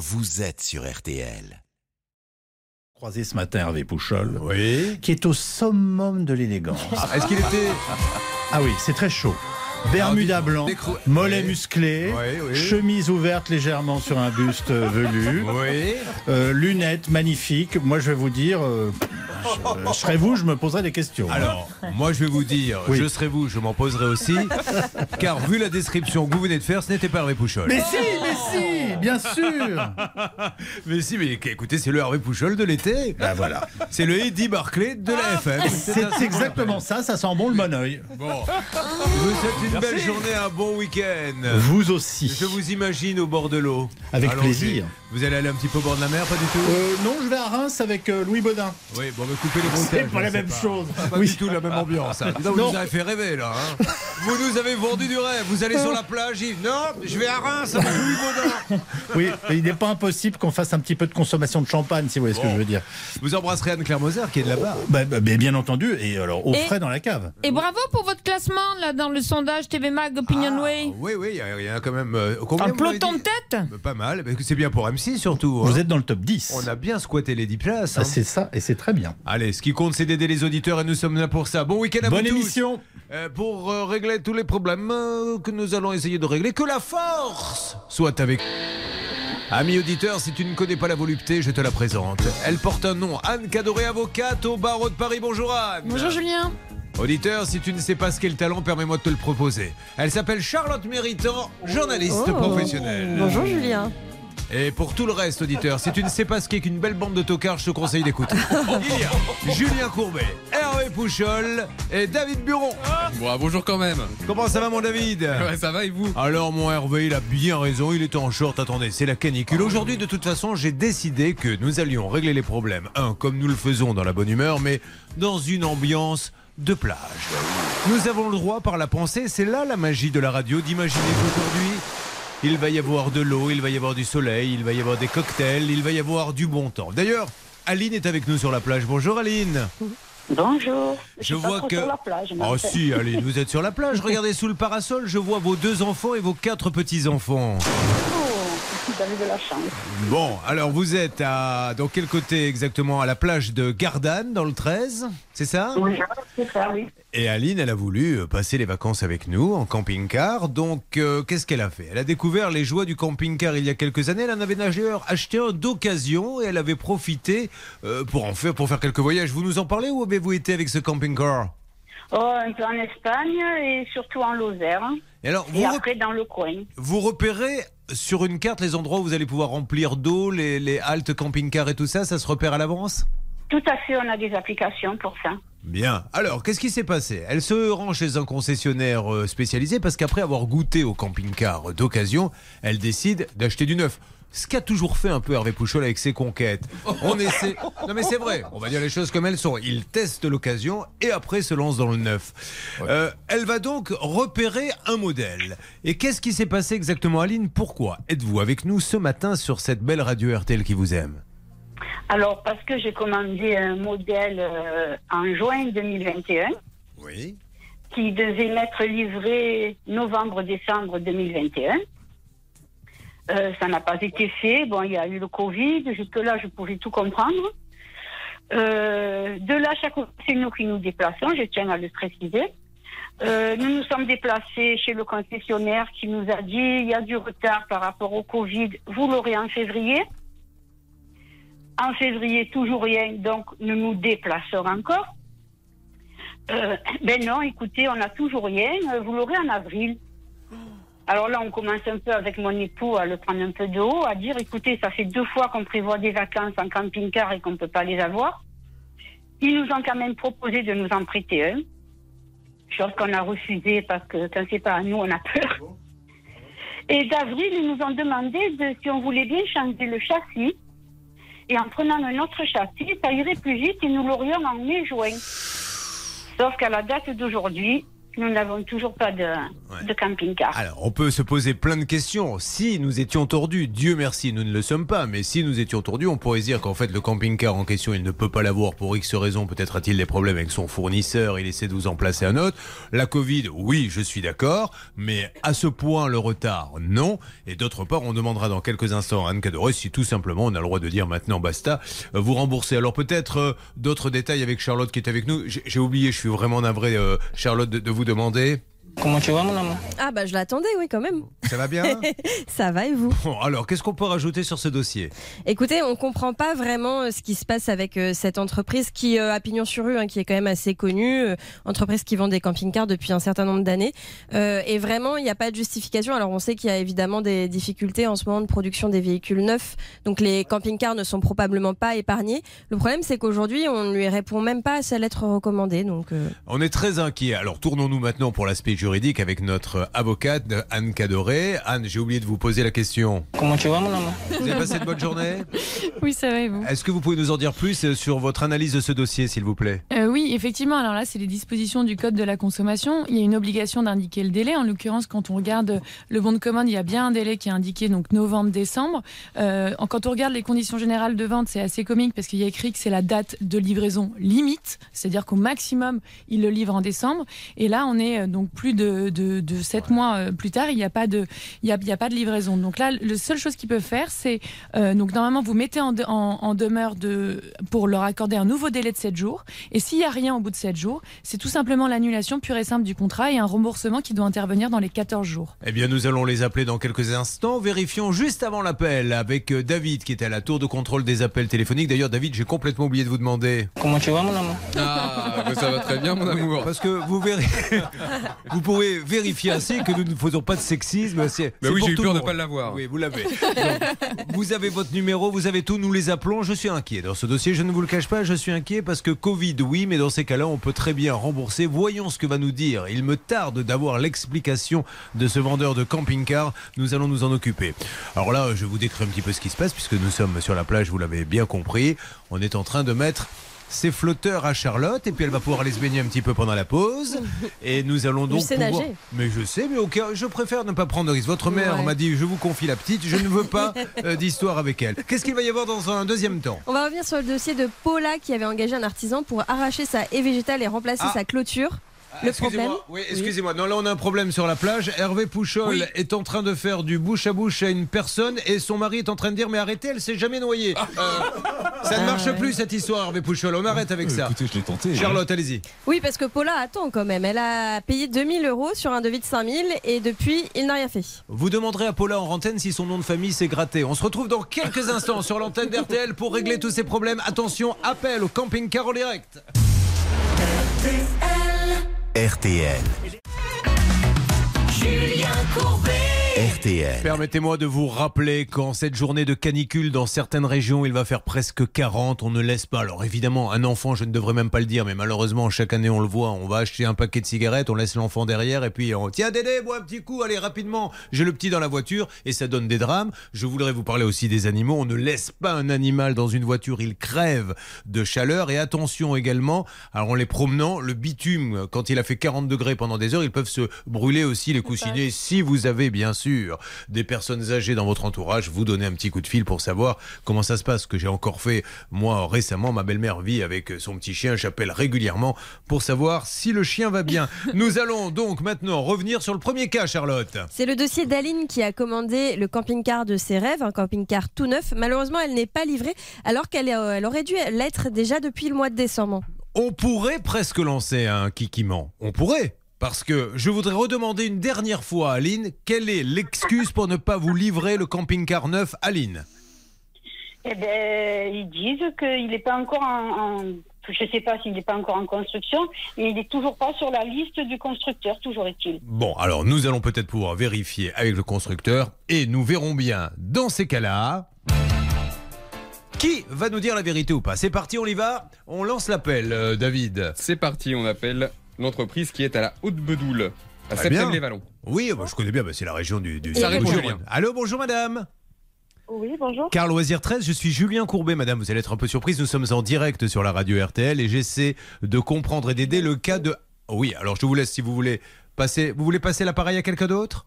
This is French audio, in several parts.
vous êtes sur RTL. Croisé ce matin Hervé Pouchol, Oui. qui est au summum de l'élégance. Est-ce qu'il était. Ah oui, c'est très chaud. Bermuda Ah, blanc, mollet Oui. musclé, Oui, oui. chemise ouverte légèrement sur un buste euh, velu, euh, lunettes magnifiques. Moi, je vais vous dire, euh, je, je serais vous, je me poserais des questions. Alors, moi je vais vous dire, je serai vous, je m'en poserai aussi. car vu la description que vous venez de faire, ce n'était pas Hervé Pouchol. Mais si, mais si, bien sûr. Mais si, mais écoutez, c'est le Hervé Pouchol de l'été. Ben voilà. C'est le Eddie Barclay de la FM. C'est exactement ça, ça sent bon le bon oeil. Bon. Vous souhaite une belle journée, un bon week-end. Vous aussi. Je vous imagine au bord de l'eau. Avec Allons-y. plaisir. Vous allez aller un petit peu au bord de la mer, pas du tout Euh, non, je vais à Reims avec euh, Louis Baudin. Oui, bon, mais coupez les bouteilles. C'est pas la même chose. Pas Oui. du tout la même ambiance. hein. Donc, vous Non. nous avez fait rêver là. hein. vous nous avez vendu du rêve. Vous allez sur la plage, Yves. Non, je vais à Reims avec Louis Baudin. Oui, et il n'est pas impossible qu'on fasse un petit peu de consommation de champagne, si vous voyez ce que Bon. je veux dire. Vous embrasserez Anne-Claire Moser qui est de là-bas. Bah, bah, mais bien entendu, et alors au Et- frais dans la cave. Et bravo pour votre classement là dans le sondage TV Mag Opinionway. Ah, oui, oui, il y y, a quand même. euh, combien Un peloton de tête Pas mal. parce que C'est bien pour M6 surtout. hein. Vous êtes dans le top 10. On a bien squatté les 10 places. Ah, hein. c'est ça, et c'est très bien. Allez, ce qui compte, c'est d'aider les auditeurs et nous sommes là pour ça. Bon week-end à Bonne vous tous. émission. Euh, pour euh, régler tous les problèmes euh, que nous allons essayer de régler. Que la force soit avec Amis auditeurs, si tu ne connais pas la volupté, je te la présente. Elle porte un nom, Anne Cadoré, avocate au barreau de Paris. Bonjour Anne. Bonjour Julien. Auditeur, si tu ne sais pas ce qu'est le talent, permets-moi de te le proposer. Elle s'appelle Charlotte Méritant, journaliste Oh. professionnelle. Bonjour Julien. Et pour tout le reste, auditeur, si tu ne sais pas ce qu'est qu'une belle bande de tocards, je te conseille d'écouter. Il y a Julien Courbet, Hervé Pouchol et David Buron. Bon, bonjour quand même. Comment ça va mon David? Ouais, ça va et vous? Alors mon Hervé, il a bien raison, il était en short, attendez, c'est la canicule. Aujourd'hui, de toute façon, j'ai décidé que nous allions régler les problèmes. Un, comme nous le faisons dans la bonne humeur, mais dans une ambiance de plage. Nous avons le droit, par la pensée, c'est là la magie de la radio, d'imaginer qu'aujourd'hui, il va y avoir de l'eau, il va y avoir du soleil, il va y avoir des cocktails, il va y avoir du bon temps. D'ailleurs, Aline est avec nous sur la plage. Bonjour Aline. Bonjour. Je suis pas vois trop que. Sur la plage, mais oh si, Aline, vous êtes sur la plage. Regardez sous le parasol, je vois vos deux enfants et vos quatre petits-enfants. Oh, vous avez de la chance. Bon, alors vous êtes à. Dans quel côté exactement? À la plage de Gardanne, dans le 13 C'est ça? Oui, c'est ça, oui. Et Aline, elle a voulu euh, passer les vacances avec nous en camping-car. Donc, euh, qu'est-ce qu'elle a fait? Elle a découvert les joies du camping-car il y a quelques années. Elle en avait d'ailleurs acheté un d'occasion et elle avait profité euh, pour en faire, pour faire quelques voyages. Vous nous en parlez ou avez-vous été avec ce camping-car? Oh, un peu en Espagne et surtout en Lozère. Et alors, vous, Et après dans le coin. vous repérez sur une carte les endroits où vous allez pouvoir remplir d'eau, les, les haltes camping-car et tout ça Ça se repère à l'avance? Tout à fait, on a des applications pour ça. Bien. Alors, qu'est-ce qui s'est passé? Elle se rend chez un concessionnaire euh, spécialisé parce qu'après avoir goûté au camping-car d'occasion, elle décide d'acheter du neuf. Ce qu'a toujours fait un peu Hervé Pouchol avec ses conquêtes. On essaie. Non mais c'est vrai. On va dire les choses comme elles sont. Il teste l'occasion et après se lance dans le neuf. Euh, elle va donc repérer un modèle. Et qu'est-ce qui s'est passé exactement, Aline? Pourquoi êtes-vous avec nous ce matin sur cette belle radio RTL qui vous aime? Alors, parce que j'ai commandé un modèle euh, en juin 2021 Oui. qui devait m'être livré novembre-décembre 2021. Euh, ça n'a pas été fait. Bon, il y a eu le Covid. Jusque-là, je pouvais tout comprendre. Euh, de là, chaque fois, c'est nous qui nous déplaçons. Je tiens à le préciser. Euh, nous nous sommes déplacés chez le concessionnaire qui nous a dit il y a du retard par rapport au Covid. Vous l'aurez en février. En février, toujours rien. Donc, nous nous déplaçons encore. Ben non, écoutez, on n'a toujours rien. Vous l'aurez en avril. Alors là, on commence un peu avec mon époux à le prendre un peu de haut, à dire, écoutez, ça fait deux fois qu'on prévoit des vacances en camping-car et qu'on ne peut pas les avoir. Ils nous ont quand même proposé de nous en prêter un, chose qu'on a refusée parce que quand c'est pas à nous, on a peur. Et d'avril, ils nous ont demandé de, si on voulait bien changer le châssis. Et en prenant un autre châssis, ça irait plus vite et nous l'aurions en mai-juin. Sauf qu'à la date d'aujourd'hui, nous n'avons toujours pas de, de camping-car. Alors, on peut se poser plein de questions. Si nous étions tordus, Dieu merci, nous ne le sommes pas, mais si nous étions tordus, on pourrait se dire qu'en fait, le camping-car en question, il ne peut pas l'avoir pour X raisons. Peut-être a-t-il des problèmes avec son fournisseur, il essaie de vous en placer un autre. La Covid, oui, je suis d'accord, mais à ce point, le retard, non. Et d'autre part, on demandera dans quelques instants à Anne Cadoré si tout simplement on a le droit de dire maintenant basta, euh, vous rembourser. Alors peut-être euh, d'autres détails avec Charlotte qui est avec nous. J'ai j'ai oublié, je suis vraiment navré, euh, Charlotte, de, de vous demander. Comment tu vas, mon amour Ah bah je l'attendais, oui, quand même. Ça va bien? Ça va et vous? Bon, alors, qu'est-ce qu'on peut rajouter sur ce dossier? Écoutez, on comprend pas vraiment euh, ce qui se passe avec euh, cette entreprise qui euh, a pignon sur rue, hein, qui est quand même assez connue, entreprise qui vend des camping-cars depuis un certain nombre d'années. Euh, et vraiment, il n'y a pas de justification. Alors on sait qu'il y a évidemment des difficultés en ce moment de production des véhicules neufs, donc les camping-cars ne sont probablement pas épargnés. Le problème, c'est qu'aujourd'hui, on ne lui répond même pas à sa lettre recommandée. Donc euh, On est très inquiet. Alors tournons-nous maintenant pour l'aspect juridique avec notre avocate Anne Cadoré. Anne, j'ai oublié de vous poser la question. Comment tu vas, mon amour Vous avez passé une bonne journée Oui, ça va et vous Est-ce que vous pouvez nous en dire plus euh, sur votre analyse de ce dossier, s'il vous plaît? Euh, Oui, effectivement. Alors là, c'est les dispositions du Code de la consommation. Il y a une obligation d'indiquer le délai. En l'occurrence, quand on regarde le bon de commande, il y a bien un délai qui est indiqué, donc novembre-décembre. Euh, quand on regarde les conditions générales de vente, c'est assez comique parce qu'il y a écrit que c'est la date de livraison limite, c'est-à-dire qu'au maximum, il le livre en décembre. Et là, on est donc plus de, de, de 7 mois euh, plus tard, il n'y a, pas de- il y a, il y a pas de livraison. Donc là, la seule chose qu'ils peuvent faire, c'est euh, donc normalement, vous mettez en, de- en, en demeure de, pour leur accorder un nouveau délai de 7 jours. Et s'il n'y a rien au bout de 7 jours, c'est tout simplement l'annulation pure et simple du contrat et un remboursement qui doit intervenir dans les 14 jours. Eh bien, nous allons les appeler dans quelques instants. Vérifions juste avant l'appel avec euh, David qui était à la tour de contrôle des appels téléphoniques. D'ailleurs, David, j'ai complètement oublié de vous demander. Comment tu vas, mon amour? Ah, mais ça va très bien, mon amour. Parce que vous verrez, vous pourrez vérifier ainsi que nous ne faisons pas de sexisme. C'est, oui, j'ai eu peur de monde. pas l'avoir. Oui, vous l'avez. Vous avez votre numéro, vous avez tout, nous les appelons. Je suis inquiet. Dans ce dossier, je ne vous le cache pas, je suis inquiet parce que Covid, oui, mais dans ces cas-là, on peut très bien rembourser. Voyons ce que va nous dire. Il me tarde d'avoir l'explication de ce vendeur de camping-car. Nous allons nous en occuper. Alors là, je vous décris un petit peu ce qui se passe puisque nous sommes sur la plage, vous l'avez bien compris. On est en train de mettre ses flotteurs à Charlotte et puis elle va pouvoir aller se baigner un petit peu pendant la pause et nous allons donc sais pouvoir... nager. mais je sais mais au cas je préfère ne pas prendre de risque votre mère Ouais. m'a dit je vous confie la petite je ne veux pas euh, d'histoire avec elle qu'est-ce qu'il va y avoir dans un deuxième temps? On va revenir sur le dossier de Paula qui avait engagé un artisan pour arracher sa haie végétale et remplacer Ah. sa clôture. Le Excusez-moi, problème oui, excusez-moi. Non, là, on a un problème sur la plage. Hervé Pouchol Oui. est en train de faire du bouche à bouche à une personne et son mari est en train de dire Mais arrêtez, elle s'est jamais noyée. Euh, ça ne Ah, marche ouais. plus, cette histoire, Hervé Pouchol. On arrête avec ça. Écoutez, je l'ai tenté. hein. Charlotte, allez-y. Oui, parce que Paula attend quand même. Elle a payé 2000 euros sur un devis de 5000 et depuis, il n'a rien fait. Vous demanderez à Paula en antenne si son nom de famille s'est gratté. On se retrouve dans quelques instants sur l'antenne d'RTL pour régler tous ces problèmes. Attention, appel au camping-car en direct. RTL. Julien Courbet. RTL. Permettez-moi de vous rappeler qu'en cette journée de canicule, dans certaines régions, il va faire presque 40. On ne laisse pas. Alors évidemment, un enfant, je ne devrais même pas le dire, mais malheureusement, chaque année, on le voit. On va acheter un paquet de cigarettes, on laisse l'enfant derrière, et puis on tiens, Dédé, bois un petit coup, allez rapidement. J'ai le petit dans la voiture, et ça donne des drames. Je voudrais vous parler aussi des animaux. On ne laisse pas un animal dans une voiture, il crève de chaleur. Et attention également, alors en les promenant, le bitume, quand il a fait 40 degrés pendant des heures, ils peuvent se brûler aussi les coussinets. Si vous avez bien sûr des personnes âgées dans votre entourage, vous donnez un petit coup de fil pour savoir comment ça se passe. Ce que j'ai encore fait moi récemment, ma belle-mère vit avec son petit chien. J'appelle régulièrement pour savoir si le chien va bien. Nous allons donc maintenant revenir sur le premier cas, Charlotte. C'est le dossier d'Aline qui a commandé le camping-car de ses rêves, un camping-car tout neuf. Malheureusement, elle n'est pas livrée alors qu'elle euh, elle aurait dû l'être déjà depuis le mois de décembre. On pourrait presque lancer un kikiment. On pourrait. Parce que je voudrais redemander une dernière fois à Aline, quelle est l'excuse pour ne pas vous livrer le camping-car neuf, Aline Eh ben, ils disent qu'il n'est pas encore en, en- je sais pas s'il n'est pas encore en construction, mais il n'est toujours pas sur la liste du constructeur, toujours est-il. Bon, alors nous allons peut-être pouvoir vérifier avec le constructeur et nous verrons bien dans ces cas-là qui va nous dire la vérité ou pas? C'est parti, on y va? On lance l'appel, euh, David. C'est parti, on appelle l'entreprise qui est à la Haute-Bedoule, à Très bien. Septembre-les-Vallons. Oui, bah, je connais bien, bah, c'est la région du... du Ça du- répond, du- Julien. Allô, bonjour madame. Oui, bonjour. Car Loisir 13, je suis Julien Courbet, madame. Vous allez être un peu surprise. Nous sommes en direct sur la radio RTL et j'essaie de comprendre et d'aider le cas de Oui, alors je vous laisse si vous voulez passer. Vous voulez passer l'appareil à quelqu'un d'autre?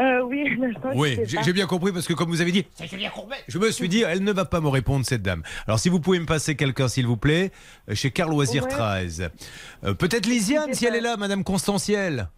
Euh, oui, Oui, j'ai bien compris parce que comme vous avez dit, c'est Julien Courbet. Je me suis dit, elle ne va pas me répondre cette dame. Alors si vous pouvez me passer quelqu'un s'il vous plaît, euh, chez Carl Loisir Ouais. 13. Euh, Peut-être Lisiane si elle est là, Madame Constantiel.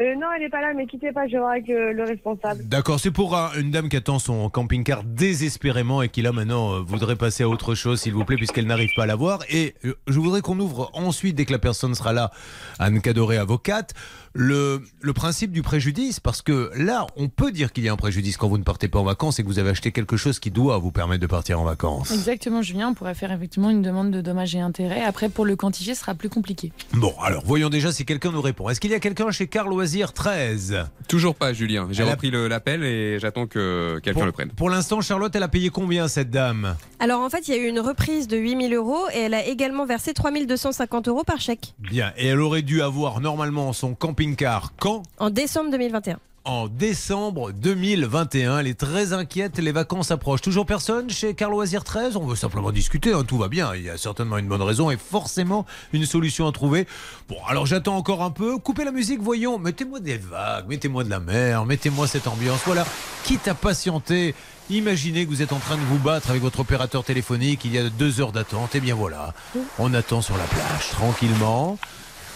Euh, non, elle n'est pas là, mais quittez pas, je vais voir avec euh, le responsable. D'accord, c'est pour un- une dame qui attend son camping-car désespérément et qui là maintenant euh, voudrait passer à autre chose, s'il vous plaît, puisqu'elle n'arrive pas à l'avoir. Et euh, je voudrais qu'on ouvre ensuite, dès que la personne sera là, Anne Cadoré, avocate, le, le principe du préjudice, parce que là, on peut dire qu'il y a un préjudice quand vous ne partez pas en vacances et que vous avez acheté quelque chose qui doit vous permettre de partir en vacances. Exactement, Julien. On pourrait faire effectivement une demande de dommages et intérêts. Après, pour le quantifier, ce sera plus compliqué. Bon, alors voyons déjà si quelqu'un nous répond. Est-ce qu'il y a quelqu'un chez Carl Loisir 13 Toujours pas, Julien. J'ai Elle a- repris l'appel et j'attends que quelqu'un le prenne. pour l'instant, Charlotte, elle a payé combien cette dame? Alors en fait, il y a eu une reprise de 8000 euros et elle a également versé 3250 euros par chèque Bien, et elle aurait dû avoir normalement son camping-car quand? En décembre 2021. en décembre 2021. Elle est très inquiète, les vacances approchent. Toujours personne chez Carl Loisir 13 On veut simplement discuter, hein, tout va bien. Il y a certainement une bonne raison et forcément une solution à trouver. Bon, alors j'attends encore un peu. Coupez la musique, voyons. Mettez-moi des vagues, mettez-moi de la mer, mettez-moi cette ambiance. Voilà, quitte à patienter. Imaginez que vous êtes en train de vous battre avec votre opérateur téléphonique, il y a deux heures d'attente, et bien voilà, on attend sur la plage tranquillement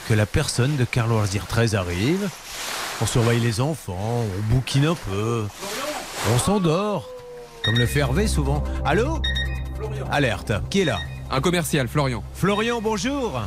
que la personne de Carl Loisir 13 arrive. On surveille les enfants, on bouquine un peu, on s'endort, comme le fait Hervé souvent. Allô? Alerte, qui est là? Un commercial, Florian. Florian, bonjour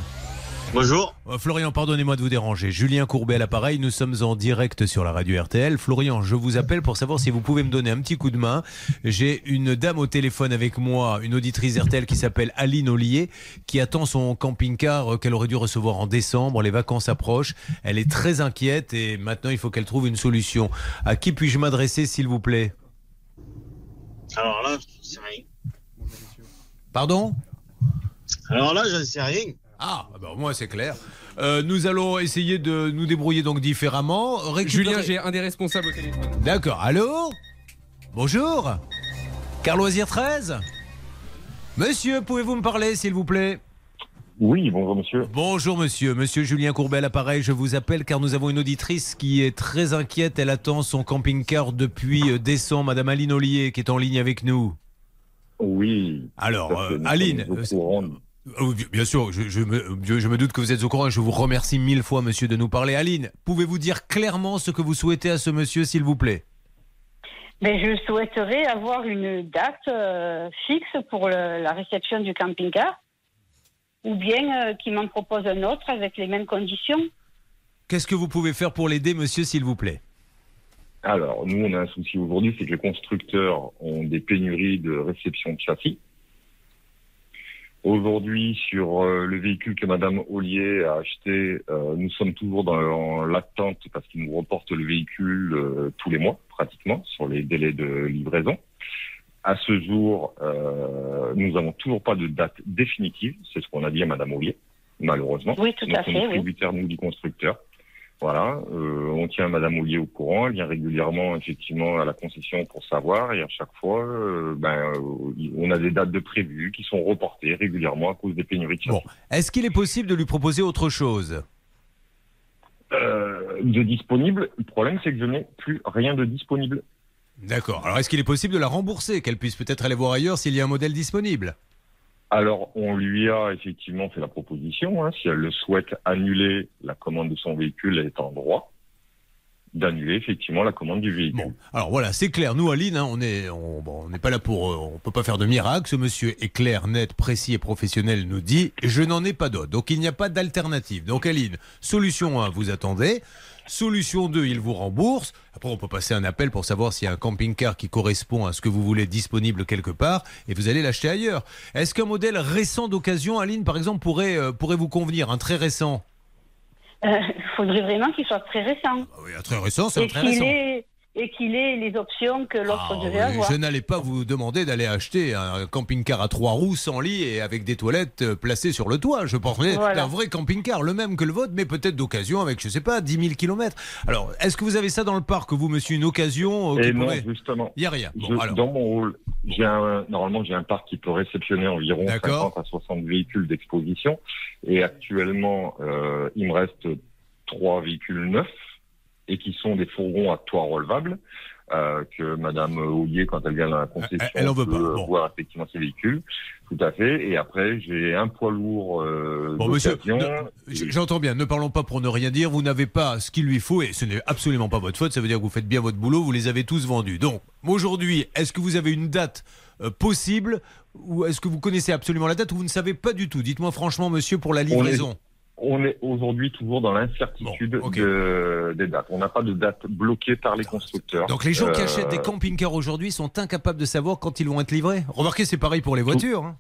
Bonjour. Euh, Florian, pardonnez-moi de vous déranger. Julien Courbet à l'appareil, nous sommes en direct sur la radio RTL. Florian, je vous appelle pour savoir si vous pouvez me donner un petit coup de main. J'ai une dame au téléphone avec moi, une auditrice RTL qui s'appelle Aline Ollier, qui attend son camping-car euh, qu'elle aurait dû recevoir en décembre. Les vacances approchent. Elle est très inquiète et maintenant il faut qu'elle trouve une solution. À qui puis-je m'adresser, s'il vous plaît? Alors là, je sais rien. Pardon? Alors là, je ne sais rien. Ah, bah, au moins c'est clair. Euh, nous allons essayer de nous débrouiller donc différemment. Récupérer- Julien, j'ai un des responsables au téléphone. D'accord. Allô? Bonjour Carloisir 13 Monsieur, pouvez-vous me parler, s'il vous plaît? Oui, bonjour monsieur. Bonjour monsieur, monsieur Julien Courbet à l'appareil, je vous appelle car nous avons une auditrice qui est très inquiète, elle attend son camping-car depuis euh, décembre, madame Aline Ollier qui est en ligne avec nous. Oui. Alors, euh, Aline, euh, bien sûr, je, je me, je- je me doute que vous êtes au courant et je vous remercie mille fois monsieur de nous parler. Aline, pouvez-vous dire clairement ce que vous souhaitez à ce monsieur, s'il vous plaît? Mais je souhaiterais avoir une date euh, fixe pour le- la réception du camping-car, ou bien euh, qu'il m'en propose un autre avec les mêmes conditions. Qu'est-ce que vous pouvez faire pour l'aider, monsieur, s'il vous plaît? Alors, nous, on a un souci aujourd'hui, c'est que les constructeurs ont des pénuries de réception de châssis. Aujourd'hui, sur euh, le véhicule que Madame Ollier a acheté, euh, nous sommes toujours dans l'attente parce qu'ils nous reportent le véhicule euh, tous les mois, pratiquement, sur les délais de livraison. À ce jour, euh, nous n'avons toujours pas de date définitive. C'est ce qu'on a dit à Madame Ollier, malheureusement. Oui, tout Donc, à fait, oui. tributaire, nous, du constructeur. Voilà, euh, on tient Madame Ollier au courant, elle vient régulièrement effectivement à la concession pour savoir et à chaque fois, euh, ben, euh, on a des dates de prévues qui sont reportées régulièrement à cause des pénuries de châssis. Est-ce qu'il est possible de lui proposer autre chose? Euh, de disponible, le problème c'est que je n'ai plus rien de disponible. D'accord. Alors, est-ce qu'il est possible de la rembourser, qu'elle puisse peut-être aller voir ailleurs s'il y a un modèle disponible? Alors, on lui a effectivement fait la proposition, hein, si elle le souhaite annuler la commande de son véhicule, elle est en droit d'annuler effectivement la commande du véhicule. Alors voilà, c'est clair. Nous, Aline, hein, on est, on bon, on n'est pas là pour, euh, on peut pas faire de miracle. Ce monsieur est clair, net, précis et professionnel. Nous dit, je n'en ai pas d'autre. Donc il n'y a pas d'alternative. Donc Aline, solution 1, vous attendez. Solution 2, il vous rembourse. Après, on peut passer un appel pour savoir s'il y a un camping-car qui correspond à ce que vous voulez disponible quelque part et vous allez l'acheter ailleurs. Est-ce qu'un modèle récent d'occasion, Aline, par exemple, pourrait, euh, pourrait vous convenir Un très récent? Il faudrait vraiment qu'il soit très récent. Oui, un très récent, c'est un très récent. Et qu'il ait les options que l'autre Ah, devait oui, avoir. je n'allais pas vous demander d'aller acheter un camping-car à trois roues sans lit et avec des toilettes euh, placées sur le toit. Je pensais Voilà. un vrai camping-car, le même que le vôtre, mais peut-être d'occasion avec, je sais pas, 10 000 km. Alors, est-ce que vous avez ça dans le parc, vous, monsieur, une occasion euh, qui Et non, pourrait- justement. Il n'y a rien. Bon, Je- alors. Dans mon rôle, j'ai un, normalement, j'ai un parc qui peut réceptionner environ D'accord. 50 à 60 véhicules d'exposition. Et actuellement, euh, il me reste trois véhicules neufs et qui sont des fourgons à toit relevable. Euh, que Madame Houillet, quand elle vient dans la concession, Elle- elle en veut peut pas, bon. voir effectivement ces véhicules. Tout à fait. Et après, j'ai un poids lourd euh, Bon, monsieur, j'entends bien, ne parlons pas pour ne rien dire. Vous n'avez pas ce qu'il lui faut et ce n'est absolument pas votre faute. Ça veut dire que vous faites bien votre boulot, vous les avez tous vendus. Donc, aujourd'hui, est-ce que vous avez une date euh, possible ou est-ce que vous connaissez absolument la date ou vous ne savez pas du tout? Dites-moi franchement, monsieur, pour la livraison. On est aujourd'hui toujours dans l'incertitude de- des dates. On n'a pas de date bloquée par les constructeurs. Donc les gens qui Euh, achètent des camping-cars aujourd'hui sont incapables de savoir quand ils vont être livrés. Remarquez, c'est pareil pour les voitures. hein.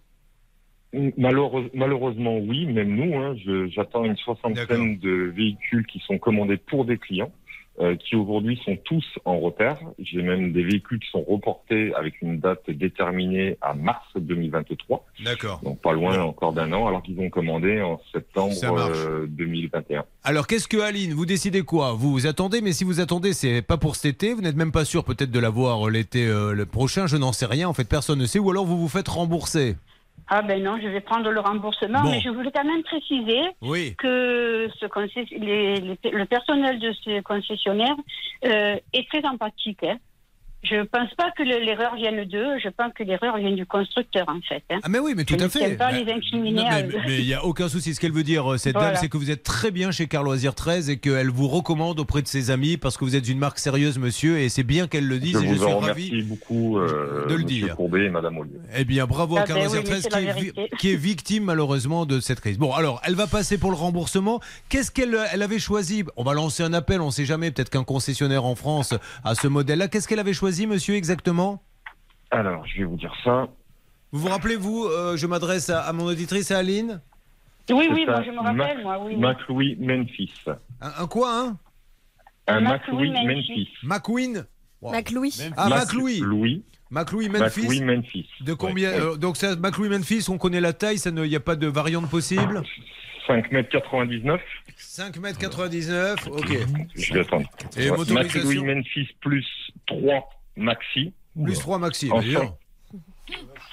Malheureuse- malheureusement, oui, même nous, hein, j'attends une soixantaine de véhicules qui sont commandés pour des clients, euh, qui aujourd'hui sont tous en repère. J'ai même des véhicules qui sont reportés avec une date déterminée à mars 2023, D'accord. donc pas loin encore d'un an, alors qu'ils ont commandé en septembre Ça marche. euh, 2021. Alors qu'est-ce que Aline, vous décidez quoi? Vous vous attendez, mais si vous attendez, c'est pas pour cet été. Vous n'êtes même pas sûr peut-être de l'avoir euh, l'été euh, le prochain. Je n'en sais rien. En fait, personne ne sait. Ou alors vous vous faites rembourser. Ah ben non, je vais prendre le remboursement, Bon. mais je voulais quand même préciser Oui. que ce concess- les- les- le personnel de ce concessionnaire euh, est très empathique. hein. Je pense pas que le- l'erreur vienne d'eux, je pense que l'erreur vient du constructeur en fait. hein. Ah mais oui, mais tout Je à ne fait. pas Mais- les incriminer Non, mais il n'y a aucun souci. Ce qu'elle veut dire, euh, cette Voilà. dame, c'est que vous êtes très bien chez Car Loisir 13 et qu'elle vous recommande auprès de ses amis parce que vous êtes une marque sérieuse, monsieur, et c'est bien qu'elle le dise. Je et je vous suis en ravi. remercie beaucoup, euh, de le dire. Courbet et Madame Ollier. Eh bien, bravo à Ah ben Loisir oui, mais 13 c'est qui est, qui est victime malheureusement de cette crise. Bon, alors, elle va passer pour le remboursement. Qu'est-ce qu'elle elle avait choisi? On va lancer un appel, on ne sait jamais, peut-être qu'un concessionnaire en France a ce modèle-là. Qu'est-ce qu'elle avait choisi, monsieur, exactement Alors, je vais vous dire ça. Vous vous rappelez, vous, euh, je m'adresse à, à mon auditrice, à Aline Oui, oui, moi je me rappelle, Mac- moi, oui. oui. McLouis Memphis. Un, un quoi, hein Un McLouis McLouis Memphis. McQueen McLouis. Ah, Mac- McLouis. Louis. McLouis Memphis. McLouis Memphis. De combien Ouais. euh, Donc, ça, McLouis Memphis, on connaît la taille, il n'y a pas de variante possible 5 mètres 99. 5 mètres 99, ok. Je vais attendre. Et Ouais. motorisation McLouis Memphis plus 3 maxi. Plus 3 maxi, En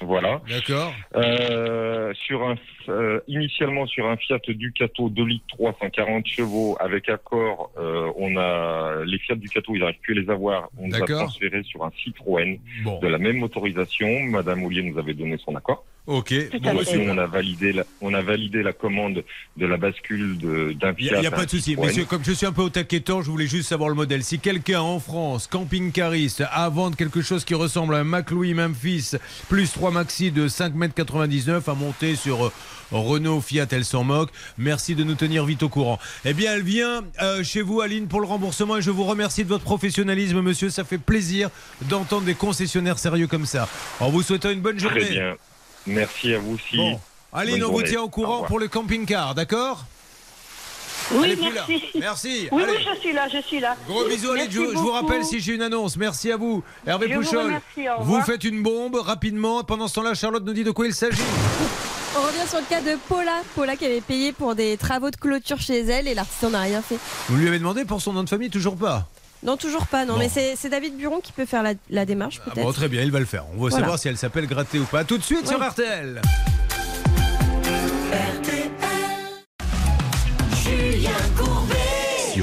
Voilà. D'accord. Euh, sur un, euh, initialement sur un Fiat Ducato 2 litres 340 chevaux avec accord, euh, on a les Fiat Ducato, ils n'arrivent plus à les avoir. On nous a D'accord. transféré sur un Citroën Bon. de la même motorisation. Madame Ollier nous avait donné son accord. Ok. Bon, bah, on a validé la, on a validé la commande de la bascule de- d'un Il n'y a, pas de souci. Messieurs, comme je suis un peu au taquetant, je voulais juste savoir le modèle. Si quelqu'un en France, camping-cariste, a à vendre quelque chose qui ressemble à un McLouis Memphis, plus 3 maxi de 5,99 m à monter sur euh, Renault, Fiat, elle s'en moque. Merci de nous tenir vite au courant. Eh bien, elle vient euh, chez vous, Aline, pour le remboursement et je vous remercie de votre professionnalisme, monsieur. Ça fait plaisir d'entendre des concessionnaires sérieux comme ça. En vous souhaitant une bonne journée. Très bien. Merci à vous aussi. Bon. Aline, Bonne on vous tient au courant pour le camping-car, d'accord? Oui, merci. Merci. Oui, Allez. oui, je suis là, je suis là. Gros bisous, allez, je, je vous rappelle si j'ai une annonce. Merci à vous. Hervé Je vous Pouchol, remercie, au vous revoir. faites une bombe rapidement. Pendant ce temps-là, Charlotte nous dit de quoi il s'agit. On revient sur le cas de Paula. Paula qui avait payé pour des travaux de clôture chez elle et l'artisan n'a rien fait. Vous lui avez demandé pour son nom de famille Toujours pas. Non, toujours pas, non. Bon. Mais c'est David Buron qui peut faire la, la démarche, Ah bon, très bien, il va le faire. On va Voilà. savoir si elle s'appelle Gratter ou pas. Tout de suite sur Oui. RTL.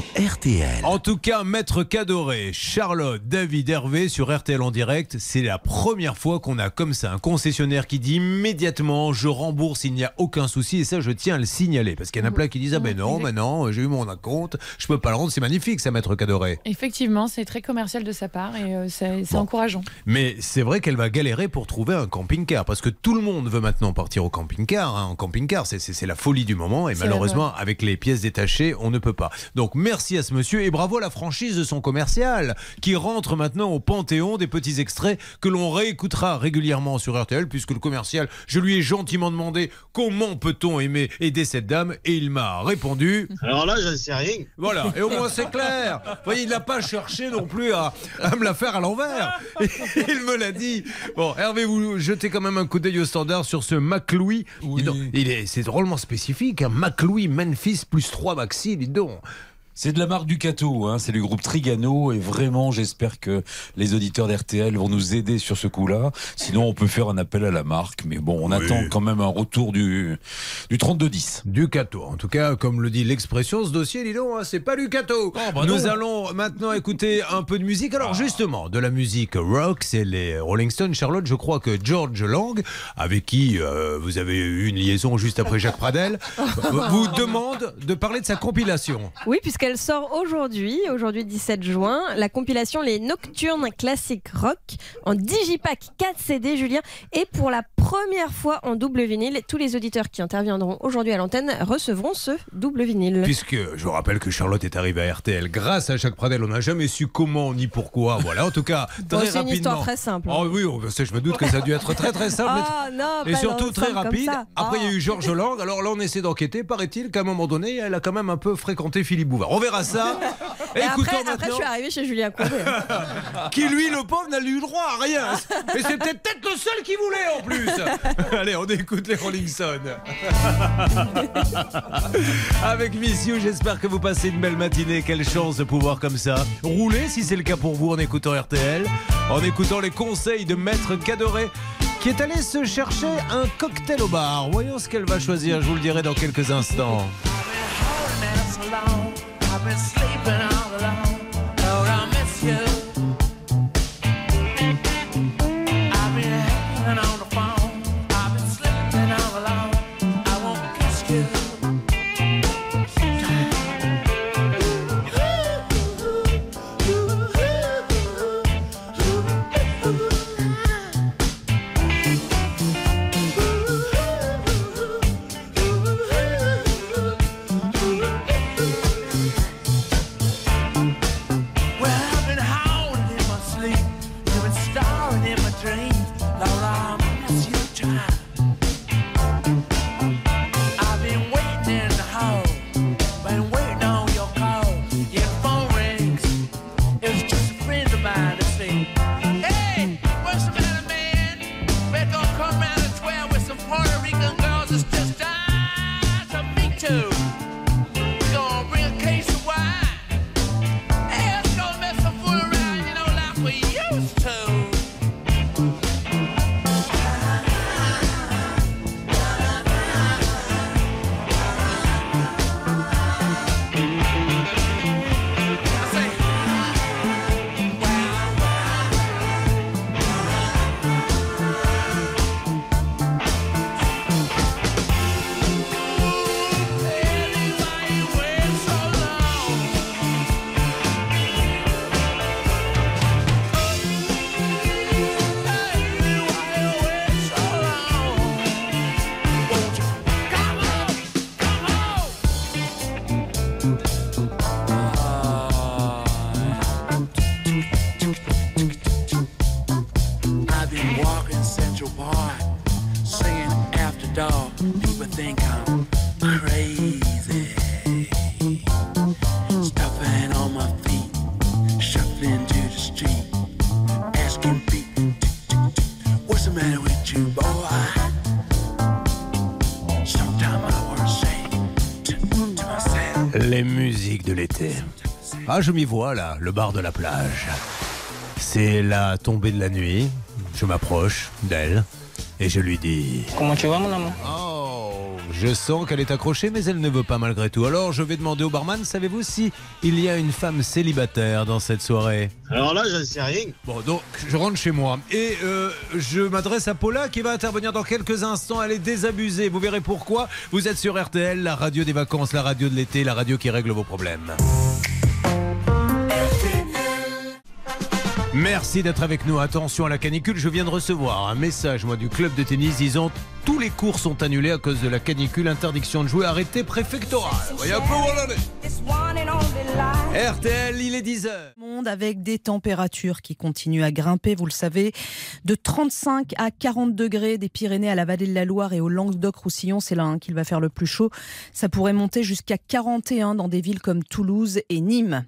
Sur RTL. En tout cas, Maître Cadoré, Charlotte, David, Hervé sur RTL en direct, c'est la première fois qu'on a comme ça un concessionnaire qui dit immédiatement je rembourse, il n'y a aucun souci et ça je tiens à le signaler parce qu'il y en a plein qui disent ah ben non, ben non, j'ai eu mon compte, je peux pas le rendre, c'est magnifique ça Maître Cadoré. Effectivement, c'est très commercial de sa part et euh, c'est Bon. encourageant. Mais c'est vrai qu'elle va galérer pour trouver un camping-car parce que tout le monde veut maintenant partir au camping-car. hein. En camping-car, c'est- la folie du moment et malheureusement avec les pièces détachées, on ne peut pas. Donc Merci à ce monsieur et bravo à la franchise de son commercial qui rentre maintenant au panthéon des petits extraits que l'on réécoutera régulièrement sur RTL puisque le commercial, je lui ai gentiment demandé comment peut-on aimer aider cette dame et il m'a répondu. Alors là, j'en sais rien. Voilà, et au moins c'est clair. Vous voyez, il n'a pas cherché non plus à, à me la faire à l'envers. Il me l'a dit. Bon, Hervé, vous jetez quand même un coup d'œil au standard sur ce McLouis. Il est, c'est drôlement spécifique. Un McLouis Memphis plus 3 maxi, dis donc. C'est de la marque Ducato, hein, c'est du groupe Trigano et vraiment j'espère que les auditeurs d'RTL vont nous aider sur ce coup-là. Sinon on peut faire un appel à la marque, mais bon on attend quand même un retour du, du 3210. Ducato, en tout cas comme le dit l'expression, ce dossier, dis donc, hein, c'est pas Ducato. bah Nous non. allons maintenant écouter un peu de musique. Alors justement, de la musique rock, c'est les Rolling Stones. Charlotte, je crois que George Lang, avec qui euh, vous avez eu une liaison juste après Jacques Pradel, vous demande de parler de sa compilation. Oui, puisqu'elle sort aujourd'hui, aujourd'hui 17 juin, la compilation Les Nocturnes Classiques Rock en digipack 4 CD, Julien, et pour la première fois en double vinyle. Tous les auditeurs qui interviendront aujourd'hui à l'antenne recevront ce double vinyle. Puisque je vous rappelle que Charlotte est arrivée à RTL grâce à Jacques Pradel, on n'a jamais su comment ni pourquoi. Voilà, en tout cas, Bon, très c'est une histoire très simple. Oh oui, oh, ça, je me doute que ça a dû être très très simple. Ah non, Et pas surtout très rapide. Après, il y a Ah. eu Georges Lang. Alors là, on essaie d'enquêter. Paraît-il qu'à un moment donné, elle a quand même un peu fréquenté Philippe Bouvard. On verra ça. Et après, après, je suis arrivée chez Julien Courbet. qui lui, le pauvre, n'a eu droit à rien. Et c'est peut-être peut-être le seul qui voulait en plus. Allez, on écoute les Rolling Stones. Avec Miss You, j'espère que vous passez une belle matinée. Quelle chance de pouvoir comme ça rouler, si c'est le cas pour vous, en écoutant RTL, en écoutant les conseils de Maître Cadoré qui est allé se chercher un cocktail au bar. Voyons ce qu'elle va choisir, je vous le dirai dans quelques instants. I've been sleeping all alone. Lord, I miss you. Ah, je m'y vois là, le bar de la plage. C'est la tombée de la nuit. Je m'approche d'elle et je lui dis Comment tu vas, mon amour? Oh, je sens qu'elle est accrochée, mais elle ne veut pas malgré tout. Alors je vais demander au barman savez-vous si il y a une femme célibataire dans cette soirée? Alors là, j'en sais rien. Bon, donc je rentre chez moi et euh, je m'adresse à Paula qui va intervenir dans quelques instants. Elle est désabusée, vous verrez pourquoi. Vous êtes sur RTL, la radio des vacances, la radio de l'été, la radio qui règle vos problèmes. Merci d'être avec nous. Attention à la canicule. Je viens de recevoir un message moi du club de tennis disant tous les cours sont annulés à cause de la canicule. Interdiction de jouer arrêté préfectoral. RTL, il est 10h. Monde avec des températures qui continuent à grimper, vous le savez, de 35 à 40 degrés des Pyrénées à la vallée de la Loire et au Languedoc-Roussillon, c'est là hein, qu'il va faire le plus chaud. Ça pourrait monter jusqu'à 41 dans des villes comme Toulouse et Nîmes.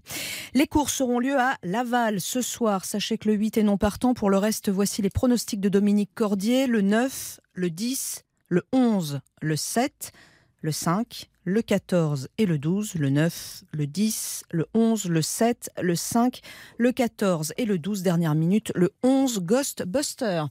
Les courses auront lieu à Laval ce soir. Sachez que le 8 est non partant. Pour le reste, voici les pronostics de Dominique Cordier. Le 9, le 10, le 11, le 7, le 5, le 14 et le 12, le 9, le 10, le 11, le 7, le 5, le 14 et le 12, dernière minute, le 11 Ghostbuster.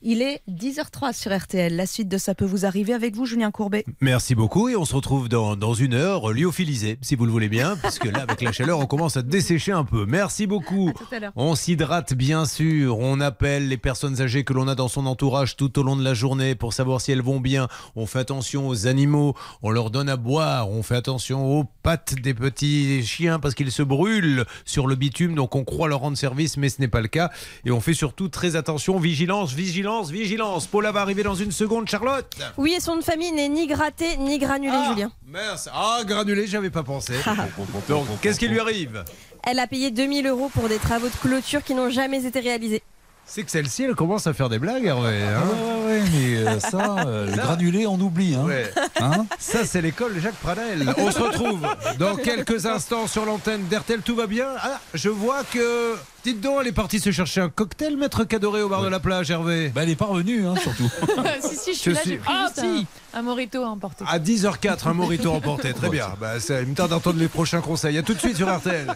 Il est 10h03 sur RTL. La suite de Ça peut vous arriver avec vous, Julien Courbet. Merci beaucoup et on se retrouve dans, dans une heure lyophilisé, si vous le voulez bien, puisque là, avec la chaleur, on commence à dessécher un peu. Merci beaucoup. On s'hydrate bien sûr, on appelle les personnes âgées que l'on a dans son entourage tout au long de la journée pour savoir si elles vont bien. On fait attention aux animaux, on leur donne à boire, on fait attention aux pattes des petits chiens parce qu'ils se brûlent sur le bitume, donc on croit leur rendre service, mais ce n'est pas le cas. Et on fait surtout très attention, vigilance, vigilance, vigilance. Paula va arriver dans une seconde, Charlotte. Oui, et son de famille n'est ni gratté ni granulé, Julien. Merci. Ah, granulé, j'avais pas pensé. Donc, qu'est-ce qui lui arrive? Elle a payé 2000 euros pour des travaux de clôture qui n'ont jamais été réalisés. C'est que celle-ci, elle commence à faire des blagues, Hervé. hein. Ouais, ouais, mais euh, ça, euh, le granulé, on oublie. Hein. Ouais. Hein Ça, c'est l'école Jacques Pradel. On se retrouve dans quelques instants sur l'antenne d'RTL. Tout va bien Ah, je vois que. Dites donc, elle est partie se chercher un cocktail, maître Cadoré, au bar de la plage, Hervé. Bah, elle est pas revenue, hein, surtout. si, si, je suis Je là, suis- j'ai pris Ah, juste si. un, un morito à emporter. À 10h04, un morito emporté. Très bien. Bah, ça, il me tarde d'entendre les prochains conseils. À tout de suite sur RTL.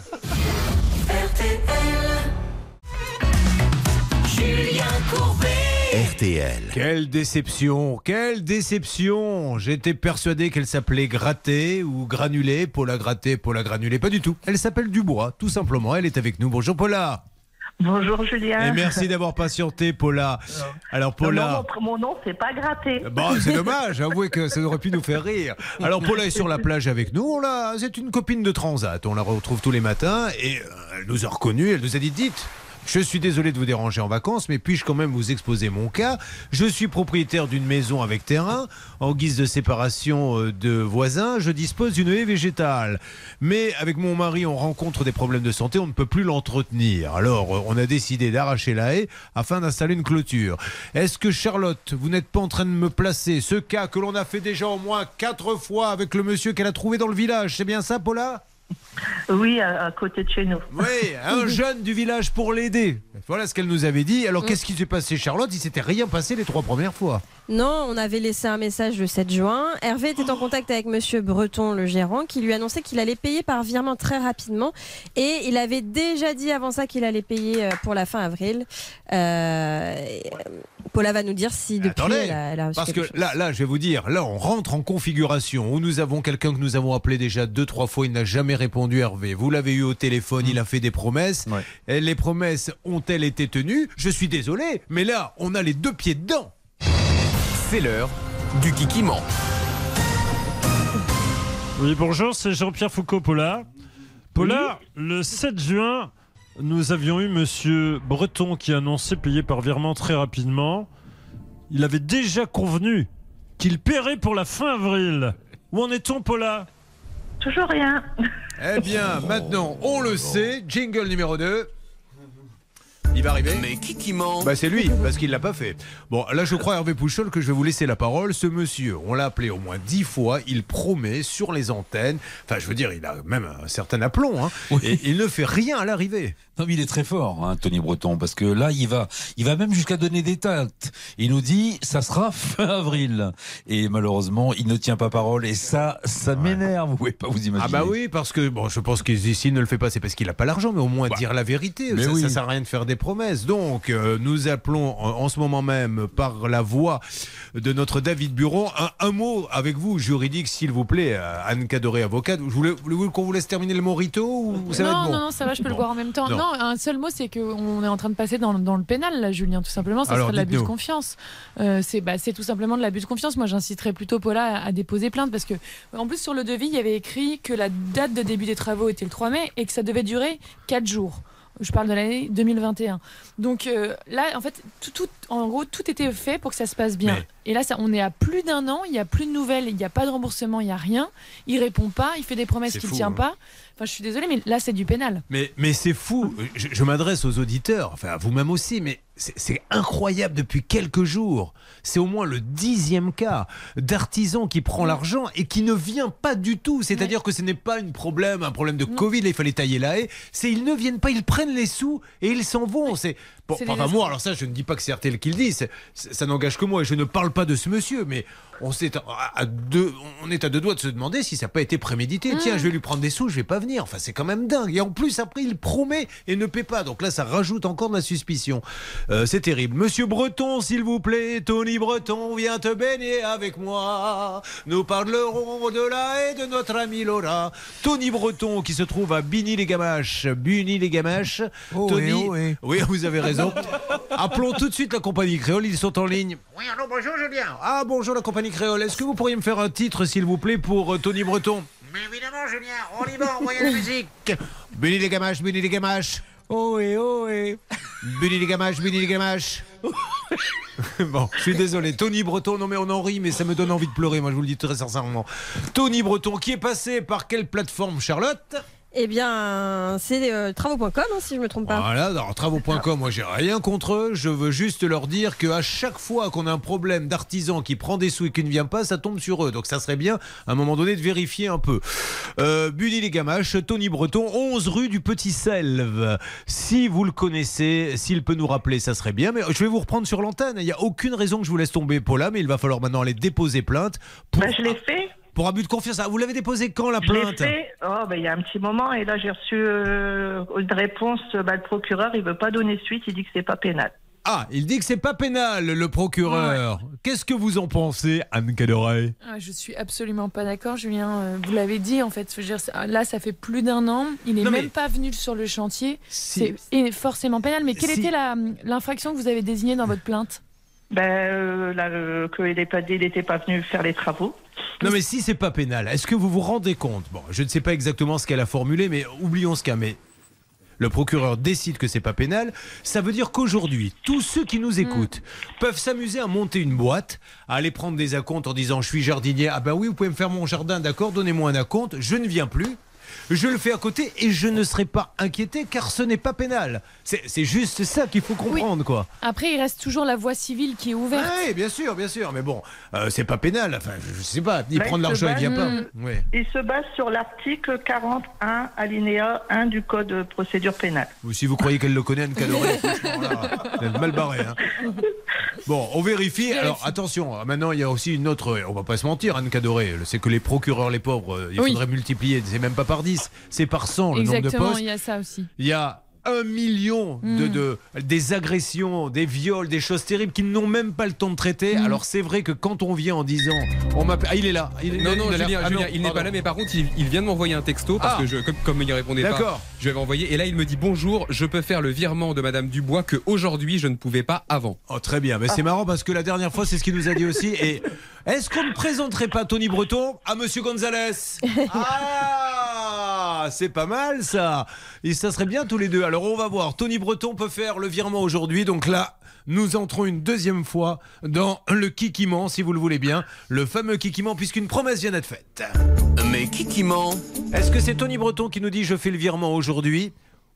Julien Courbet. RTL. Quelle déception, quelle déception J'étais persuadé qu'elle s'appelait Gratter ou Granulé, Paula Gratter, Paula Granulé. Pas du tout. Elle s'appelle Dubois, tout simplement. Elle est avec nous. Bonjour Paula. Bonjour Julien. Et merci d'avoir patienté, Paula. Alors Paula. non, mon nom, c'est pas gratté. Bon, c'est dommage, avouez que ça aurait pu nous faire rire. Alors Paula est sur la plage avec nous, on l'a- c'est une copine de Transat, on la retrouve tous les matins et euh, elle nous a reconnus, elle nous a dit dites. Je suis désolé de vous déranger en vacances, mais puis-je quand même vous exposer mon cas Je suis propriétaire d'une maison avec terrain. En guise de séparation euh, de voisins, je dispose d'une haie végétale. Mais avec mon mari, on rencontre des problèmes de santé, on ne peut plus l'entretenir. Alors, euh, on a décidé d'arracher la haie afin d'installer une clôture. Est-ce que Charlotte, vous n'êtes pas en train de me placer ce cas que l'on a fait déjà au moins quatre fois avec le monsieur qu'elle a trouvé dans le village? C'est bien ça, Paula? Oui, à, à côté de chez nous. Oui, un jeune du village pour l'aider. Voilà ce qu'elle nous avait dit. Alors, qu'est-ce qui s'est passé, Charlotte? Il s'était rien passé les trois premières fois. Non, on avait laissé un message le 7 juin. Hervé était en contact avec Monsieur Breton, le gérant, qui lui annonçait qu'il allait payer par virement très rapidement. Et il avait déjà dit avant ça qu'il allait payer euh, pour la fin avril. Euh, Paula va nous dire si depuis Attendez, elle a, elle a reçu parce que chose. là, là, je vais vous dire, là, on rentre en configuration où nous avons quelqu'un que nous avons appelé déjà deux, trois fois, il n'a jamais répondu, Hervé. Vous l'avez eu au téléphone, il a fait des promesses. Et les promesses ont-elles été tenues? Je suis désolé, mais là, on a les deux pieds dedans. C'est l'heure du kikiment. Oui, bonjour, c'est Jean-Pierre Foucault, Paula. Paula, le 7 juin, nous avions eu Monsieur Breton qui annonçait payer par virement très rapidement. Il avait déjà convenu qu'il paierait pour la fin avril. Où en est-on, Paula? Toujours rien. Eh bien, maintenant, on le sait, jingle numéro 2. Il va arriver Mais qui qui ment Bah c'est lui, parce qu'il l'a pas fait. Bon, là je crois Hervé Pouchol que je vais vous laisser la parole. Ce monsieur, on l'a appelé au moins dix fois, il promet sur les antennes, enfin je veux dire, il a même un certain aplomb, hein, et il ne fait rien à l'arrivée. Non, mais il est très fort, hein, Tony Breton, parce que là, il va, il va même jusqu'à donner des dates. Il nous dit, ça sera fin avril. Et malheureusement, il ne tient pas parole. Et ça, ça m'énerve. Vous pouvez pas vous imaginer. Ah bah oui, parce que bon, je pense qu'ici il ne le fait pas, c'est parce qu'il n'a pas l'argent, mais au moins dire la vérité. mais Ça, oui. ça sert à rien de faire des promesses. Donc euh, nous appelons en, en ce moment même par la voix de notre David Buron un, un mot avec vous juridique, s'il vous plaît, euh, Anne Cadoré, avocate. Vous voulez, voulez-vous qu'on vous laisse terminer le morito ou ça va non, être bon non, non, ça va, je peux le voir en même temps. Non. Non, un seul mot, c'est qu'on est en train de passer dans, dans le pénal, là, Julien, tout simplement. Ça Alors, serait de l'abus de confiance. Euh, c'est bah, c'est tout simplement de l'abus de confiance. Moi, j'inciterais plutôt Paula à, à déposer plainte parce que, en plus, sur le devis, il y avait écrit que la date de début des travaux était le 3 mai et que ça devait durer 4 jours. Je parle de l'année 2021. Donc euh, là, en fait, tout, tout- en gros, tout était fait pour que ça se passe bien. Et là, ça, on est à plus d'un an, il n'y a plus de nouvelles, il n'y a pas de remboursement, il n'y a rien. Il répond pas, il fait des promesses qu'il ne tient hein. pas. Je suis désolée, mais là, c'est du pénal. Mais, mais c'est fou. Je, je m'adresse aux auditeurs, enfin à vous-même aussi, mais c'est incroyable depuis quelques jours. C'est au moins le dixième cas d'artisan qui prend l'argent et qui ne vient pas du tout. C'est-à-dire que ce n'est pas un problème, un problème de Covid, il fallait tailler la haie. C'est ils ne viennent pas, ils prennent les sous et ils s'en vont. C'est bon, enfin moi, alors ça, je ne dis pas que c'est RTL qui le dit. Ça n'engage que moi et je ne parle pas de ce monsieur, mais on, s'est à, à deux, on est à deux doigts de se demander si ça n'a pas été prémédité. Tiens, je vais lui prendre des sous, je vais pas venir. Enfin, c'est quand même dingue. Et en plus, après, il promet et ne paie pas. Donc là, ça rajoute encore de la suspicion. Euh, c'est terrible. Monsieur Breton, s'il vous plaît, Tony Breton, viens te baigner avec moi. Nous parlerons de la haie de notre ami Laura. Tony Breton, qui se trouve à Bigny-les-Gamaches. Bigny-les-Gamaches. Oh, Tony, eh, oh, eh. oui, vous avez raison. Appelons tout de suite la compagnie créole. Ils sont en ligne. Oui, allô, bonjour Julien. Ah, bonjour la compagnie créole. Est-ce que vous pourriez me faire un titre, s'il vous plaît, pour euh, Tony Breton? Mais évidemment, Julien, on y va, envoyez la musique. Béni les gamaches, béni les gamaches. Oh et oh et. Béni les gamaches, béni les gamaches. bon, je suis désolé. Tony Breton, non mais on en rit, mais ça me donne envie de pleurer, moi je vous le dis très sincèrement. Tony Breton, qui est passé par quelle plateforme, Charlotte? Eh bien, c'est euh, travaux.com, hein, si je me trompe pas. Voilà, alors travaux.com, moi j'ai rien contre eux, je veux juste leur dire qu'à chaque fois qu'on a un problème d'artisan qui prend des sous et qui ne vient pas, ça tombe sur eux. Donc ça serait bien à un moment donné de vérifier un peu. Euh, Bunny les Gamaches, Tony Breton, 11 rue du Petit Selve. Si vous le connaissez, s'il peut nous rappeler, ça serait bien. Mais je vais vous reprendre sur l'antenne. Il n'y a aucune raison que je vous laisse tomber, Paula, mais il va falloir maintenant aller déposer plainte. Pour, Bah, je l'ai fait. Pour abus de confiance. Ah, vous l'avez déposé quand la Je l'ai plainte fait oh, ben, il y a un petit moment et là j'ai reçu euh, une réponse. Bah, le procureur il veut pas donner suite, il dit que c'est pas pénal. Ah, il dit que c'est pas pénal, le procureur. Qu'est-ce que vous en pensez, Anne Cadoret? Ah, je suis absolument pas d'accord, Julien. Euh, Vous l'avez dit, en fait. Dire, c'est- là, ça fait plus d'un an. Il n'est même mais- pas venu sur le chantier. Si- C'est forcément pénal. Mais quelle Si- était la- l'infraction que vous avez désignée dans votre plainte? Ben, euh, là, euh, qu'il n'était pas, pas venu faire les travaux. Non mais si c'est pas pénal, est-ce que vous vous rendez compte? Bon, je ne sais pas exactement ce qu'elle a formulé, mais oublions ce cas. Mais le procureur décide que c'est pas pénal, ça veut dire qu'aujourd'hui, tous ceux qui nous écoutent peuvent s'amuser à monter une boîte, à aller prendre des acomptes en disant je suis jardinier, ah ben oui, vous pouvez me faire mon jardin, d'accord, donnez-moi un acompte, je ne viens plus. Je le fais à côté et je ne serai pas inquiété car ce n'est pas pénal. C'est juste ça qu'il faut comprendre, quoi. Après, il reste toujours la voie civile qui est ouverte. Oui, bien sûr, bien sûr. Mais bon, euh, c'est pas pénal. Enfin, je, je sais pas. Il prend de l'argent, il vient base- pas. Ouais. Il se base sur l'article 41 alinéa 1 du code de procédure pénale. Ou si vous croyez qu'elle le connaît, Anne là, vous êtes mal barré. hein. Bon, on vérifie. Alors attention, maintenant il y a aussi une autre. On va pas se mentir, Anne Cadoré. C'est que les procureurs, les pauvres, euh, il Oui. faudrait multiplier. C'est même pas par 10, c'est par 100 le nombre de Exactement, postes. il y a ça aussi. Il y a un million de, Mm. de- des agressions, des viols, des choses terribles qui n'ont même pas le temps de traiter. Mm. Alors c'est vrai que quand on vient en disant, on m'appelle, ah il est là. Il, Non, il non, a l'air- Julien, ah, Julien, non, il n'est pas là, mais par contre, il, il vient de m'envoyer un texto parce Ah. que je, comme, comme il répondait pas, D'accord. je lui avais envoyé. Et là, il me dit bonjour, je peux faire le virement de Madame Dubois que aujourd'hui je ne pouvais pas avant. Oh, très bien, mais c'est marrant parce que la dernière fois, c'est ce qu'il nous a dit aussi. Et est-ce qu'on ne présenterait pas Tony Breton à Monsieur Gonzalez? Ah, c'est pas mal ça. Et ça serait bien tous les deux. Alors on va voir. Tony Breton peut faire le virement aujourd'hui. Donc là, nous entrons une deuxième fois dans le kikiment, si vous le voulez bien, le fameux kikiment, puisqu'une promesse vient d'être faite. Mais ment Est-ce que c'est Tony Breton qui nous dit je fais le virement aujourd'hui,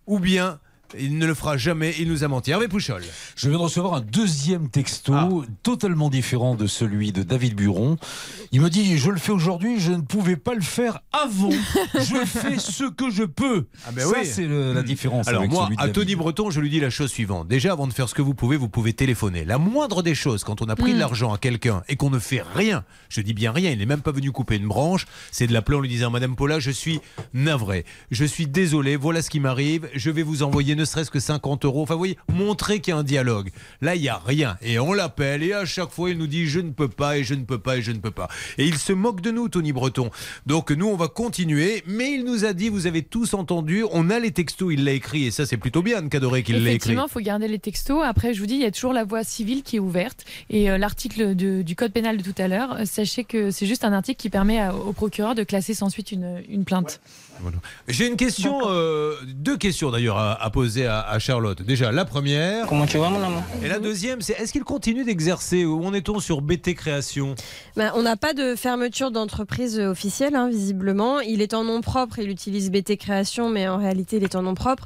ou bien il ne le fera jamais, il nous a menti. Hervé Pouchol. Je viens de recevoir un deuxième texto, Ah. totalement différent de celui de David Buron. Il me dit Je le fais aujourd'hui, je ne pouvais pas le faire avant. je fais ce que je peux. Ah ben Ça, oui. c'est le- la différence. Alors avec moi, celui de à David. Tony Breton, je lui dis la chose suivante. Déjà, avant de faire ce que vous pouvez, vous pouvez téléphoner. La moindre des choses, quand on a pris de l'argent à quelqu'un et qu'on ne fait rien, je dis bien rien, il n'est même pas venu couper une branche, c'est de l'appeler en lui disant Madame Paula, je suis navré, je suis désolé, voilà ce qui m'arrive, je vais vous envoyer ne serait-ce que 50 euros. Enfin, vous voyez, montrer qu'il y a un dialogue. Là, il n'y a rien. Et on l'appelle et à chaque fois, il nous dit je ne peux pas et je ne peux pas et je ne peux pas. Et il se moque de nous, Tony Breton. Donc nous, on va continuer. Mais il nous a dit, vous avez tous entendu, on a les textos, il l'a écrit. Et ça, c'est plutôt bien, Anne Cadoré, qu'il l'a écrit. Effectivement, il faut garder les textos. Après, je vous dis, il y a toujours la voie civile qui est ouverte. Et euh, l'article du code pénal de tout à l'heure, euh, sachez que c'est juste un article qui permet à- au procureur de classer sans suite une, une plainte. J'ai une question, euh, deux questions d'ailleurs à, à poser à, à Charlotte. Déjà, la première. Comment tu vas, mon amour Et la deuxième, c'est est-ce qu'il continue d'exercer Où en est-on sur BT Création? Ben, on n'a pas de fermeture d'entreprise officielle, hein, visiblement. Il est en nom propre, il utilise BT Création, mais en réalité, il est en nom propre.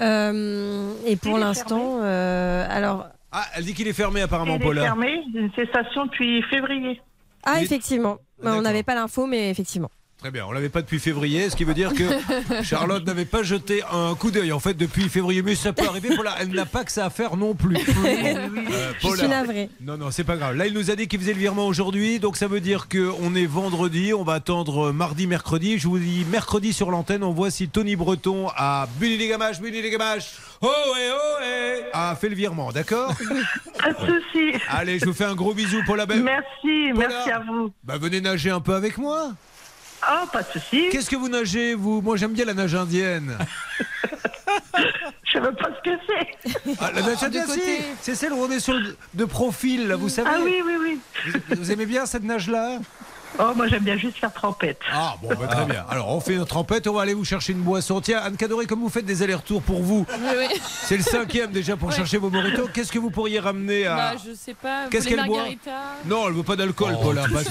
Euh, et pour l'instant, euh, alors. Ah, elle dit qu'il est fermé apparemment, Il est Paula. fermé, une cessation depuis février. Ah, Il est- effectivement. Ben, on n'avait pas l'info, mais effectivement. Très bien, on l'avait pas depuis février, ce qui veut dire que Charlotte n'avait pas jeté un coup d'œil en fait depuis février. Mais ça peut arriver, Paula. Elle n'a pas que ça à faire non plus. Euh, Je suis navrée. Non, non, c'est pas grave. Là, il nous a dit qu'il faisait le virement aujourd'hui, donc ça veut dire qu'on est vendredi. On va attendre mardi, mercredi. Je vous dis mercredi sur l'antenne. On voit si Tony Breton a Bully les gamaches, Bully les gamaches. Oh et oh et a fait le virement, d'accord Pas de souci. Allez, je vous fais un gros bisou, Paula. Ben- Merci, Paula, merci à vous. Bah, venez nager un peu avec moi. Oh, pas de souci. Qu'est-ce que vous nagez, vous? Moi, j'aime bien la nage indienne. Je sais même pas ce que c'est. Ah, la nage indienne, si. C'est celle où on est sur le- de profil, là, vous savez? Ah oui, oui, oui. Vous, vous aimez bien cette nage-là? Oh, moi j'aime bien juste faire trempette. Ah bon, bah, très bien. Alors, on fait notre tempête, on va aller vous chercher une boisson. Tiens, Anne Cadoré, comme vous faites des allers-retours pour vous, c'est le cinquième déjà pour Ouais. chercher vos moritos. Qu'est-ce que vous pourriez ramener à... Bah, je sais pas. Qu'est-ce qu'elle boit Non, elle veut pas d'alcool, Paula, pas.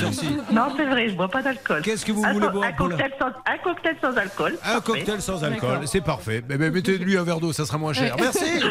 Non, c'est vrai, je bois pas d'alcool. Qu'est-ce que vous Un- voulez boire, un Paula cocktail, sans, un cocktail sans alcool. Un Parfait. cocktail sans alcool, D'accord. c'est parfait. Mais, mais mettez-lui un verre d'eau, ça sera moins cher. Ouais. Merci.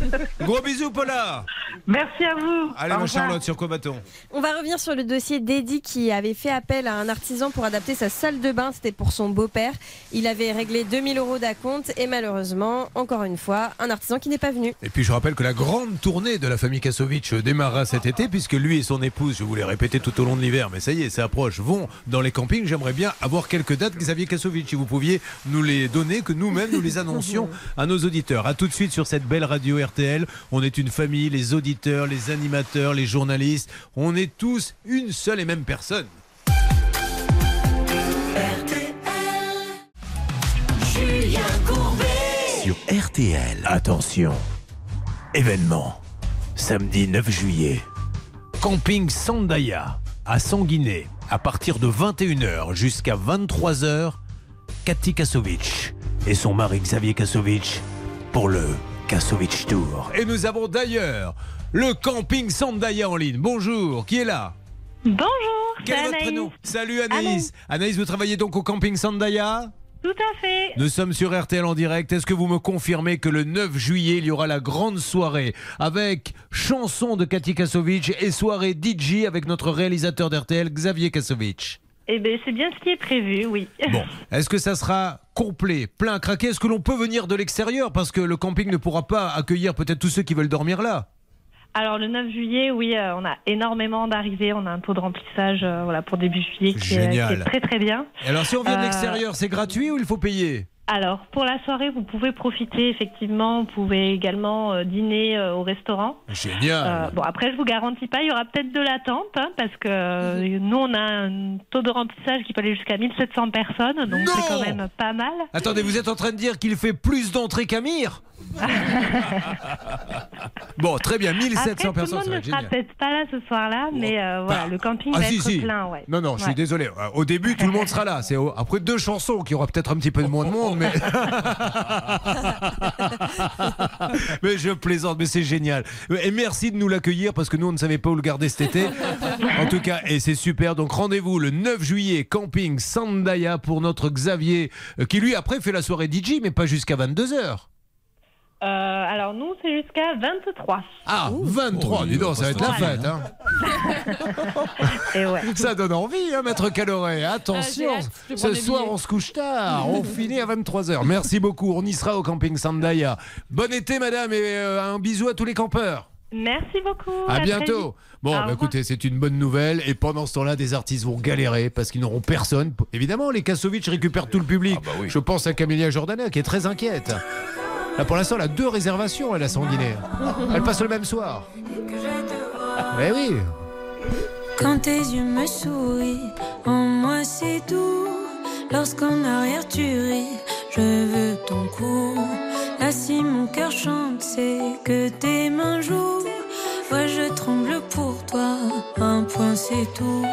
Gros bisous, Paula. Merci à vous. Allez, revoir. Charlotte, sur quoi va-t-on On va revenir sur le dossier d'Eddie qui avait fait appel à un artisan pour adapter sa salle de bain. C'était pour son beau-père. Il avait réglé 2000 euros d'acompte et malheureusement, encore une fois, un artisan qui n'est pas venu. Et puis je rappelle que la grande tournée de la famille Kasovic démarrera cet été puisque lui et son épouse, je vous l'ai répété tout au long de l'hiver, mais ça y est, ça approche, vont dans les campings. J'aimerais bien avoir quelques dates, Xavier Kasovic, si vous pouviez nous les donner, que nous-mêmes nous les annoncions à nos auditeurs. A tout de suite sur cette belle radio RTL. On est une famille, les auditeurs, les animateurs, les journalistes. On est tous une seule et même personne. Sur RTL. Attention. Événement. Samedi 9 juillet. Camping Sandaya à Sanguinet à partir de 21h jusqu'à 23h. Cathy Kasovic et son mari Xavier Kasovic pour le Kasovic Tour. Et nous avons d'ailleurs le camping Sandaya en ligne. Bonjour, qui est là? Bonjour, Quel est c'est votre Anaïs. prénom? Salut Anaïs. Anaïs, vous travaillez donc au camping Sandaya? Tout à fait. Nous sommes sur RTL en direct. Est-ce que vous me confirmez que le 9 juillet, il y aura la grande soirée avec chanson de Cathy Kasovic et soirée DJ avec notre réalisateur d'RTL, Xavier Kasovic Eh bien, c'est bien ce qui est prévu, oui. Bon, est-ce que ça sera complet, plein, craqué? Est-ce que l'on peut venir de l'extérieur? Parce que le camping ne pourra pas accueillir peut-être tous ceux qui veulent dormir là. Alors, le 9 juillet, oui, euh, on a énormément d'arrivées. On a un taux de remplissage euh, voilà, pour début juillet qui, est- Génial. qui est très très bien. Et alors, si on vient de Euh, l'extérieur, c'est gratuit ou il faut payer? Alors, pour la soirée, vous pouvez profiter, effectivement. Vous pouvez également euh, dîner euh, au restaurant. Génial. Euh, bon, après, je vous garantis pas, il y aura peut-être de l'attente, hein, parce que nous, on a un taux de remplissage qui peut aller jusqu'à 1700 personnes, donc c'est quand même pas mal. Attendez, vous êtes en train de dire qu'il fait plus d'entrées qu'Amir Bon, très bien, 1700 Après, tout personnes, le monde ne sera peut-être pas là ce soir-là, mais euh, voilà, le camping Ah va si, être si. plein, ouais. Non, non, je suis Ouais. désolé. Euh, Au début, tout le monde sera là. C'est après deux chansons qu'il y aura peut-être un petit peu de moins de monde, mais. mais je plaisante, mais c'est génial. Et merci de nous l'accueillir parce que nous, on ne savait pas où le garder cet été. En tout cas, et c'est super. Donc rendez-vous le 9 juillet, camping Sandaya pour notre Xavier, euh, qui lui, après, fait la soirée DJ, mais pas jusqu'à 22h. Euh, alors nous, c'est jusqu'à 23. Ah, 23, dis donc, ça va être la fête. Hein. Et ouais. Ça donne envie, hein, Maître Caloré. Ah, Attention, j'ai hâte, je vais ce prendre des soir billets. on se couche tard, on finit à 23h. Merci beaucoup, on y sera au camping Sandaya. Bon été, madame, et euh, un bisou à tous les campeurs. Merci beaucoup. À très bientôt. vite. Bon, Au bah, revoir. écoutez, c'est une bonne nouvelle. Et pendant ce temps-là, des artistes vont galérer parce qu'ils n'auront personne. Évidemment, les Kasovic récupèrent tout le public. Ah, bah Je pense à Camélia Jordana qui est très inquiète. Là, pour l'instant, elle a deux réservations, elle a sanguinaire. Elle passe le même soir. Mais oui. Quand tes yeux me sourient, en moi c'est doux. Lorsqu'en arrière tu ris, je veux ton cou. Là si mon cœur chante, c'est que tes mains jouent. Je tremble pour toi, un point c'est tout.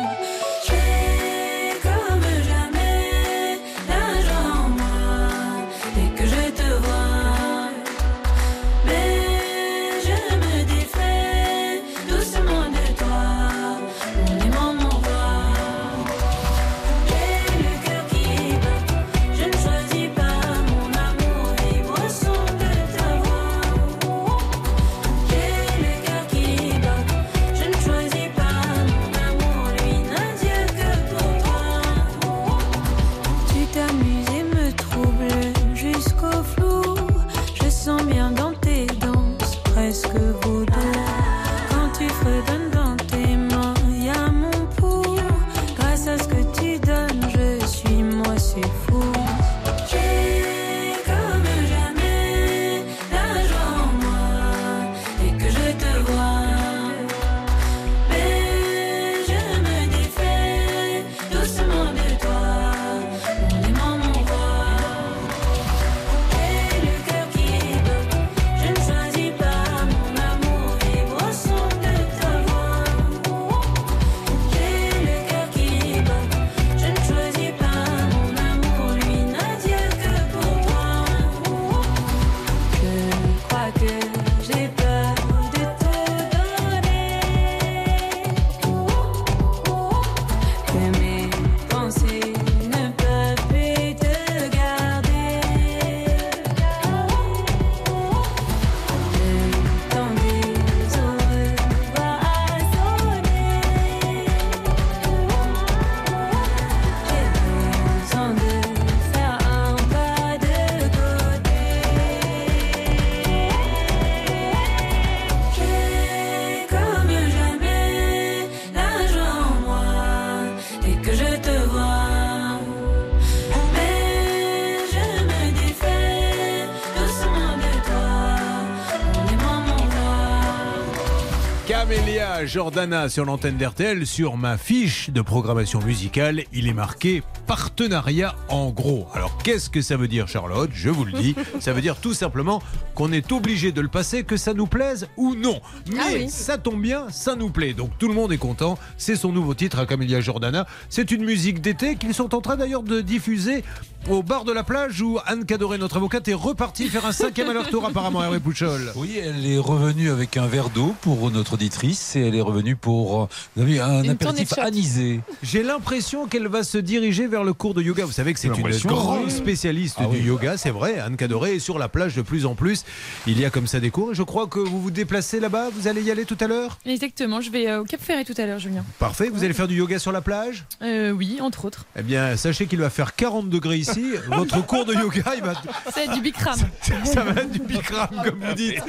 Jordana sur l'antenne d'RTL. Sur ma fiche de programmation musicale, il est marqué partenariat en gros. Alors qu'est-ce que ça veut dire, Charlotte? Je vous le dis. Ça veut dire tout simplement qu'on est obligé de le passer, que ça nous plaise ou non. Mais ça tombe bien, ça nous plaît. Donc tout le monde est content. C'est son nouveau titre à Camélia Jordana. C'est une musique d'été qu'ils sont en train d'ailleurs de diffuser au bar de la plage où Anne Cadoré, notre avocate, est repartie faire un cinquième aller-retour apparemment, Hervé Pouchol. Oui, elle est revenue avec un verre d'eau pour notre auditrice et elle est revenue pour euh, vous avez vu, un Une apéritif anisé. J'ai l'impression qu'elle va se diriger vers le cours de yoga. Vous savez que c'est une grande spécialiste Ah du oui. yoga, c'est vrai. Anne Cadoré est sur la plage de plus en plus. Il y a comme ça des cours et je crois que vous vous déplacez là-bas. Vous allez y aller tout à l'heure Exactement, je vais euh, au Cap Ferré tout à l'heure, Julien. Parfait. Vous allez faire du yoga sur la plage Euh, oui, entre autres. Eh bien, sachez qu'il va faire 40 degrés ici. Votre cours de yoga, il va. C'est du Bikram. Ça va être du Bikram, comme vous dites.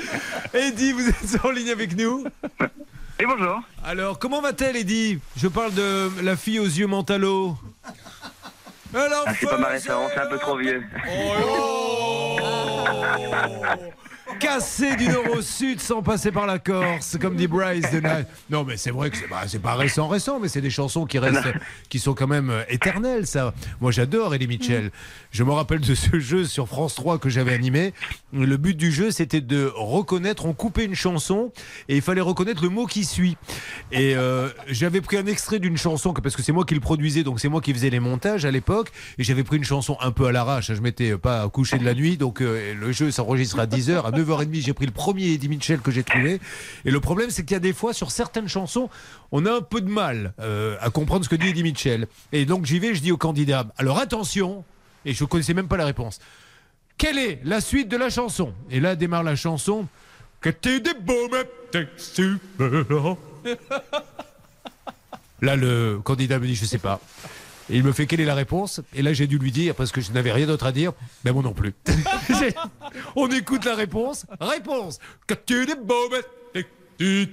Eddie, vous êtes en ligne avec nous Et bonjour. Alors, comment va-t-elle, Eddie Je parle de la fille aux yeux mentalo. Ah, c'est pas ma référence, c'est un peu trop vieux. Cassé du nord au sud sans passer par la Corse, comme dit Bryce de Night. Non, mais c'est vrai que c'est c'est pas récent, récent, mais c'est des chansons qui restent, qui sont quand même euh, éternelles, ça. Moi, j'adore Eddie Mitchell. Je me rappelle de ce jeu sur France 3 que j'avais animé. Le but du jeu, c'était de reconnaître, on coupait une chanson et il fallait reconnaître le mot qui suit. Et euh, j'avais pris un extrait d'une chanson, parce que c'est moi qui le produisais, donc c'est moi qui faisais les montages à l'époque, et j'avais pris une chanson un peu à l'arrache. Je m'étais pas couché de la nuit, donc euh, le jeu s'enregistre à 10h. À 9h30, j'ai pris le premier Eddie Mitchell que j'ai trouvé. Et le problème, c'est qu'il y a des fois, sur certaines chansons, on a un peu de mal euh, à comprendre ce que dit Eddie Mitchell. Et donc j'y vais, je dis au candidat, alors attention, et je connaissais même pas la réponse. Quelle est la suite de la chanson? Et là démarre la chanson. Que t'es des beaux. Là, le candidat me dit Je sais pas. Et il me fait Quelle est la réponse? Et là, j'ai dû lui dire, parce que je n'avais rien d'autre à dire, ben moi non plus. On écoute la réponse. Réponse tu.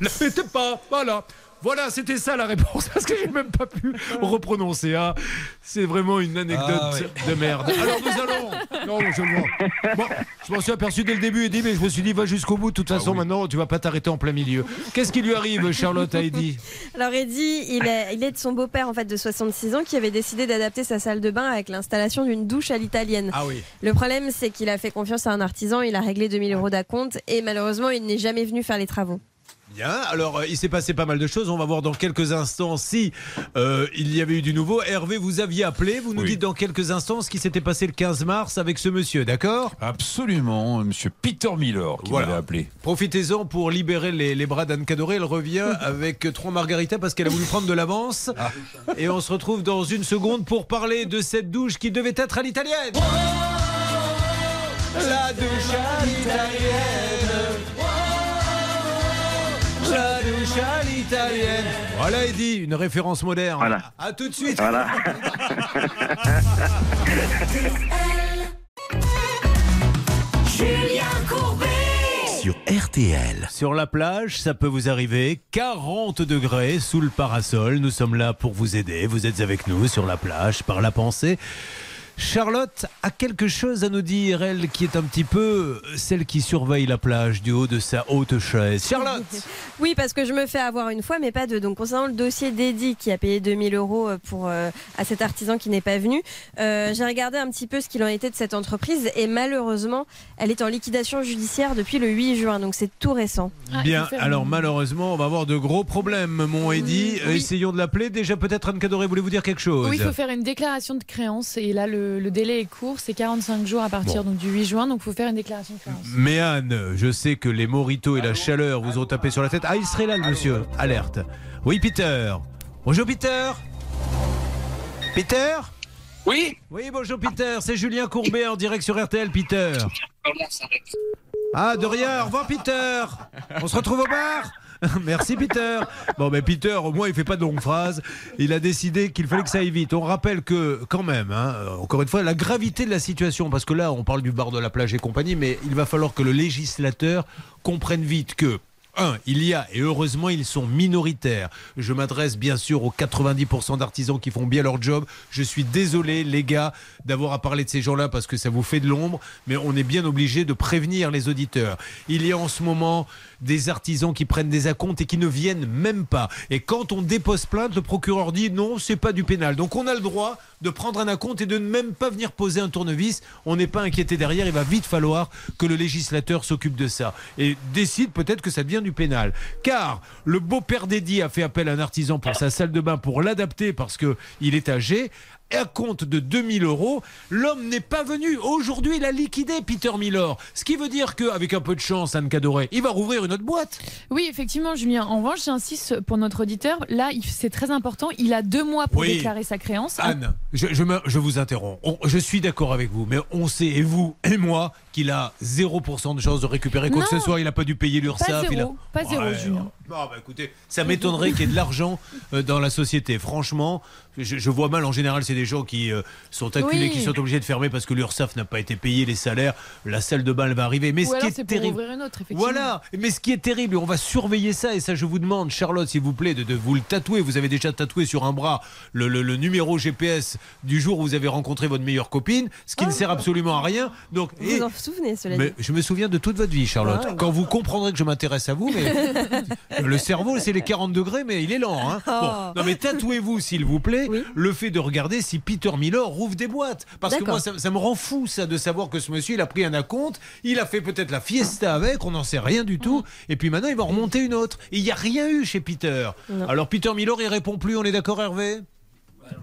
La fête pas, voilà. Voilà, c'était ça la réponse, parce que j'ai même pas pu reprononcer. Ah, c'est vraiment une anecdote Ah, oui. de merde. Alors nous allons. Non, je le vois. Bon, je m'en suis aperçu dès le début, Eddie, mais je me suis dit, va jusqu'au bout. De toute façon, maintenant, tu vas pas t'arrêter en plein milieu. Qu'est-ce qui lui arrive, Charlotte, à Eddie Alors Eddie, il est, il est de son beau-père en fait de 66 ans qui avait décidé d'adapter sa salle de bain avec l'installation d'une douche à l'italienne. Ah oui. Le problème c'est qu'il a fait confiance à un artisan, il a réglé 2000 euros d'acompte et malheureusement il n'est jamais venu faire les travaux. Bien, alors euh, il s'est passé pas mal de choses. On va voir dans quelques instants si euh, il y avait eu du nouveau. Hervé, vous aviez appelé. Vous nous Oui. dites dans quelques instants ce qui s'était passé le 15 mars avec ce monsieur, d'accord? Absolument, monsieur Peter Miller qui Voilà. m'avait appelé. Profitez-en pour libérer les, les bras d'Anne Cadoré. Elle revient avec trois margaritas parce qu'elle a voulu prendre de l'avance. Et on se retrouve dans une seconde pour parler de cette douche qui devait être à l'italienne. La douche à l'italienne. À l'italienne. Voilà, Eddie, une référence moderne. Voilà. À tout de suite. Voilà. Julien Courbet Sur RTL. Sur la plage, ça peut vous arriver. 40 degrés sous le parasol. Nous sommes là pour vous aider. Vous êtes avec nous sur la plage par la pensée. Charlotte a quelque chose à nous dire, elle qui est un petit peu celle qui surveille la plage du haut de sa haute chaise. Charlotte Oui, parce que je me fais avoir une fois, mais pas deux. Donc, concernant le dossier d'Eddie qui a payé 2000 euros pour, euh, à cet artisan qui n'est pas venu, euh, j'ai regardé un petit peu ce qu'il en était de cette entreprise et malheureusement, elle est en liquidation judiciaire depuis le 8 juin. Donc, c'est tout récent. Bien, alors malheureusement, on va avoir de gros problèmes, mon Eddy. Euh, Essayons de l'appeler. Déjà, peut-être Anne Cadoré, voulez-vous dire quelque chose Oui, il faut faire une déclaration de créance et là le, le délai est court, c'est 45 jours à partir donc, du 8 juin, donc il faut faire une déclaration de créance. Mais Anne, je sais que les moritos et la chaleur vous ont tapé sur la tête. Ah, il serait là, le monsieur. Alerte. Oui, Peter. Bonjour, Peter. Peter? Oui Oui, bonjour, Peter. C'est Julien Courbet en direct sur RTL, Peter. Ah, de rien. Au revoir, Peter. On se retrouve au bar? Merci Peter. Bon ben Peter, au moins il fait pas de longues phrases. Il a décidé qu'il fallait que ça aille vite. On rappelle que quand même, hein, euh, encore une fois, la gravité de la situation, parce que là on parle du bar de la plage et compagnie, mais il va falloir que le législateur comprenne vite que un, il y a, et heureusement ils sont minoritaires. Je m'adresse bien sûr aux 90% d'artisans qui font bien leur job. Je suis désolé les gars d'avoir à parler de ces gens-là parce que ça vous fait de l'ombre, mais on est bien obligé de prévenir les auditeurs. Il y a en ce moment des artisans qui prennent des acomptes et qui ne viennent même pas. Et quand on dépose plainte, le procureur dit non, c'est pas du pénal. Donc on a le droit de prendre un acompte et de ne même pas venir poser un tournevis. On n'est pas inquiété derrière. Il va vite falloir que le législateur s'occupe de ça et décide peut-être que ça devient du pénal. Car le beau-père d'Eddie a fait appel à un artisan pour sa salle de bain pour l'adapter parce que il est âgé à compte de 2000 euros. L'homme n'est pas venu. Aujourd'hui, il a liquidé Peter Milor. Ce qui veut dire qu'avec un peu de chance, Anne Cadoré, il va rouvrir une autre boîte. Oui, effectivement, Julien. En revanche, j'insiste pour notre auditeur. Là, c'est très important. Il a deux mois pour Oui. déclarer sa créance. Anne, je, je me- je vous interromps. On- je suis d'accord avec vous, mais on sait, et vous et moi, qu'il a 0% de chance de récupérer quoi que ce soit. Il n'a pas dû payer Pas l'URSSAF. a- zéro, pas zéro, Ouais, Julien. Bon, bah, écoutez, ça m'étonnerait qu'il y ait de l'argent euh, dans la société. Franchement, je, je vois mal. En général, c'est des gens qui euh, sont acculés, Oui. qui sont obligés de fermer parce que l'URSSAF n'a pas été payé les salaires. La salle de bain, elle va arriver. Mais Ou ce qui est pour terrible. une autre. Voilà, mais ce qui est terrible, on va surveiller ça, et ça je vous demande, Charlotte, s'il vous plaît, de, de vous le tatouer. Vous avez déjà tatoué sur un bras le, le- le numéro GPS du jour où vous avez rencontré votre meilleure copine, ce qui ne sert absolument à rien. Donc, et- souvenez, cela mais dit je me souviens de toute votre vie, Charlotte. Ah. Quand vous comprendrez que je m'intéresse à vous, mais le cerveau, c'est les 40 degrés, mais il est lent. Hein. Bon, Oh. non, mais tatouez-vous, s'il vous plaît, le fait de regarder si Peter Miller rouvre des boîtes. Parce que moi, ça, ça me rend fou, ça, de savoir que ce monsieur, il a pris un acompte, il a fait peut-être la fiesta avec, on n'en sait rien du tout, et puis maintenant, il va en remonter une autre. Et il n'y a rien eu chez Peter. Non. Alors, Peter Miller, il répond plus, on est d'accord, Hervé?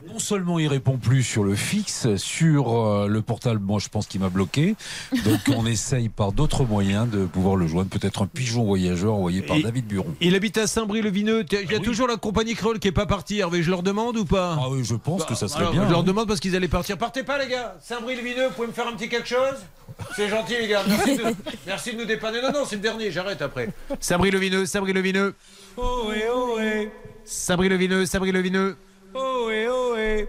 Non seulement il répond plus sur le fixe, sur euh, le portable, moi je pense qu'il m'a bloqué. Donc on essaye par d'autres moyens de pouvoir le joindre. Peut-être un pigeon voyageur envoyé par Et- David Buron. Il habite à Saint-Brie-le-Vineux. Il y a toujours la compagnie créole qui est pas partie, Hervé. Je leur demande ou pas? Ah oui, je pense que ça serait Alors, bien. Je leur hein. demande parce qu'ils allaient partir. Partez pas, les gars. Saint-Brie-le-Vineux, vous pouvez me faire un petit quelque chose? C'est gentil, les gars. Merci de, merci de nous dépanner. Non, non, c'est le dernier. J'arrête après. Saint-Brie-le-Vineux, Saint-Brie-le-Vineux. Saint-Brie-le-Vineux, Saint-Brie-le-Vineux.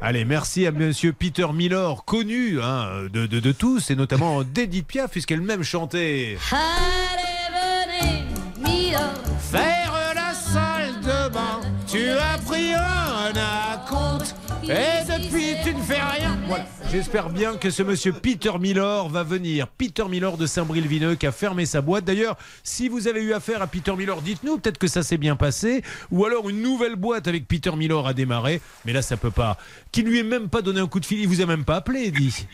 Allez, merci à monsieur Peter Miller, connu hein, de, de, de tous, et notamment d'Edith Piaf, puisqu'elle-même chantait. Faire la salle de bain, tu as pris un acompte et depuis tu ne fais rien. Voilà. J'espère bien que ce monsieur Peter Miller va venir. Peter Miller de Saint-Brie-le-Vineux qui a fermé sa boîte. D'ailleurs, si vous avez eu affaire à Peter Miller, dites-nous, peut-être que ça s'est bien passé. Ou alors une nouvelle boîte avec Peter Miller a démarré. Mais là, ça peut pas. Qui lui ait même pas donné un coup de fil. Il vous a même pas appelé, Eddie.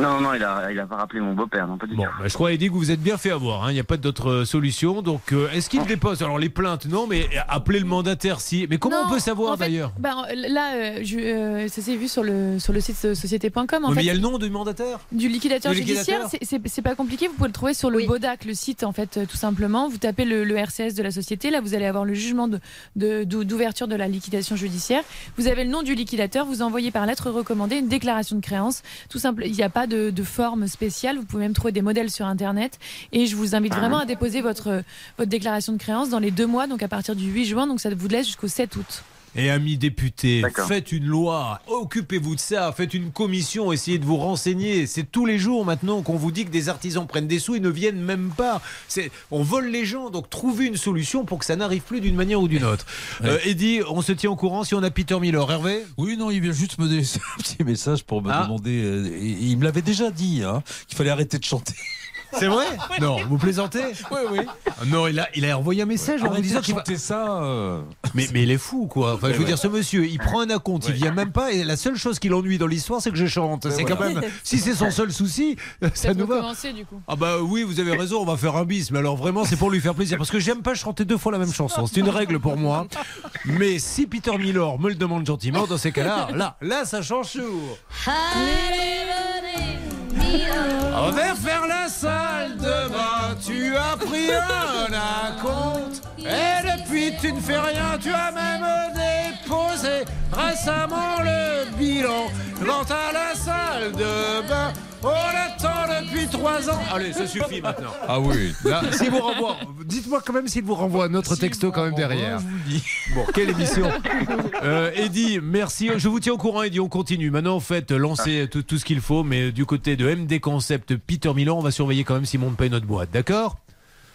Non, non, il a, il a pas rappelé mon beau-père, non, pas du Bon, bah, je crois, Eddie, que vous êtes bien fait avoir. hein. Il n'y a pas d'autre euh, solution. Donc, euh, est-ce qu'il dépose Alors, les plaintes, non, mais euh, appelez le mandataire si. Mais comment Non, on peut savoir en fait, d'ailleurs? ben, Là, euh, je- euh, ça s'est vu sur le, sur le site société.com. Oui, Mais il y a le nom du mandataire? Du liquidateur Le judiciaire, c'est- c'est c'est pas compliqué. Vous pouvez le trouver sur le Bodac, le site, en fait, tout simplement. Vous tapez le, le RCS de la société. Là, vous allez avoir le jugement de- de- d'ouverture de, la liquidation judiciaire. Vous avez le nom du liquidateur. Vous envoyez par lettre recommandée une déclaration de créance. Tout simple. Il n'y a pas de, de forme spéciale. Vous pouvez même trouver des modèles sur Internet. Et je vous invite vraiment à déposer votre, votre déclaration de créance dans les deux mois, donc à partir du 8 juin. Donc ça vous laisse jusqu'au 7 août. Et amis députés, faites une loi, occupez-vous de ça, faites une commission, essayez de vous renseigner. C'est tous les jours maintenant qu'on vous dit que des artisans prennent des sous et ne viennent même pas. On vole les gens, donc trouvez une solution pour que ça n'arrive plus d'une manière ou d'une autre. Euh, Eddy, on se tient au courant si on a Peter Miller. Hervé? Oui, non, il vient juste me laisser un petit message pour me Ah. demander. euh, et- il me l'avait déjà dit hein, qu'il fallait arrêter de chanter. C'est vrai Non, vous plaisantez Oui, oui. Ah Non, il a, il a envoyé un message en vous disant qu'il va- chanter ça. euh. Mais, mais il est fou, quoi. Enfin, je veux Ouais, dire, ce monsieur, il prend un acompte, il vient même pas, et la seule chose qui l'ennuie dans l'histoire, c'est que je chante. C'est quand même. Si c'est son seul souci, ça Peut-être nous va. du coup. Ah bah oui, vous avez raison, on va faire un bis. Mais alors vraiment, c'est pour lui faire plaisir. Parce que j'aime pas chanter deux fois la même chanson. C'est une règle pour moi. Mais si Peter Miller me le demande gentiment, dans ces cas-là, là, là, ça change tout. On va faire la salle de bain. Tu as pris un compte. Et depuis, tu ne fais rien. Tu as même déposé récemment le bilan. Quant à la salle de bain, on attend depuis trois ans. Allez, ça suffit maintenant. Ah oui. Là, si vous renvoie, dites-moi quand même s'il vous renvoie un autre texto quand même derrière. Bon, quelle émission. Euh, Eddy, merci. Je vous tiens au courant, Eddy. On continue. Maintenant, en fait, lancez tout, tout ce qu'il faut, mais du côté de MD Concept, Peter Milan, on va surveiller quand même s'il monte pas notre boîte, d'accord?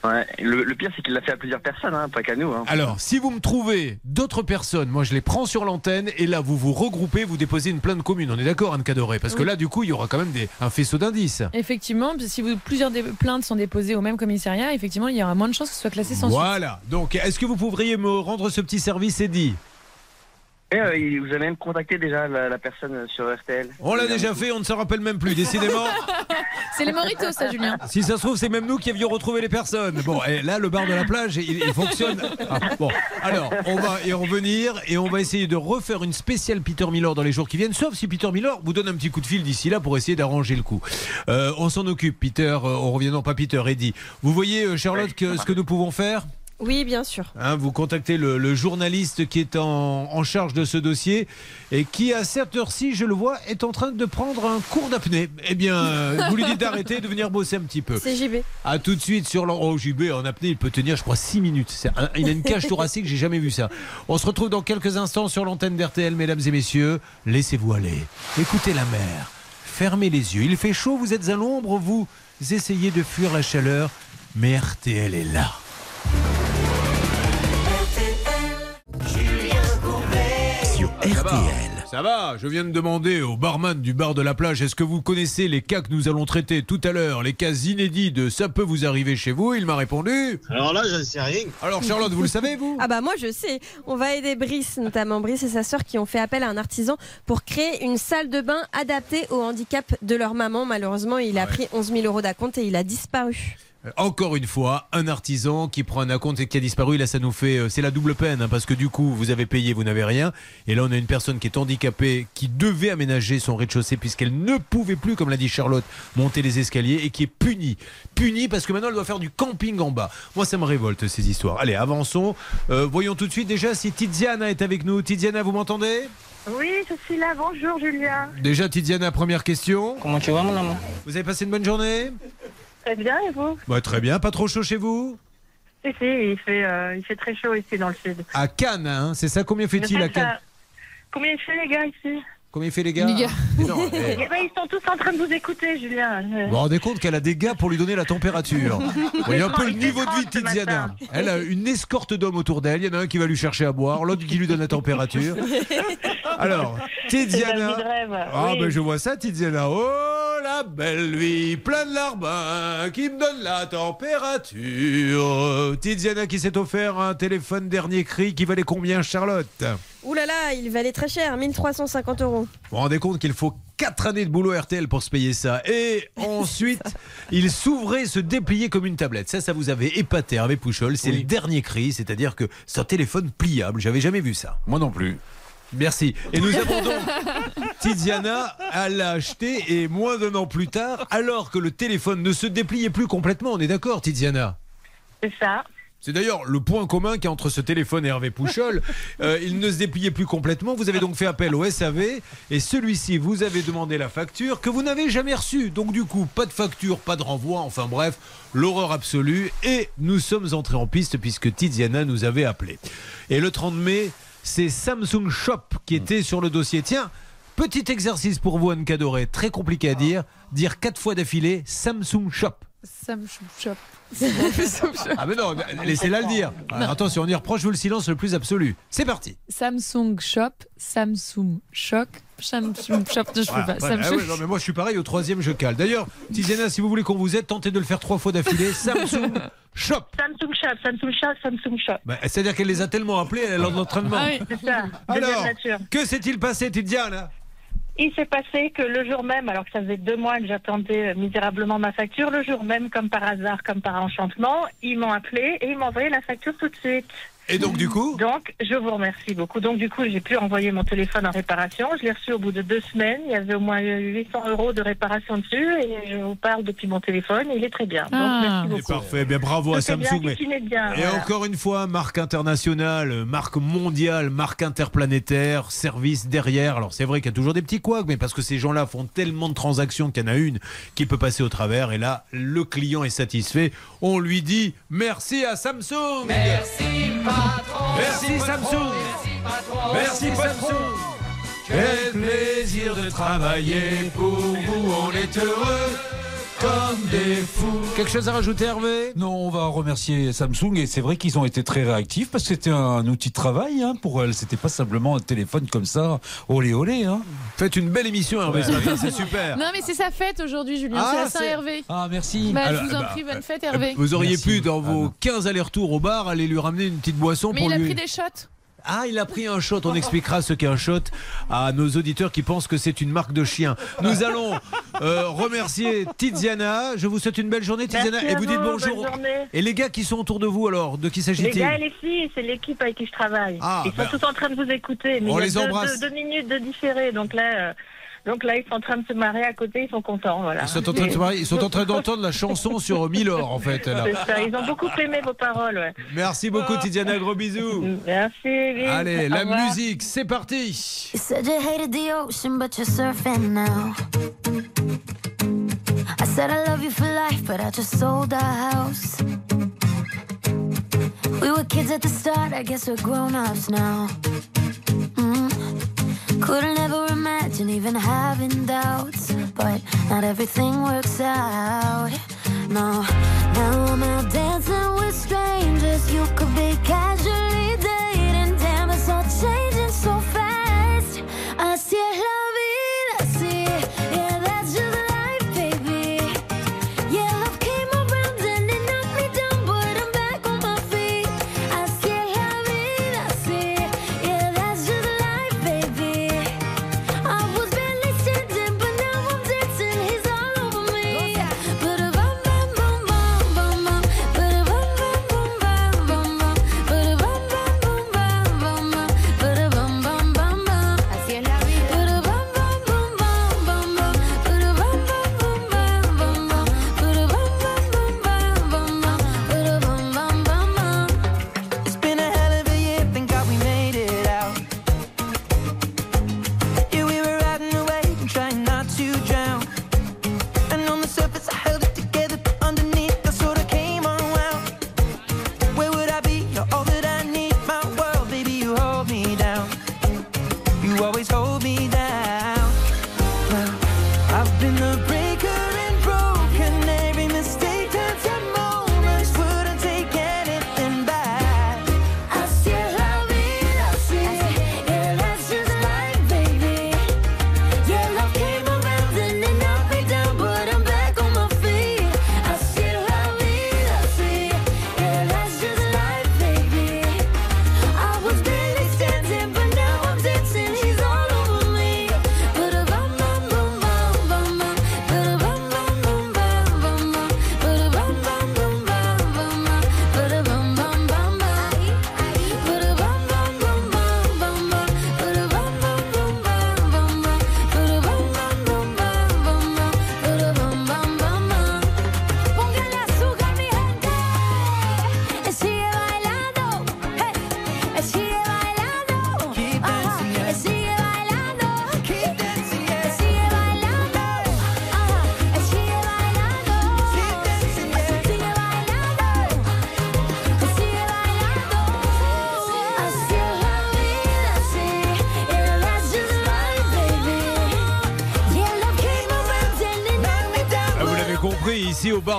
Ouais. Le, le pire, c'est qu'il l'a fait à plusieurs personnes, hein, pas qu'à nous. Hein. Alors, si vous me trouvez d'autres personnes, moi je les prends sur l'antenne et là vous vous regroupez, vous déposez une plainte commune. On est d'accord, Anne Cadoré Parce que là, du coup, il y aura quand même des, un faisceau d'indices. Effectivement, si vous, plusieurs plaintes sont déposées au même commissariat, effectivement, il y aura moins de chances que ce soit classé sans suite. Voilà. Donc, est-ce que vous pourriez me rendre ce petit service, Eddy? Et euh, il vous avez même contacté déjà la, la personne sur RTL. On l'a déjà fait, on ne se rappelle même plus, décidément. C'est les moritos, ça, Julien. Si ça se trouve, c'est même nous qui avions retrouvé les personnes. Bon, et là, le bar de la plage, il, il fonctionne. Ah, bon, alors, on va y revenir et on va essayer de refaire une spéciale Peter Miller dans les jours qui viennent, sauf si Peter Miller vous donne un petit coup de fil d'ici là pour essayer d'arranger le coup. Euh, on s'en occupe, Peter. euh, on revient, non pas Peter, Eddie. Vous voyez, euh, Charlotte, que, ce que nous pouvons faire? Oui, bien sûr. Hein, vous contactez le, le journaliste qui est en, en charge de ce dossier et qui, à cette heure-ci, je le vois, est en train de prendre un cours d'apnée. Eh bien, euh, vous lui dites d'arrêter et de venir bosser un petit peu. C'est JB. À tout de suite sur l'en- oh, JB en apnée, il peut tenir, je crois, 6 minutes. Un- il a une cage thoracique, j'ai jamais vu ça. On se retrouve dans quelques instants sur l'antenne d'RTL, mesdames et messieurs. Laissez-vous aller. Écoutez la mer. Fermez les yeux. Il fait chaud, vous êtes à l'ombre, vous essayez de fuir la chaleur, mais RTL est là. RTL. Ça va, je viens de demander au barman du bar de la plage, est-ce que vous connaissez les cas que nous allons traiter tout à l'heure, les cas inédits de ça peut vous arriver chez vous? Il m'a répondu. Alors là, je sais rien. Alors Charlotte, vous le savez vous? Ah bah moi je sais, on va aider Brice, notamment Brice et sa sœur qui ont fait appel à un artisan pour créer une salle de bain adaptée au handicap de leur maman. Malheureusement, il a pris 11 000 euros d'acompte et il a disparu. Encore une fois, un artisan qui prend un acompte et qui a disparu. Là, ça nous fait. euh, C'est la double peine, hein, parce que du coup, vous avez payé, vous n'avez rien. Et là, on a une personne qui est handicapée, qui devait aménager son rez-de-chaussée, puisqu'elle ne pouvait plus, comme l'a dit Charlotte, monter les escaliers, et qui est punie. Punie parce que maintenant, elle doit faire du camping en bas. Moi, ça me révolte, ces histoires. Allez, avançons. Euh, voyons tout de suite déjà si Tiziana est avec nous. Tiziana, vous m'entendez? Oui, je suis là. Bonjour, Julien. Déjà, Tiziana, première question. Comment tu vas, mon amour Vous avez passé une bonne journée? Très bien, et vous bah, Très bien, pas trop chaud chez vous Si, si, il fait, euh, il fait très chaud ici dans le sud. À Cannes, hein, c'est ça Combien fait-il à ça- Cannes Combien il fait, les gars, ici Combien il fait les gars Les gars. Non, eh. Eh ben, Ils sont tous en train de vous écouter, Julien. Vous vous rendez compte qu'elle a des gars pour lui donner la température Vous voyez un peu le niveau de vie de 30 ce Tiziana. Elle a une escorte d'hommes autour d'elle. Il y en a un qui va lui chercher à boire, l'autre qui lui donne la température. Alors, Tiziana. Ah, oui. ben je vois ça, Tiziana. Oh, la belle vie, plein de larbin qui me donne la température. Tiziana qui s'est offert un téléphone dernier cri qui valait combien, Charlotte? Ouh là là, il valait très cher, 1350 euros. Vous vous rendez compte qu'il faut 4 années de boulot RTL pour se payer ça. Et ensuite, il s'ouvrait, se dépliait comme une tablette. Ça, ça vous avait épaté, Hervé Pouchol. C'est le dernier cri, c'est-à-dire que c'est un téléphone pliable. J'avais jamais vu ça. Moi non plus. Merci. Et nous avons donc Tiziana, elle l'a acheté et moins d'un an plus tard, alors que le téléphone ne se dépliait plus complètement. On est d'accord, Tiziana? C'est ça. C'est d'ailleurs le point commun qu'il y a entre ce téléphone et Hervé Pouchol. Euh, il ne se dépliait plus complètement. Vous avez donc fait appel au SAV et celui-ci, vous avez demandé la facture que vous n'avez jamais reçue. Donc du coup, pas de facture, pas de renvoi. Enfin bref, l'horreur absolue. Et nous sommes entrés en piste puisque Tiziana nous avait appelé. Et le 30 mai, c'est Samsung Shop qui était sur le dossier. Tiens, petit exercice pour vous, Anne Cadoré, très compliqué à dire. Dire quatre fois d'affilée Samsung Shop. Samsung Shop. Ah mais non, laissez-la le dire. Alors, attention, on y reproche vous le silence le plus absolu. C'est parti. Samsung Shop, Samsung Shock, Samsung Shop. Je peux Voilà, pas. voilà. Ah Samsung. ouais, non, mais moi je suis pareil, au troisième je cale. D'ailleurs, Tiziana, si vous voulez qu'on vous aide, tentez de le faire trois fois d'affilée. Samsung Shop. Samsung Shop, Samsung Shop, Samsung Shop. Bah, C'est-à-dire qu'elle les a tellement appelés, elle est en entraînement. Ah oui, c'est ça. Alors, que s'est-il passé, Tiziana Il s'est passé que le jour même, alors que ça faisait deux mois que j'attendais euh, misérablement ma facture, le jour même, comme par hasard, comme par enchantement, ils m'ont appelé et ils m'ont envoyé la facture tout de suite. Et donc du coup Donc, je vous remercie beaucoup. Donc, du coup, j'ai pu envoyer mon téléphone en réparation. Je l'ai reçu au bout de deux semaines. Il y avait au moins 800 euros de réparation dessus et je vous parle depuis mon téléphone. Il est très bien. Donc, merci beaucoup. Parfait, bien bravo à bien, Samsung. mais- bien, Et voilà. encore une fois, marque internationale, marque mondiale, marque interplanétaire, service derrière. Alors c'est vrai qu'il y a toujours des petits couacs, mais parce que ces gens-là font tellement de transactions qu'il y en a une qui peut passer au travers. Et là, le client est satisfait. On lui dit merci à Samsung. Merci patron. Merci Samsung. Merci Samsung. Quel plaisir de travailler pour vous. On est heureux comme des fous. Quelque chose à rajouter, Hervé? Non, on va remercier Samsung et c'est vrai qu'ils ont été très réactifs parce que c'était un outil de travail hein, pour elle. C'était pas simplement un téléphone comme ça, olé olé. Hein. Faites une belle émission, Hervé, ce matin, c'est super. Non, mais c'est sa fête aujourd'hui, Julien. Ah, c'est la c'est- Saint-Hervé. Ah, merci. Bah, Alors, je vous en bah, prie, bonne fête, Hervé. Vous auriez Merci. pu, dans vos 15 allers-retours au bar, aller lui ramener une petite boisson Mais pour il a pris des shots. Ah, il a pris un shot. On expliquera ce qu'est un shot à nos auditeurs qui pensent que c'est une marque de chien. Nous allons euh, remercier Tiziana. Je vous souhaite une belle journée, Tiziana. Merci et vous dites bonjour. Et les gars qui sont autour de vous, alors, de qui Les s'agit-il gars et les filles, c'est l'équipe avec qui je travaille. Ah, ils sont ben- tous en train de vous écouter. Mais On il y a les deux, embrasse. deux- deux minutes de différé. Donc là, euh, donc là, ils sont en train de se marrer à côté. Ils sont contents. Voilà. Ils sont en train de se marier. Ils sont en train d'entendre la chanson sur Milor, en fait. là. C'est ça, Ils ont beaucoup aimé vos paroles. Ouais. Merci beaucoup, Tiziana. Gros bisous. Merci. bisous. Allez, la musique, c'est parti. You said you hated the ocean, but you're surfing now. I said I love you for life, but I just sold our house. We were kids at the start, I guess we're grown ups now. Even having doubts, but not everything works out. No, now I'm out dancing with strangers. You could be casually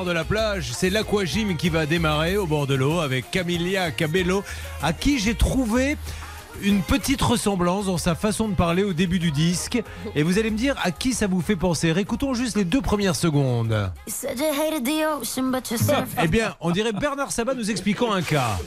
de la plage. C'est l'aquagym qui va démarrer au bord de l'eau avec Camilla Cabello, à qui j'ai trouvé une petite ressemblance dans sa façon de parler au début du disque. Et vous allez me dire à qui ça vous fait penser? Écoutons juste les deux premières secondes. Eh bien, on dirait Bernard Sabat nous expliquant un cas.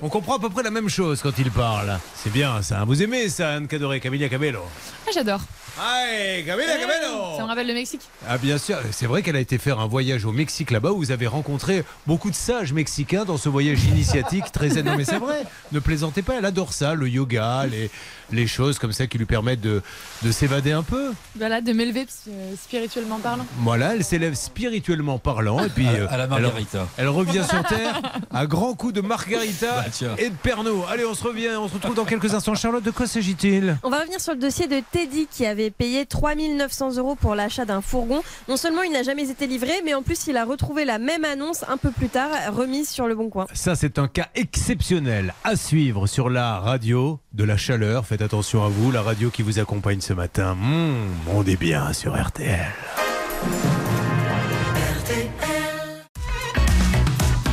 On comprend à peu près la même chose quand il parle. C'est bien ça. Vous aimez ça, Anne Cadoré, Camilla Cabello? Ah, j'adore. Hey, Ça me rappelle le Mexique. Ah bien sûr, c'est vrai qu'elle a été faire un voyage au Mexique là-bas. Où vous avez rencontré beaucoup de sages mexicains dans ce voyage initiatique. Très zen. Non mais c'est vrai, ne plaisantez pas, elle adore ça, le yoga, les, les choses comme ça qui lui permettent de, de s'évader un peu. Voilà, de m'élever euh, spirituellement parlant. Voilà, elle s'élève spirituellement parlant et puis À- euh, à la elle- margarita. Elle, revient sur terre à grands coups de margarita Bah, et de Pernod. Allez, on se revient, on se retrouve dans quelques instants. Charlotte, de quoi s'agit-il? On va revenir sur le dossier de Teddy qui avait payé 3900 euros pour l'achat d'un fourgon. Non seulement il n'a jamais été livré, mais en plus il a retrouvé la même annonce un peu plus tard, remise sur le bon coin. Ça, c'est un cas exceptionnel à suivre sur la radio de la chaleur. Faites attention à vous, la radio qui vous accompagne ce matin. Mmh, on est bien sur RTL.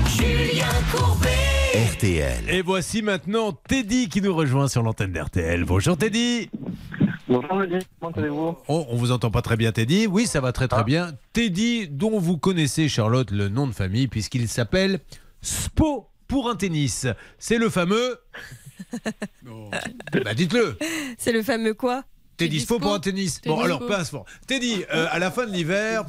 Julien Courbet. RTL. Et voici maintenant Teddy qui nous rejoint sur l'antenne d'RTL. Bonjour Teddy. Bonjour Rudy, comment allez-vous? Oh, on vous entend pas très bien Teddy. Oui, ça va très très bien. Teddy, dont vous connaissez Charlotte le nom de famille puisqu'il s'appelle Spo pour un tennis. C'est le fameux. Bah dites-le. C'est le fameux quoi? T'es dispo pour un tennis Bon, alors, dispo. pas un sport. Teddy, euh, à la fin de l'hiver,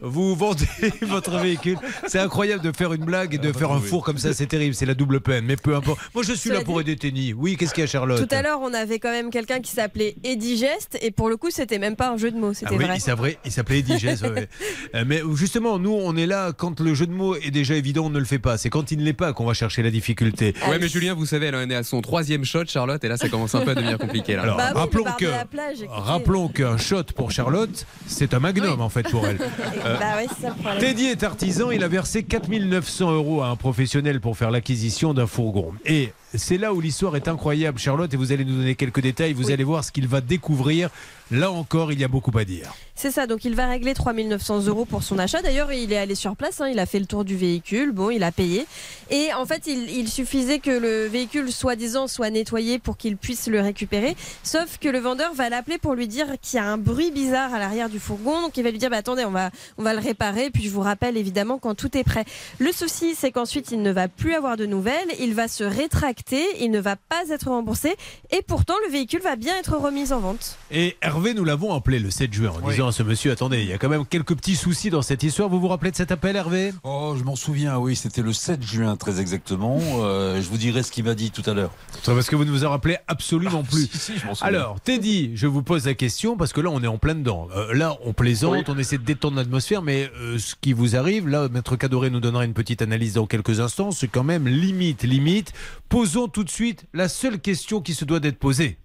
vous vendez votre véhicule. C'est incroyable de faire une blague et de faire un four comme ça, c'est terrible, c'est la double peine. Mais peu importe. Moi, je suis là pour aider Teddy. Oui, qu'est-ce qu'il y a, Charlotte Tout à l'heure, on avait quand même quelqu'un qui s'appelait Eddie Geste, et pour le coup, c'était même pas un jeu de mots, Ah c'était oui, vrai. il s'appelait, il s'appelait ouais, ouais. Euh, Mais justement, nous, on est là quand le jeu de mots est déjà évident, on ne le fait pas. C'est quand il ne l'est pas qu'on va chercher la difficulté. Ouais, mais Julien, vous savez, elle en est à son troisième shot, Charlotte, et là, ça commence un peu à devenir compliqué. Là. Alors, Bah oui, rappelons que, plage, rappelons qu'un shot pour Charlotte, c'est un magnum en fait pour elle. Euh, Bah ouais, c'est ça le problème. Teddy est artisan, il a versé 4900 euros à un professionnel pour faire l'acquisition d'un fourgon. Et c'est là où l'histoire est incroyable, Charlotte, et vous allez nous donner quelques détails, vous allez voir ce qu'il va découvrir. Là encore, il y a beaucoup à dire. C'est ça, donc il va régler 3900 euros pour son achat. D'ailleurs, il est allé sur place, hein, il a fait le tour du véhicule, bon, il a payé. Et en fait, il, il suffisait que le véhicule, soi-disant, soit nettoyé pour qu'il puisse le récupérer. Sauf que le vendeur va l'appeler pour lui dire qu'il y a un bruit bizarre à l'arrière du fourgon. Donc il va lui dire, bah, attendez, on va, on va le réparer. Puis je vous rappelle évidemment quand tout est prêt. Le souci, c'est qu'ensuite, il ne va plus avoir de nouvelles. Il va se rétracter, il ne va pas être remboursé. Et pourtant, le véhicule va bien être remis en vente. Et Hervé, nous l'avons appelé le 7 juin en disant à ce monsieur, attendez, il y a quand même quelques petits soucis dans cette histoire. Vous vous rappelez de cet appel, Hervé? Oh, je m'en souviens, oui, c'était le 7 juin très exactement. Euh, je vous dirai ce qu'il m'a dit tout à l'heure. C'est parce que vous ne vous en rappelez absolument plus. Si, si, je m'en souviens. Alors, Teddy, je vous pose la question parce que là, on est en plein dedans. Euh, là, on plaisante, on essaie de détendre l'atmosphère, mais euh, ce qui vous arrive, là, Maître Cadoré nous donnera une petite analyse dans quelques instants. C'est quand même limite, limite. Posons tout de suite la seule question qui se doit d'être posée.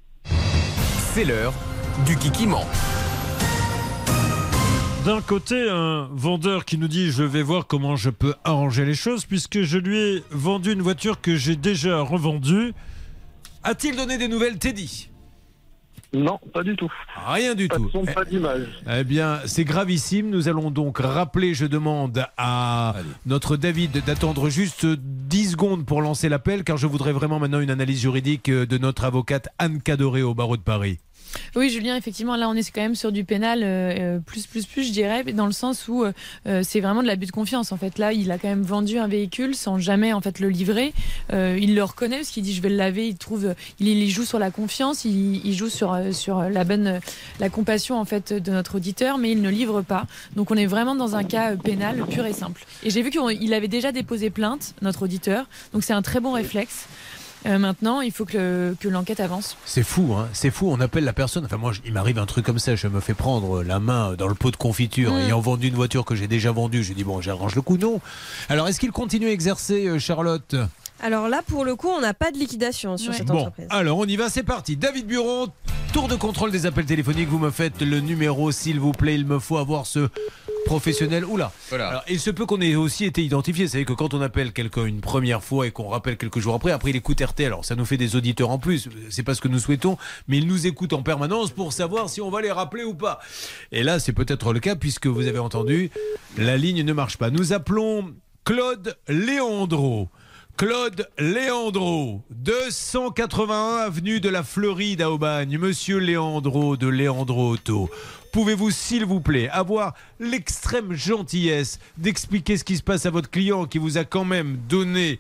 C'est l'heure du kikiment. D'un côté, un vendeur qui nous dit je vais voir comment je peux arranger les choses puisque je lui ai vendu une voiture que j'ai déjà revendue. A-t-il donné des nouvelles, Teddy? Non, pas du tout. Rien du Pas tout. de son, pas d'image. Eh bien, c'est gravissime. Nous allons donc rappeler, je demande à notre David d'attendre juste 10 secondes pour lancer l'appel, car je voudrais vraiment maintenant une analyse juridique euh, de notre avocate Anne Cadoré au barreau de Paris. Oui, Julien, effectivement, là, on est quand même sur du pénal euh, euh, plus, plus, plus, je dirais, dans le sens où euh, euh, c'est vraiment de l'abus de confiance. En fait, là, il a quand même vendu un véhicule sans jamais en fait le livrer. Euh, il le reconnaît parce qu'il dit je vais le laver. Il trouve, il, il joue sur la confiance, il, il joue sur euh, sur la bonne, la compassion en fait de notre auditeur, mais il ne livre pas. Donc, on est vraiment dans un cas pénal pur et simple. Et j'ai vu qu'il avait déjà déposé plainte, notre auditeur. Donc, c'est un très bon réflexe. Euh, maintenant, il faut que, que l'enquête avance. C'est fou, hein c'est fou. On appelle la personne. Enfin, moi, je- il m'arrive un truc comme ça. Je me fais prendre la main dans le pot de confiture, Mm. ayant vendu une voiture que j'ai déjà vendue. Je dis bon, j'arrange le coup. Non. Alors, est-ce qu'il continue à exercer, euh, Charlotte? Alors là, pour le coup, on n'a pas de liquidation sur cette Bon, entreprise. alors on y va, c'est parti. David Buron, tour de contrôle des appels téléphoniques. Vous me faites le numéro, s'il vous plaît. Il me faut avoir ce professionnel. Oula. Voilà. Alors, il se peut qu'on ait aussi été identifié. Vous savez que quand on appelle quelqu'un une première fois et qu'on rappelle quelques jours après, après il écoute RTL. Alors ça nous fait des auditeurs en plus. C'est pas ce que nous souhaitons, mais il nous écoute en permanence pour savoir si on va les rappeler ou pas. Et là, c'est peut-être le cas puisque vous avez entendu, la ligne ne marche pas. Nous appelons Claude Léandro. Claude Léandro, 281 avenue de la Floride à Aubagne. Monsieur Léandro de Léandro Auto. Pouvez-vous, s'il vous plaît, avoir l'extrême gentillesse d'expliquer ce qui se passe à votre client qui vous a quand même donné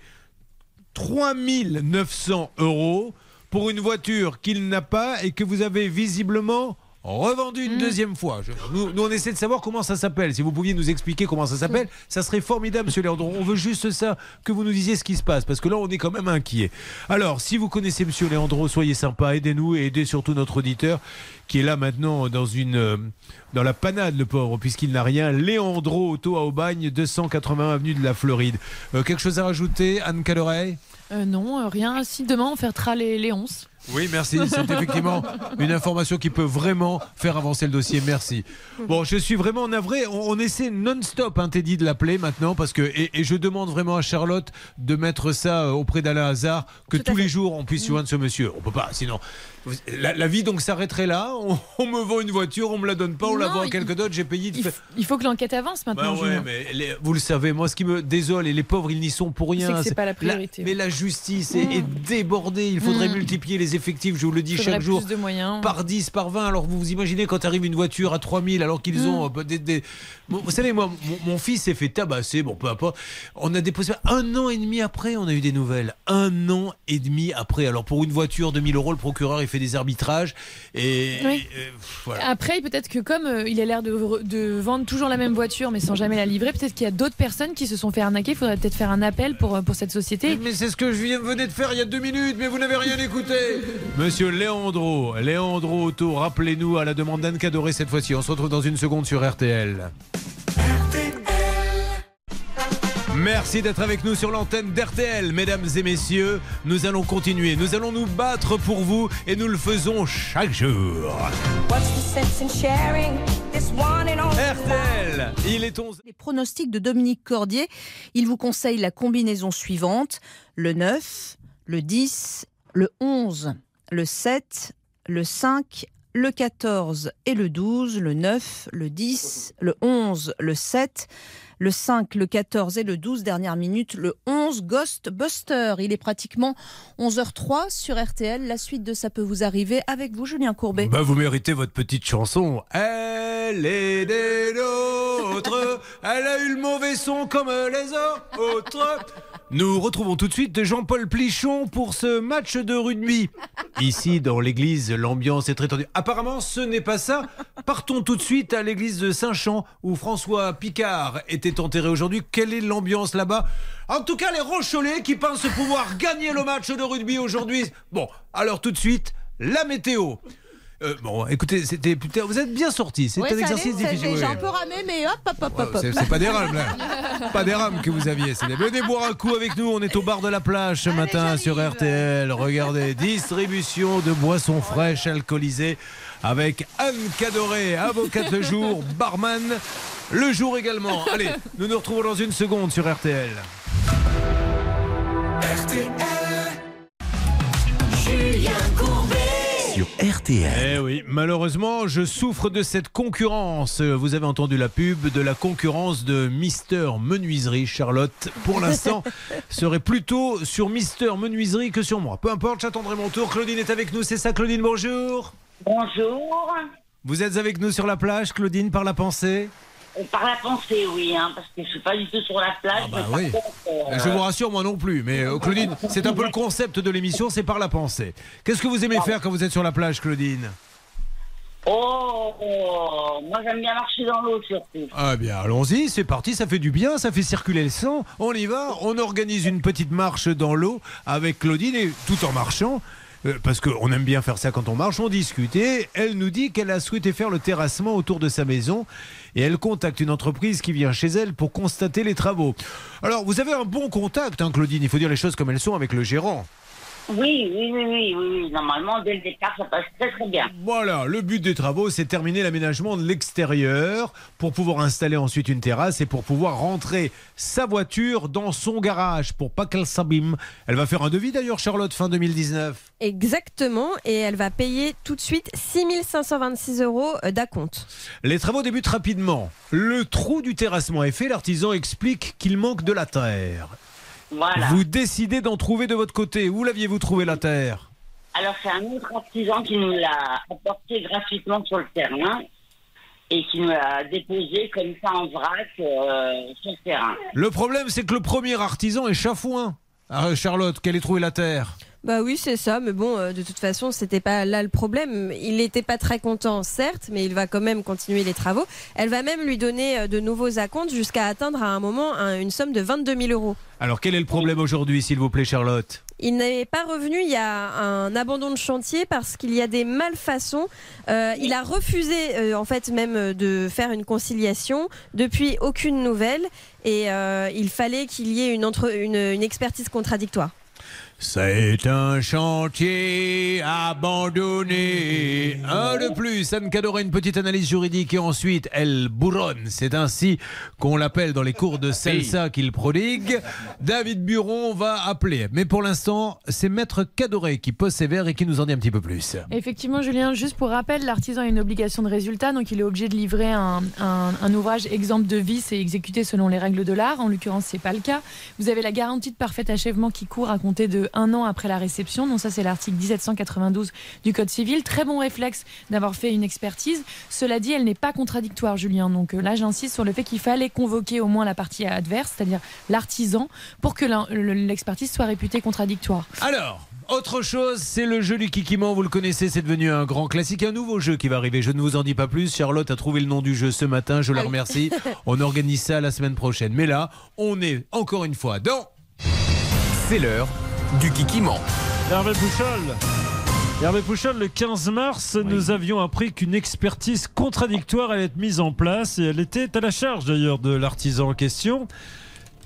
3900 euros pour une voiture qu'il n'a pas et que vous avez visiblement revendu une deuxième fois. Je- nous, nous, on essaie de savoir comment ça s'appelle. Si vous pouviez nous expliquer comment ça s'appelle, ça serait formidable, monsieur Léandro. On veut juste ça, que vous nous disiez ce qui se passe, parce que là, on est quand même inquiet. Alors, si vous connaissez monsieur Léandro, soyez sympa, aidez-nous et aidez surtout notre auditeur qui est là maintenant dans une euh, dans la panade, le pauvre, puisqu'il n'a rien. Léandro Auto à Aubagne, 281 avenue de la Floride. Euh, quelque chose à rajouter, Anne Caloret Euh, non, euh, rien. Si demain on fêtera les, les 11. Oui, merci. C'est effectivement une information qui peut vraiment faire avancer le dossier. Merci. Bon, je suis vraiment navré. On, on essaie non-stop, hein, Teddy, de l'appeler maintenant parce que et, et je demande vraiment à Charlotte de mettre ça euh, auprès d'Alain Hazard que tous les jours on puisse joindre ce monsieur. On peut pas, sinon la, la vie donc s'arrêterait là. On, on me vend une voiture, on me la donne pas, on la vend à quelqu'un d'autre. J'ai payé. de Il, faut que l'enquête avance bah maintenant. ouais, Julien. mais les- vous le savez, moi, ce qui me désole, et les pauvres, ils n'y sont pour rien. C'est pas la priorité. mais la justice est, est débordée. Il faudrait Mm. multiplier les effectifs, je vous le dis chaque jour. de moyens. Par 10, par 20. Alors, vous vous imaginez quand arrive une voiture à 3000, alors qu'ils ont euh, des, des- Bon, Vous savez, moi, mon, mon fils s'est fait tabasser, bon, peu importe. On a déposé un an et demi après, on a eu des nouvelles. Un an et demi après. Alors, pour une voiture de 1000 euros, le procureur, il fait des arbitrages. Et. Oui. et, euh, voilà. Après, peut-être que comme euh, il a l'air de, re- de vendre toujours la même voiture mais sans jamais la livrer, peut-être qu'il y a d'autres personnes qui se sont fait arnaquer. Il faudrait peut-être faire un appel pour, euh, pour cette société. Mais c'est ce que je viens- venais de faire il y a deux minutes, mais vous n'avez rien écouté. Monsieur Léandro, Léandro Auto, rappelez-nous à la demande d'Anne Cadoré cette fois-ci. On se retrouve dans une seconde sur RTL. Merci d'être avec nous sur l'antenne d'RTL, mesdames et messieurs. Nous allons continuer, nous allons nous battre pour vous et nous le faisons chaque jour. RTL, il est 11. Les pronostics de Dominique Cordier, il vous conseille la combinaison suivante le 9, le 10, le 11, le 7, le 5, le 14 et le 12, le 9, le 10, le 11, le 7, le 5, le 14 et le 12, dernière minute, le 11, Ghostbuster. Il est pratiquement 11h03 sur RTL. La suite de Ça peut vous arriver avec vous, Julien Courbet. Bah, vous méritez votre petite chanson. Elle est des nôtres. Elle a eu le mauvais son comme les autres. Nous retrouvons tout de suite Jean-Paul Plichon pour ce match de rugby. Ici, dans l'église, l'ambiance est très tendue. Apparemment, ce n'est pas ça. Partons tout de suite à l'église de Saint-Champ, où François Picard était enterré aujourd'hui. Quelle est l'ambiance là-bas? En tout cas, les Rocholais qui pensent pouvoir gagner le match de rugby aujourd'hui. Bon, alors tout de suite, la météo. Euh, bon, écoutez, c'était vous êtes bien sorti. C'est Ouais, un exercice allait, difficile. J'ai oui. un peu ramé, mais hop, hop, hop, hop. hop. C'est pas des rames, là. Pas des rames que vous aviez. c'est des- Venez boire un coup avec nous. On est au bar de la plage ce matin sur RTL. Regardez, distribution de boissons fraîches alcoolisées avec Anne Cadoré, avocate le jour, barman le jour également. Allez, nous nous retrouvons dans une seconde sur RTL. Julien Courbet. Sur RTL. Eh oui, malheureusement, je souffre de cette concurrence. Vous avez entendu la pub de la concurrence de Mister Menuiserie. Charlotte, pour l'instant, serait plutôt sur Mister Menuiserie que sur moi. Peu importe, j'attendrai mon tour. Claudine est avec nous, c'est ça, Claudine, bonjour. Bonjour. Vous êtes avec nous sur la plage, Claudine, par la pensée? Euh, Par la pensée, oui, hein, parce que je suis pas du tout sur la plage. bah mais oui. contre, euh, Je vous rassure, moi non plus. Mais euh, Claudine, c'est un peu le concept de l'émission, c'est par la pensée. Qu'est-ce que vous aimez faire quand vous êtes sur la plage, Claudine? Oh, oh, moi j'aime bien marcher dans l'eau surtout. Ah bien, allons-y, c'est parti, ça fait du bien, ça fait circuler le sang. On y va, on organise une petite marche dans l'eau avec Claudine et tout en marchant. euh, Parce qu'on aime bien faire ça quand on marche, on discute. Et elle nous dit qu'elle a souhaité faire le terrassement autour de sa maison et elle contacte une entreprise qui vient chez elle pour constater les travaux. Alors, vous avez un bon contact, hein, Claudine, il faut dire les choses comme elles sont avec le gérant. Oui, oui, oui, oui, oui. Normalement, dès le départ, ça passe très très bien. Voilà, le but des travaux, c'est terminer l'aménagement de l'extérieur pour pouvoir installer ensuite une terrasse et pour pouvoir rentrer sa voiture dans son garage pour pas qu'elle s'abîme. Elle va faire un devis d'ailleurs, Charlotte, fin 2019. Exactement, et elle va payer tout de suite 6526 euros d'acompte. Les travaux débutent rapidement. Le trou du terrassement est fait, l'artisan explique qu'il manque de la terre. Voilà. Vous décidez d'en trouver de votre côté. Où l'aviez-vous trouvé la terre? Alors, c'est un autre artisan qui nous l'a apporté gratuitement sur le terrain et qui nous l'a déposé comme ça en vrac euh, sur le terrain. Le problème, c'est que le premier artisan est chafouin. Ah, Charlotte, qu'elle ait trouvé la terre? Bah oui, c'est ça, mais bon, euh, de toute façon, c'était pas là le problème. Il n'était pas très content, certes, mais il va quand même continuer les travaux. Elle va même lui donner euh, de nouveaux acomptes jusqu'à atteindre à un moment un- une somme de 22 000 euros. Alors, quel est le problème aujourd'hui, s'il vous plaît, Charlotte? Il n'est pas revenu, il y a un abandon de chantier parce qu'il y a des malfaçons. Euh, il a refusé, euh, en fait, même euh, de faire une conciliation. Depuis, aucune nouvelle. Et euh, il fallait qu'il y ait une, entre- une- une expertise contradictoire. C'est un chantier abandonné. Un de plus, Anne Cadora, une petite analyse juridique et ensuite elle bourronne. C'est ainsi qu'on l'appelle dans les cours de salsa qu'il prodigue. David Buron va appeler. Mais pour l'instant, c'est Maître Cadoré qui pose ses vers et qui nous en dit un petit peu plus. Effectivement, Julien, juste pour rappel, l'artisan a une obligation de résultat, donc il est obligé de livrer un, un- un ouvrage exemple de vis et exécuté selon les règles de l'art. En l'occurrence, c'est pas le cas. Vous avez la garantie de parfait achèvement qui court à compter de un an après la réception. Donc ça, c'est l'article 1792 du Code civil. Très bon réflexe d'avoir fait une expertise. Cela dit, elle n'est pas contradictoire, Julien. Donc euh, là, j'insiste sur le fait qu'il fallait convoquer au moins la partie adverse, c'est-à-dire l'artisan, pour que l'expertise soit réputée contradictoire. Alors, autre chose, c'est le jeu du Kikiment. Vous le connaissez, c'est devenu un grand classique. Un nouveau jeu qui va arriver. Je ne vous en dis pas plus. Charlotte a trouvé le nom du jeu ce matin. Je la remercie. On organise ça la semaine prochaine. Mais là, on est encore une fois dans. C'est l'heure du Kikiment. Hervé Pouchol. Hervé Pouchol, le 15 mars, nous avions appris qu'une expertise contradictoire allait être mise en place et elle était à la charge d'ailleurs de l'artisan en question.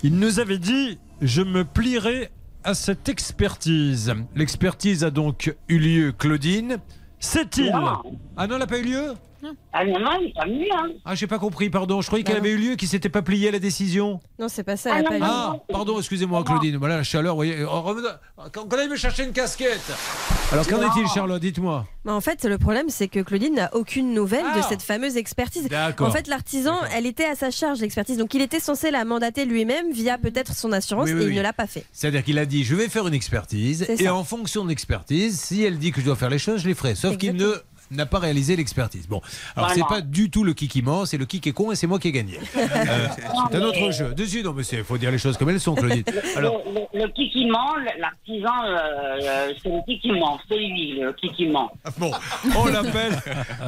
Il nous avait dit Je me plierai à cette expertise. L'expertise a donc eu lieu, Claudine. C'est-il. Ah non, elle n'a pas eu lieu? Ah non, non, il est pas venu, hein. Ah, j'ai pas compris, pardon. Je croyais qu'elle avait eu lieu, qu'il s'était pas plié à la décision. Non, c'est pas ça. Ah elle a non, pas eu- Ah, pardon, excusez-moi, Claudine. Voilà la chaleur, vous voyez. Oh, revenez- Quand on aille me chercher une casquette. Alors, qu'en Non. est-il, Charlotte Dites-moi. Mais en fait, le problème, c'est que Claudine n'a aucune nouvelle de Ah. cette fameuse expertise. D'accord. En fait, l'artisan, elle était à sa charge, l'expertise. Donc, il était censé la mandater lui-même via peut-être son assurance Oui, oui, et il oui. ne l'a pas fait. C'est-à-dire qu'il a dit je vais faire une expertise C'est et ça. en fonction de l'expertise, si elle dit que je dois faire les choses, je les ferai. Sauf qu'il ne n'a pas réalisé l'expertise. Bon, alors Voilà. c'est pas du tout le kikiment, c'est le kick est con et c'est moi qui ai gagné. Euh, c'est un autre jeu. Dessus, non mais il faut dire les choses comme elles sont, Claudine. Alors, Le, le, le kikiment, l'artisan, euh, euh, c'est le kikiment, c'est lui, le kikiment. bon, on l'appelle,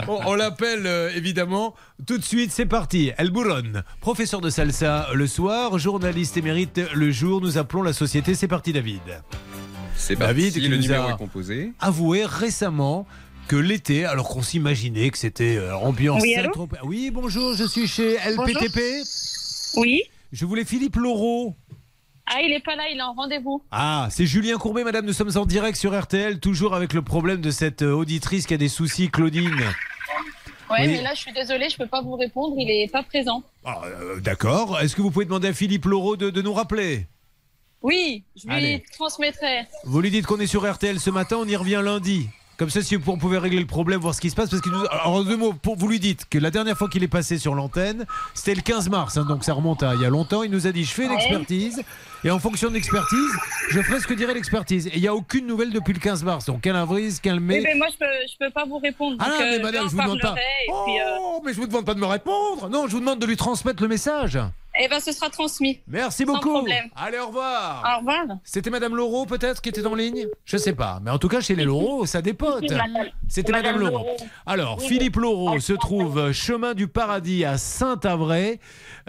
on, on l'appelle euh, évidemment tout de suite. C'est parti. El Bourron, professeur de salsa le soir, journaliste émérite le jour. Nous appelons la société. C'est parti, David. C'est David parti, qui le nous numéro a est composé. avoué récemment que l'été, alors qu'on s'imaginait que c'était euh, ambiance Oui, allô Oui, bonjour, je suis chez LPTP. Oui. Je voulais Philippe Laureau. Ah, il est pas là, il est en rendez-vous. Ah, c'est Julien Courbet, madame. Nous sommes en direct sur RTL, toujours avec le problème de cette euh, auditrice qui a des soucis, Claudine. Ouais, Oui. mais là, je suis désolée, je peux pas vous répondre, il est pas présent. Ah, euh, D'accord. Est-ce que vous pouvez demander à Philippe Laureau de, de nous rappeler? Oui, je lui Allez. transmettrai. Vous lui dites qu'on est sur RTL ce matin, on y revient lundi. Comme ça, si vous pouvez régler le problème, voir ce qui se passe. Parce que nous, alors, en deux mots, pour, vous lui dites que la dernière fois qu'il est passé sur l'antenne, c'était le 15 mars, hein, donc ça remonte à il y a longtemps. Il nous a dit Je fais Ouais. l'expertise, et en fonction de l'expertise, je ferai ce que dirait l'expertise. Et il n'y a aucune nouvelle depuis le 15 mars. Donc, quelle avrise, quelle Oui, mai. mais moi, je peux, je peux pas vous répondre. Ah donc, non, euh, mais madame, je vous demande pas. puis, euh, Oh, mais je vous demande pas de me répondre. Non, je vous demande de lui transmettre le message. Eh ben, ce sera transmis. Merci Sans beaucoup. problème. Allez, au revoir. Au revoir. C'était Madame Laureau peut-être qui était en ligne? Je sais pas. Mais en tout cas, chez les Laureau, ça dépote. C'était Madame, Madame Laureau. Alors, Oui, Philippe Laureau se trouve chemin du paradis à Saint-Avray.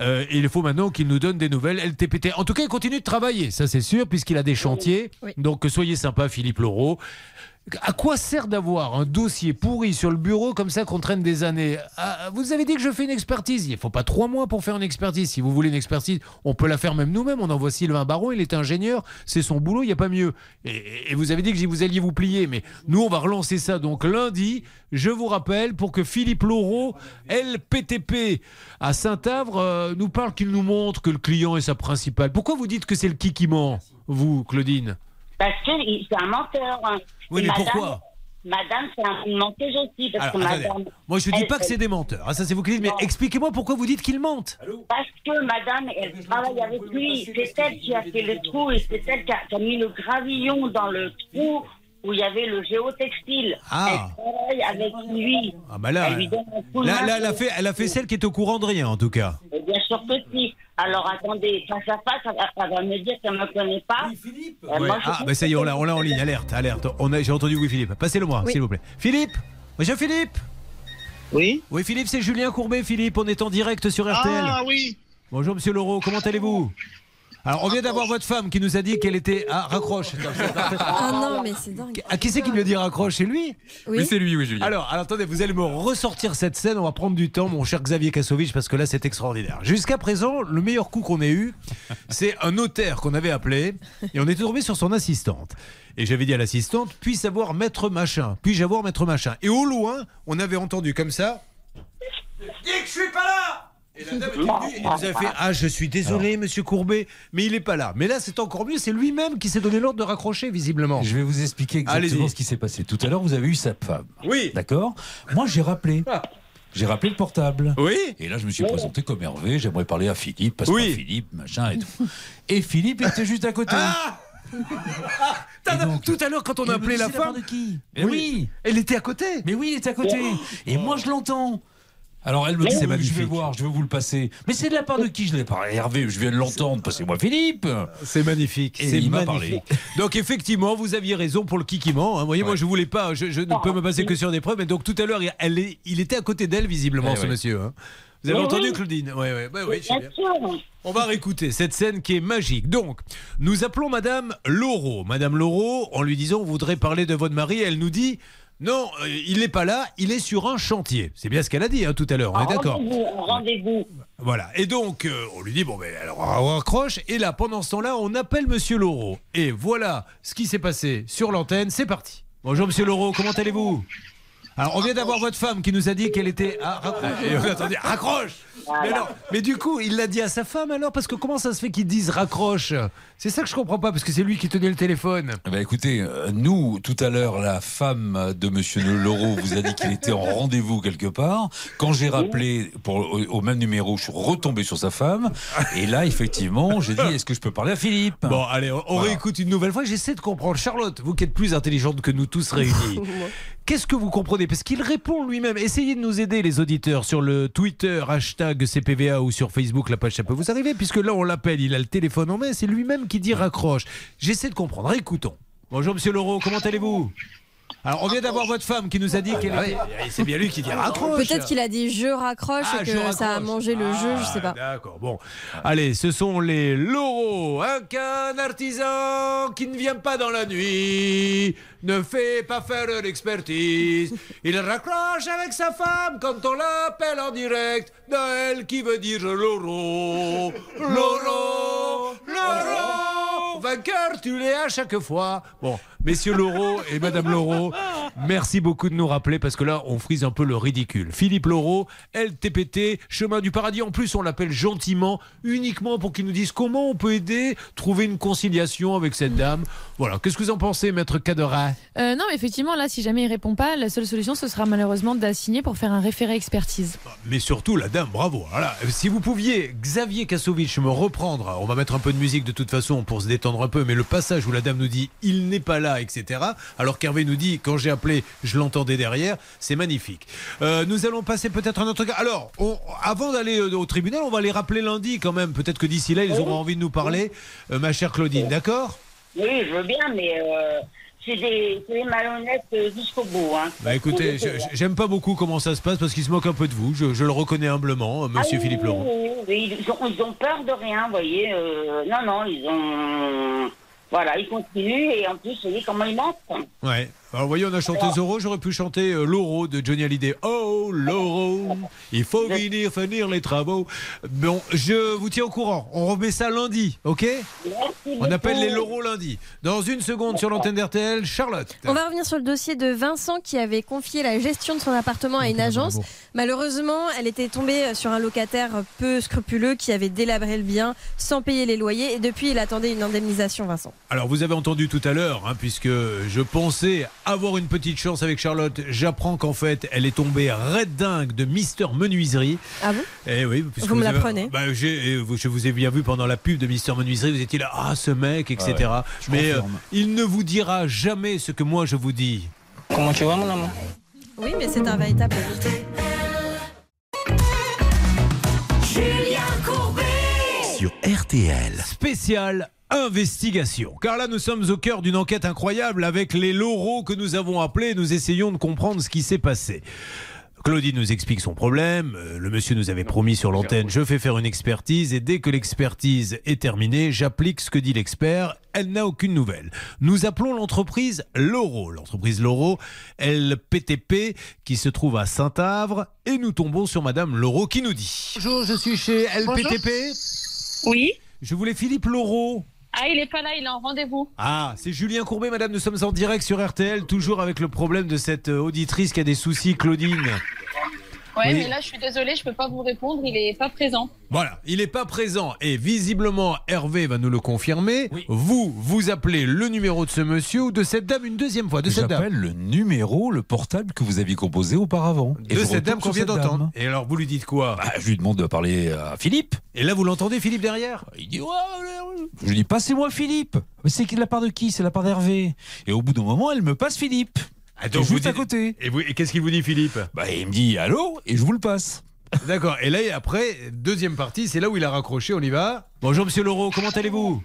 Euh, il faut maintenant qu'il nous donne des nouvelles. LTPT. En tout cas, il continue de travailler, ça c'est sûr, puisqu'il a des chantiers. Oui. Donc, soyez sympa, Philippe Laureau. À quoi sert d'avoir un dossier pourri sur le bureau comme ça qu'on traîne des années Ah, Vous avez dit que je fais une expertise. Il ne faut pas trois mois pour faire une expertise. Si vous voulez une expertise, on peut la faire même nous-mêmes. On envoie Sylvain Baron, il est ingénieur, c'est son boulot, il n'y a pas mieux. Et, vous avez dit que vous alliez vous plier, mais nous, on va relancer ça donc lundi. Je vous rappelle pour que Philippe Laureau, LPTP à Saint-Avre, euh, nous parle, qu'il nous montre que le client est sa principale. Pourquoi vous dites que c'est le qui qui ment, vous, Claudine? Parce que il- c'est un menteur. hein. Oui, Et mais madame- pourquoi Madame, c'est un- une menteuse aussi. Parce Alors, que attendez. madame. Moi, je dis elle- pas que c'est des menteurs. Ah, ça, c'est vous qui dites. Mais expliquez-moi pourquoi vous dites qu'ils mentent. Parce que madame, elle travaille avec lui. C'est elle qui a fait le trou et c'est elle qui a, qui a mis le gravillon dans le trou où il y avait le géotextile. Ah. Elle travaille avec lui. Ah, bah là, Elle lui donne un coup de là, là, elle, a fait, elle a fait celle qui est au courant de rien, en tout cas. Et Bien sûr que si. Alors attendez, face à face, elle, va- me dire qu'elle ne me connaît pas. Euh, Ouais. moi, je Ah, bah ça y est, on l'a on l'a en ligne. Alerte, alerte. On a- J'ai entendu oui, Philippe. Passez-le-moi, Oui. s'il vous plaît. Philippe Monsieur Philippe Oui Oui, Philippe, c'est Julien Courbet. Philippe, on est en direct sur RTL. Ah oui Bonjour, monsieur Laureau, comment allez-vous? Alors, on vient d'avoir votre femme qui nous a dit qu'elle était. Ah, raccroche. Ah non, mais c'est dingue. Ah, qui c'est qui lui a dit raccroche? C'est lui? Oui. Oui, c'est lui, oui, Julien. Alors, alors, attendez, vous allez me ressortir cette scène. On va prendre du temps, mon cher Xavier Kassovitch, parce que là, c'est extraordinaire. Jusqu'à présent, le meilleur coup qu'on ait eu, c'est un notaire qu'on avait appelé et on était tombé sur son assistante. Et j'avais dit à l'assistante, puis-je avoir maître machin? Puis-je avoir maître machin? Et au loin, on avait entendu comme ça. Dis que je suis pas là et la dame est venue et nous a fait Ah, je suis désolé, monsieur Courbet, mais il est pas là. Mais là, c'est encore mieux, c'est lui-même qui s'est donné l'ordre de raccrocher, visiblement. Je vais vous expliquer exactement ce qui s'est passé. Tout à l'heure, vous avez eu sa femme. Oui. D'accord? Moi, j'ai rappelé. J'ai rappelé le portable. Oui. Et là, je me suis présenté comme Hervé. J'aimerais parler à Philippe, parce Oui. que Philippe, machin et tout. Et Philippe était juste à côté. Ah Tout à l'heure, quand on a appelé la femme. part de qui? Mais oui. Elle était à côté Mais oui, il était à côté. Et moi, je l'entends. Alors elle me dit, C'est oui, je vais magnifique. voir, je vais vous le passer. Mais c'est de la part de qui Je l'ai pas Hervé, je viens de l'entendre, passez-moi Philippe. C'est magnifique. Et c'est il m'a magnifique. Donc effectivement, vous aviez raison pour le kikiment. Hein. Vous voyez, moi je voulais pas, je, je ne peux me baser que sur des preuves. Mais donc tout à l'heure, il- était à côté d'elle visiblement, Ouais, ce ouais. monsieur. hein. Vous avez Oui, entendu oui. Claudine? Oui, oui, oui, oui, Bien. On va réécouter cette scène qui est magique. Donc, nous appelons Madame Laureau. Madame Laureau, en lui disant, on voudrait parler de votre mari. Elle nous dit, non, euh, il n'est pas là, il est sur un chantier. C'est bien ce qu'elle a dit hein, tout à l'heure, on est d'accord Rendez-vous, Rendez-vous. Voilà. Et donc, euh, on lui dit, bon, ben, alors, on raccroche. Et là, pendant ce temps-là, on appelle Monsieur Laureau. Et voilà ce qui s'est passé sur l'antenne. C'est parti. Bonjour, Monsieur Laureau, comment allez-vous? Alors, on vient d'avoir votre femme qui nous a dit qu'elle était. Ah, raccroche. Et on attendait, raccroche mais, non. mais du coup, il l'a dit à sa femme alors Parce que comment ça se fait qu'ils disent raccroche? C'est ça que je comprends pas, parce que c'est lui qui tenait le téléphone. Ben, écoutez, euh, nous, tout à l'heure, la femme de Monsieur Leroux vous a dit qu'il était en rendez-vous quelque part. Quand j'ai rappelé pour, au, au même numéro, je suis retombé sur sa femme. Et là, effectivement, j'ai dit est-ce que je peux parler à Philippe? Bon, allez, on, on Voilà. réécoute une nouvelle fois. J'essaie de comprendre. Charlotte, vous qui êtes plus intelligente que nous tous réunis, qu'est-ce que vous comprenez? Parce qu'il répond lui-même. Essayez de nous aider, les auditeurs, sur le Twitter, hashtag CPVA ou sur Facebook, la page, ça peut vous arriver, puisque là, on l'appelle, il a le téléphone en main, c'est lui-même qui dit raccroche. J'essaie de comprendre. Écoutons. Bonjour, monsieur Laureau, comment allez-vous? Alors, on vient d'avoir votre femme qui nous a dit qu'elle était. C'est bien lui qui dit raccroche. Peut-être qu'il a dit je raccroche Ah, et que ça a mangé le jeu, je sais pas. D'accord, bon. Allez, ce sont les laureaux. Un qu'un artisan qui ne vient pas dans la nuit ne fait pas faire l'expertise. Il raccroche avec sa femme quand on l'appelle en direct. Noël qui veut dire Loro. Loro. Loro. Vainqueur, tu l'es à chaque fois. Bon, messieurs Laureau et madame Laureau, merci beaucoup de nous rappeler parce que là, on frise un peu le ridicule. Philippe Laureau, LTPT, chemin du paradis. En plus, on l'appelle gentiment, uniquement pour qu'il nous dise comment on peut aider, trouver une conciliation avec cette dame. Voilà. Qu'est-ce que vous en pensez, maître Cadera Euh, non, mais effectivement, là, si jamais il répond pas, la seule solution, ce sera malheureusement d'assigner pour faire un référé expertise. Mais surtout, la dame, bravo. Voilà. Si vous pouviez, Xavier Kassovitch, me reprendre, on va mettre un peu de musique de toute façon pour se détendre un peu, mais le passage où la dame nous dit il n'est pas là, etc., alors qu'Hervé nous dit quand j'ai appelé, je l'entendais derrière, c'est magnifique. Euh, nous allons passer peut-être à un autre cas. Alors, on- avant d'aller euh, au tribunal, on va les rappeler lundi quand même. Peut-être que d'ici là, ils auront envie de nous parler. Euh, ma chère Claudine, d'accord? Oui, je veux bien, mais euh, c'est des, malhonnêtes euh, jusqu'au bout. Hein. Bah écoutez, je- j'aime pas beaucoup comment ça se passe parce qu'il se moque un peu de vous. Je, je le reconnais humblement, euh, monsieur Ah oui, Philippe Laurent. oui, oui, oui, ils, ont, ils ont peur de rien, vous voyez. euh, non, non, ils ont. Voilà, ils continuent et en plus, vous voyez comment ils mentent. Ouais. Alors, vous voyez, on a chanté Zorro, j'aurais pu chanter euh, Loro de Johnny Hallyday. Oh, Loro, il faut venir finir les travaux. Bon, je vous tiens au courant. On remet ça lundi, ok? On appelle les Loro lundi. Dans une seconde sur l'antenne d'RTL, Charlotte. On va revenir sur le dossier de Vincent qui avait confié la gestion de son appartement à une agence. Malheureusement, elle était tombée sur un locataire peu scrupuleux qui avait délabré le bien sans payer les loyers et depuis il attendait une indemnisation Vincent. Alors vous avez entendu tout à l'heure, hein, puisque je pensais avoir une petite chance avec Charlotte, j'apprends qu'en fait elle est tombée red dingue de Mister Menuiserie. Ah bon? Eh oui, puisque Vous me avez- l'apprenez. Bah, j'ai- vous- je vous ai bien vu pendant la pub de Mister Menuiserie, vous étiez là, ah ce mec, etc. Ouais, je Mais euh, il ne vous dira jamais ce que moi je vous dis. Comment tu vas, mon amour? Oui, mais c'est un véritable. Julien Courbet. Sur RTL. Spécial investigation. Car là, nous sommes au cœur d'une enquête incroyable avec les loraux que nous avons appelés. Nous essayons de comprendre ce qui s'est passé. Claudine nous explique son problème. Euh, Le monsieur nous avait promis sur l'antenne, je fais faire une expertise et dès que l'expertise est terminée, j'applique ce que dit l'expert. Elle n'a aucune nouvelle. Nous appelons l'entreprise Loro. L'entreprise Loro, LPTP, qui se trouve à Saint-Avre. Et nous tombons sur Madame Loro qui nous dit Bonjour, je suis chez LPTP. Oui. Je voulais Philippe Loro. Ah, il est pas là, il est en rendez-vous. Ah, c'est Julien Courbet, madame. Nous sommes en direct sur RTL, toujours avec le problème de cette euh, auditrice qui a des soucis, Claudine. Ouais, Oui. mais là, je suis désolée, je peux pas vous répondre, il est pas présent. Voilà, il n'est pas présent et visiblement Hervé va nous le confirmer. Vous, vous appelez le numéro de ce monsieur ou de cette dame une deuxième fois, de cette dame. J'appelle le numéro, le portable que vous aviez composé auparavant. Et De cette dame qu'on vient d'entendre. Et alors vous lui dites quoi? Bah, Je lui demande de parler à Philippe. Et là vous l'entendez Philippe derrière? Il dit ouais, ouais, ouais. Je lui dis passez-moi Philippe. Mais c'est de la part de qui? C'est la part d'Hervé. Et au bout d'un moment, elle me passe Philippe. Est vous juste à côté. Et, vous- et qu'est-ce qu'il vous dit Philippe? Bah, il me dit allô? Et je vous le passe. D'accord. Et là après, deuxième partie, c'est là où il a raccroché, on y va. Bonjour Monsieur Loro, comment allez-vous?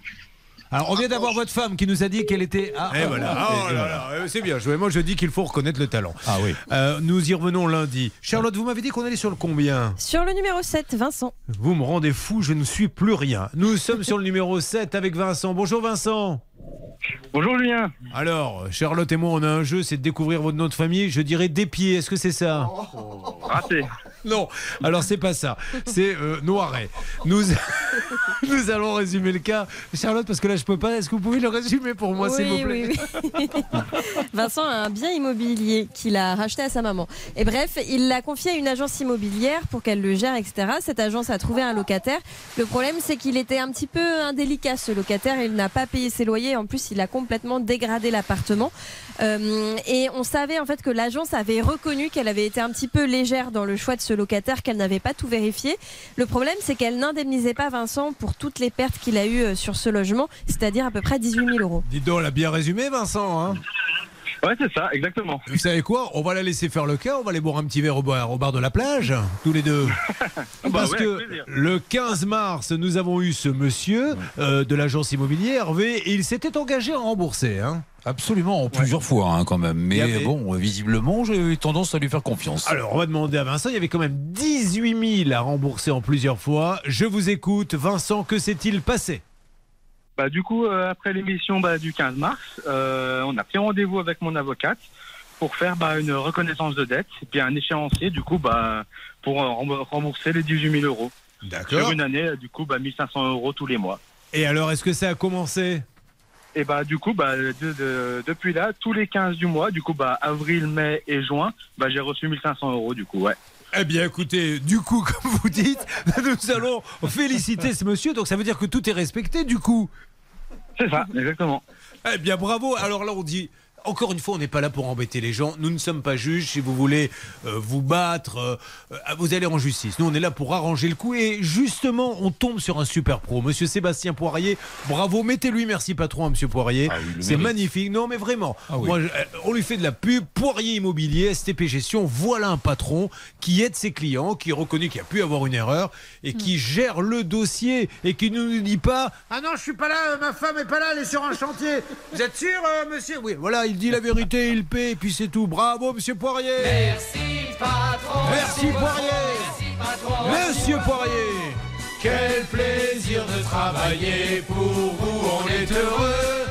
Alors, on vient d'avoir votre femme qui nous a dit qu'elle était. Ah, et voilà. ah, Oh là là, euh, c'est bien joué. Moi, je dis qu'il faut reconnaître le talent. Ah oui. Euh, nous y revenons lundi. Charlotte, vous m'avez dit qu'on allait sur le combien? Sur le numéro 7, Vincent. Vous me rendez fou, je ne suis plus rien. Nous sommes sur le numéro 7 avec Vincent. Bonjour Vincent. Bonjour Julien. Alors, Charlotte et moi, on a un jeu, c'est de découvrir votre nom de famille. Je dirais des pieds. Est-ce que c'est ça? Raté. Non, alors c'est pas ça. C'est euh, Noiret. Nous, nous allons résumer le cas. Charlotte, parce que là, je peux pas. Est-ce que vous pouvez le résumer pour moi, s'il vous plaît? oui, oui. Vincent a un bien immobilier qu'il a racheté à sa maman. Et bref, il l'a confié à une agence immobilière pour qu'elle le gère, etc. Cette agence a trouvé un locataire. Le problème, c'est qu'il était un petit peu indélicat, ce locataire. Il n'a pas payé ses loyers. En plus, il a complètement dégradé l'appartement. Euh, et on savait en fait que l'agence avait reconnu qu'elle avait été un petit peu légère dans le choix de ce locataire, qu'elle n'avait pas tout vérifié. Le problème, c'est qu'elle n'indemnisait pas Vincent pour toutes les pertes qu'il a eues euh, sur ce logement, c'est-à-dire à peu près 18 000 euros. Dis donc, on l'a bien résumé, Vincent. Hein Ouais, c'est ça, exactement. Vous savez quoi? On va la laisser faire le cas. On va aller boire un petit verre au bar, au bar de la plage, tous les deux. Bah Parce ouais, que le 15 mars, nous avons eu ce monsieur euh, de l'agence immobilière, Hervé, et il s'était engagé à rembourser. Hein. Absolument, en plusieurs fois hein, quand même. Mais avait- bon, visiblement, j'ai eu tendance à lui faire confiance. Alors, on va demander à Vincent. Il y avait quand même 18 000 à rembourser en plusieurs fois. Je vous écoute. Vincent, que s'est-il passé? Bah, du coup, euh, après l'émission bah, du 15 mars, euh, on a pris rendez-vous avec mon avocate pour faire bah, une reconnaissance de dette et puis un échéancier, du coup, bah, pour euh, remb- rembourser les 18 000 euros. D'accord. Sur une année, du coup, bah, 1500 euros tous les mois. Et alors, est-ce que ça a commencé? Et bah, du coup, bah, de- de- depuis là, tous les 15 du mois, du coup, bah, avril, mai et juin, bah, j'ai reçu 1500 euros, du coup, ouais. Eh bien, écoutez, du coup, comme vous dites, nous allons féliciter ce monsieur. Donc, ça veut dire que tout est respecté, du coup. C'est ça, exactement. Eh bien, bravo. Alors là, on dit. Encore une fois, on n'est pas là pour embêter les gens. Nous ne sommes pas juges. Si vous voulez euh, vous battre, euh, euh, vous allez en justice. Nous, on est là pour arranger le coup. Et justement, on tombe sur un super pro. Monsieur Sébastien Poirier, bravo. Mettez-lui merci patron à Monsieur Poirier. le C'est magnifique. Non, mais vraiment. Ah oui. Moi, je- on lui fait de la pub. Poirier Immobilier, STP Gestion. Voilà un patron qui aide ses clients, qui reconnu qu'il a pu avoir une erreur et qui gère le dossier et qui ne nous dit pas Ah non, je suis pas là, ma femme est pas là, elle est sur un chantier. Vous êtes sûr, euh, monsieur? Oui, voilà, il dit la vérité, il paie, et puis c'est tout. Bravo, monsieur Poirier. Merci patron. Merci Poirier. Monsieur Poirier. Quel plaisir de travailler pour vous, on est heureux.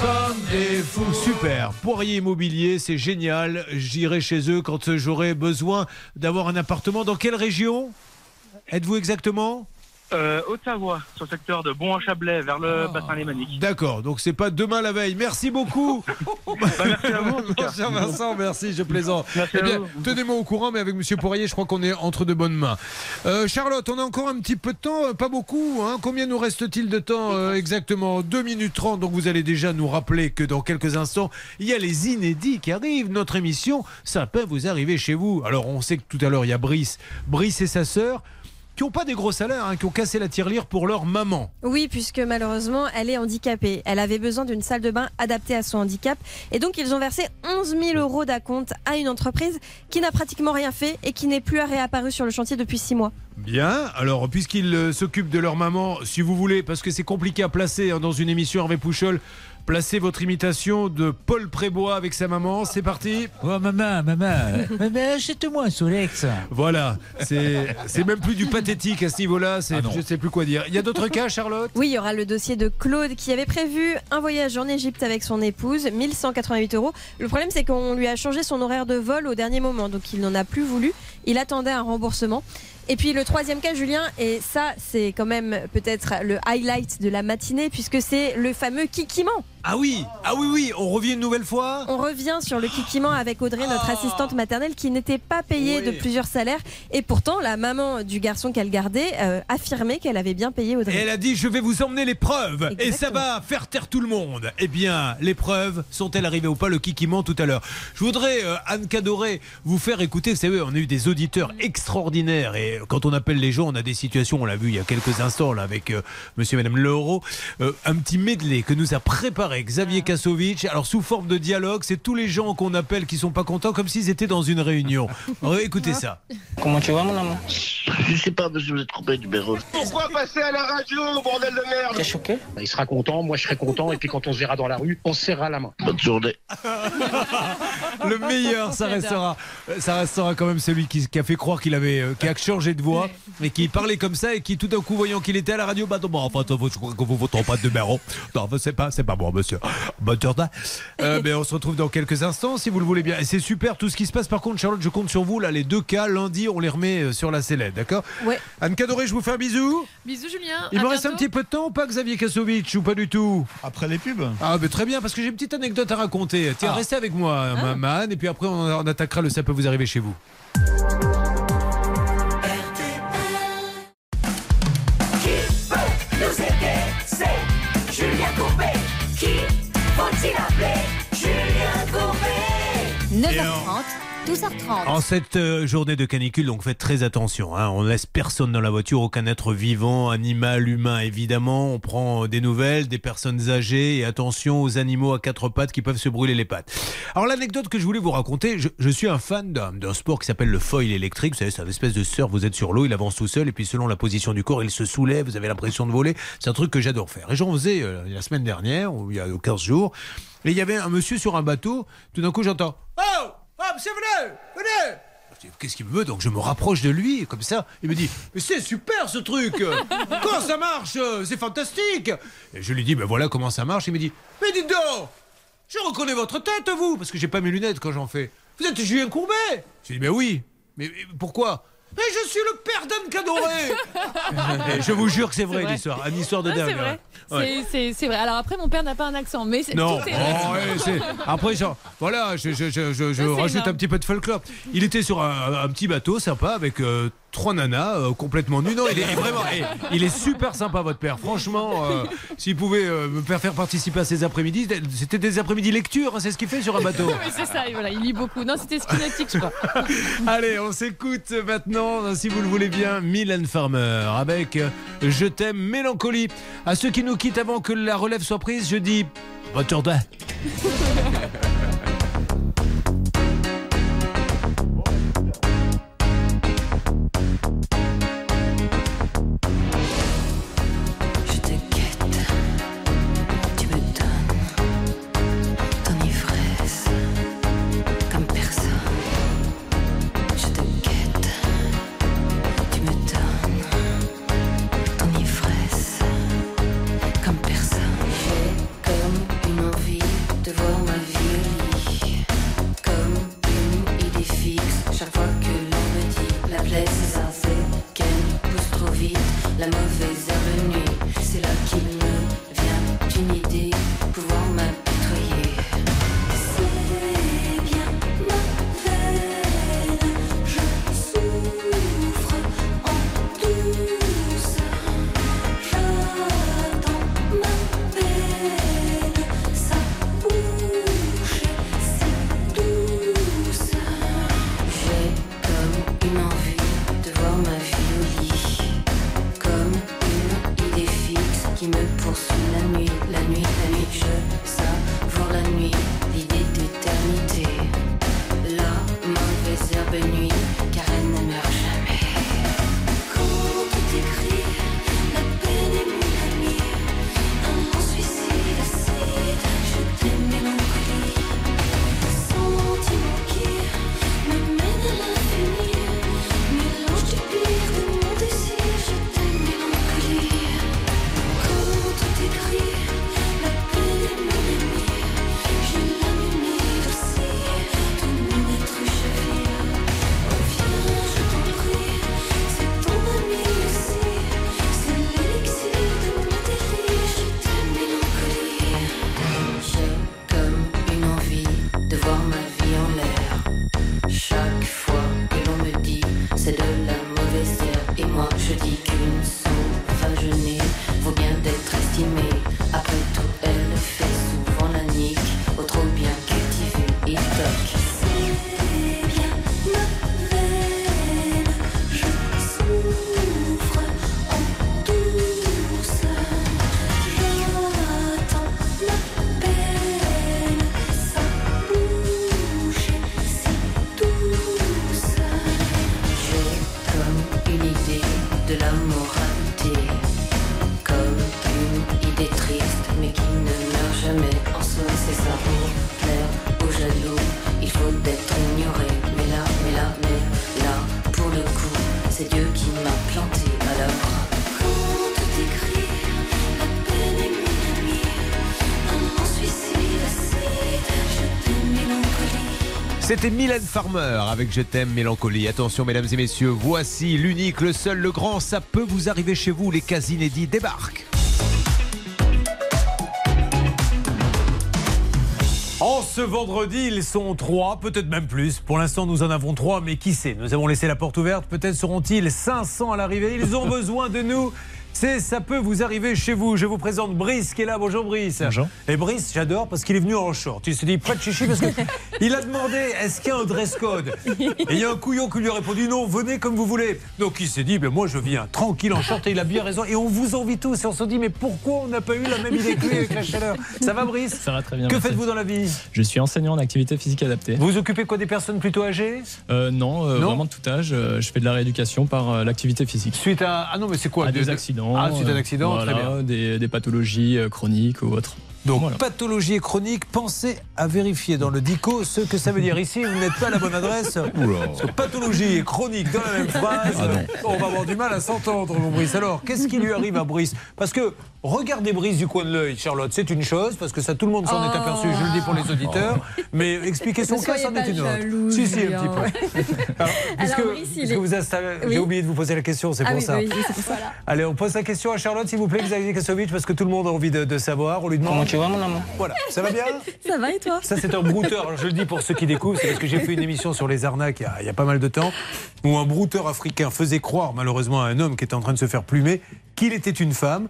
comme des fous. Super. Poirier Immobilier, c'est génial. J'irai chez eux quand j'aurai besoin d'avoir un appartement. Dans quelle région? Êtes-vous exactement? Euh, Haute-Savoie, sur le secteur de Bon-en-Chablais, vers le bassin lémanique. D'accord, donc c'est pas demain la veille. Merci beaucoup. merci à vous. cher Vincent, merci, je plaisante. Merci eh bien, tenez-moi au courant, mais avec Monsieur Poirier, je crois qu'on est entre de bonnes mains. Euh, Charlotte, on a encore un petit peu de temps, euh, pas beaucoup. Hein. Combien nous reste-t-il de temps euh, exactement? 2 minutes 30, donc vous allez déjà nous rappeler que dans quelques instants, il y a les inédits qui arrivent. Notre émission, ça peut vous arriver chez vous. Alors, on sait que tout à l'heure, il y a Brice. Brice et sa sœur qui n'ont pas des gros salaires, hein, qui ont cassé la tirelire pour leur maman. Oui, puisque malheureusement, elle est handicapée. Elle avait besoin d'une salle de bain adaptée à son handicap. Et donc, ils ont versé 11 000 euros d'acompte à une entreprise qui n'a pratiquement rien fait et qui n'est plus réapparue sur le chantier depuis 6 mois. Bien, alors puisqu'ils euh, s'occupent de leur maman, si vous voulez, parce que c'est compliqué à placer hein, dans une émission Hervé Pouchol, placez votre imitation de Paul Prébois avec sa maman, c'est parti. Oh maman, maman, maman, achète-moi un Solex. Voilà, c'est c'est même plus du pathétique à ce niveau-là, c'est je sais plus quoi dire. Il y a d'autres cas, Charlotte? Oui, il y aura le dossier de Claude qui avait prévu un voyage en Égypte avec son épouse, 1188 euros. Le problème, c'est qu'on lui a changé son horaire de vol au dernier moment, donc il n'en a plus voulu. Il attendait un remboursement. Et puis le troisième cas, Julien, et ça, c'est quand même peut-être le highlight de la matinée, puisque c'est le fameux kikiment. Ah oui, ah oui, oui, on revient une nouvelle fois On revient sur le kikiment avec Audrey, notre assistante maternelle, qui n'était pas payée de plusieurs salaires. Et pourtant, la maman du garçon qu'elle gardait euh, affirmait qu'elle avait bien payé Et Audrey. elle a dit je vais vous emmener les preuves et ça va faire taire tout le monde. Eh bien, les preuves sont-elles arrivées ou pas Le kikiment tout à l'heure? Je voudrais euh, Anne Cadoré vous faire écouter. Vous savez, on a eu des auditeurs extraordinaires et quand on appelle les gens, on a des situations. On l'a vu il y a quelques instants là avec euh, Monsieur et Madame Leuro, Euh, un petit medley que nous a préparé Xavier Kasovic. Alors sous forme de dialogue, c'est tous les gens qu'on appelle qui sont pas contents comme s'ils étaient dans une réunion. Alors, écoutez ça. Comment tu vas, mon amour Je sais pas, monsieur, vous êtes trompé de numéro. Pourquoi passer à la radio, bordel de merde T'es choqué Il sera content, moi je serai content, et puis quand on se verra dans la rue, on se serrera la main. Bonne journée. Le meilleur, ça restera, ça restera quand même celui qui, qui a fait croire qu'il avait, euh, qui a changé de voix et qui parlait comme ça et qui tout d'un coup voyant qu'il était à la radio, bah non, bon, enfin, je crois que vous votez pas de numéro. Non, enfin, c'est pas, c'est pas bon, monsieur. Bonne journée. Euh, mais on se retrouve dans quelques instants, si vous le voulez bien. Et c'est super tout ce qui se passe. Par contre, Charlotte, je compte sur vous. Là, les deux cas, lundi, on les remet euh, sur la sellette, d'accord Ouais. Anne Cadoré, je vous fais un bisou. Bisous, Julien. Il à me reste un petit peu de temps ou pas, Xavier Kasovic, ou pas du tout Après les pubs Ah, mais très bien, parce que j'ai une petite anecdote à raconter. Tiens, Ah. restez avec moi, ma, ma Anne, et puis après, on, on attaquera le Ça peut vous arriver chez vous. Qui faut-il appeler Julien Courbet 9h30, 12h30. En cette euh, journée de canicule, donc faites très attention. hein. On laisse personne dans la voiture, aucun être vivant, animal, humain évidemment. On prend euh, des nouvelles, des personnes âgées et attention aux animaux à quatre pattes qui peuvent se brûler les pattes. Alors l'anecdote que je voulais vous raconter, je, suis un fan d'un sport qui s'appelle le foil électrique. Vous savez, c'est une espèce de surf. Vous êtes sur l'eau, il avance tout seul et puis selon la position du corps, il se soulève. Vous avez l'impression de voler. C'est un truc que j'adore faire. Et j'en faisais euh, la semaine dernière, il y a 15 jours. Et il y avait un monsieur sur un bateau. Tout d'un coup, j'entends Oh Oh, monsieur, venez Venez. Qu'est-ce qu'il me veut Donc? Je me rapproche de lui, comme ça. Il me dit Mais c'est super ce truc. Comment ça marche C'est fantastique. Et je lui dis Ben voilà comment ça marche. Il me dit Mais dites donc Je reconnais votre tête, vous Parce que j'ai pas mes lunettes quand j'en fais. Vous êtes Julien Courbet. Je lui dis Mais oui. Mais, mais pourquoi? Mais je suis le père d'Anne Cadoré Je vous jure que c'est vrai, vrai. l'histoire. Une histoire de Ah, c'est dingue. vrai. ouais. Ouais. Vrai. Alors après, mon père n'a pas un accent, mais c'est- Non, tout est vrai. Oh, ouais, après, genre, voilà, je, je- je- je- je Ça, c'est rajoute énorme. un petit peu de folklore. Il était sur un, un petit bateau sympa avec euh, trois nanas euh, complètement nues. Non, il est vraiment, eh, il est super sympa, votre père. Franchement, euh, s'il pouvait euh, me faire faire participer à ces après-midi, c'était des après-midi lecture, hein, c'est ce qu'il fait sur un bateau. Oui, c'est ça, et voilà, il lit beaucoup. Non, c'était skinétique, je crois. Allez, on s'écoute maintenant, si vous le voulez bien, Mylène Farmer avec euh, Je t'aime, mélancolie. À ceux qui nous quittent avant que la relève soit prise, je dis bonne la mauvaise C'était Mylène Farmer avec Je t'aime mélancolie. Attention mesdames et messieurs, voici l'unique, le seul, le grand, ça peut vous arriver chez vous, les cas inédits débarquent. En ce vendredi, ils sont trois, peut-être même plus. Pour l'instant, nous en avons trois, mais qui sait? Nous avons laissé la porte ouverte. Peut-être seront-ils 500 à l'arrivée. Ils ont besoin de nous. C'est ça peut vous arriver chez vous. Je vous présente Brice qui est là. Bonjour Brice. Bonjour. Et Brice, j'adore parce qu'il est venu en short. Il se dit pas de chichi parce que il a demandé est-ce qu'il y a un dress code Et il y a un couillon qui lui a répondu non, venez comme vous voulez. Donc il s'est dit ben moi je viens tranquille en short et il a bien raison. Et on vous envie tous et on se dit mais pourquoi on n'a pas eu la même idée que lui avec la chaleur? Ça va Brice? Ça va très bien. Que faites-vous dans la vie? Je suis enseignant en activité physique adaptée. Vous occupez quoi des personnes plutôt âgées? Euh, non, euh, Non vraiment de tout âge. Euh, Je fais de la rééducation par l'activité physique. Suite à ah non mais c'est quoi? À des de- accidents. Ah suite à un accident, très bien. Des, des pathologies chroniques ou autres. Donc, Voilà. pathologie chronique, pensez à vérifier dans le DICO ce que ça veut dire. Ici, vous n'êtes pas à la bonne adresse. Parce que pathologie et chronique dans la même phrase, Ah on va avoir du mal à s'entendre, mon Brice. Alors, qu'est-ce qui lui arrive à Brice? Parce que, regardez Brice du coin de l'œil, Charlotte, c'est une chose, parce que ça, tout le monde s'en est Oh. aperçu, je le dis pour les auditeurs. Mais expliquer son cas, c'en est une autre. si, si, un petit peu. Alors, puisque, Alors, Brice, il puisque est- vous installez- Oui. j'ai oublié de vous poser la question, c'est Ah pour oui, ça. oui, oui, c'est pour ça. Allez, on pose la question à Charlotte, s'il vous plaît, Xavier Kassovitch, parce que tout le monde a envie de, de savoir. On lui demande. Comment tu vas, mon amour? Voilà, ça va bien? Ça va et toi? Ça, c'est un brouteur. Alors, je le dis pour ceux qui découvrent, c'est parce que j'ai fait une émission sur les arnaques il y, a, il y a pas mal de temps, où un brouteur africain faisait croire, malheureusement, à un homme qui était en train de se faire plumer, qu'il était une femme.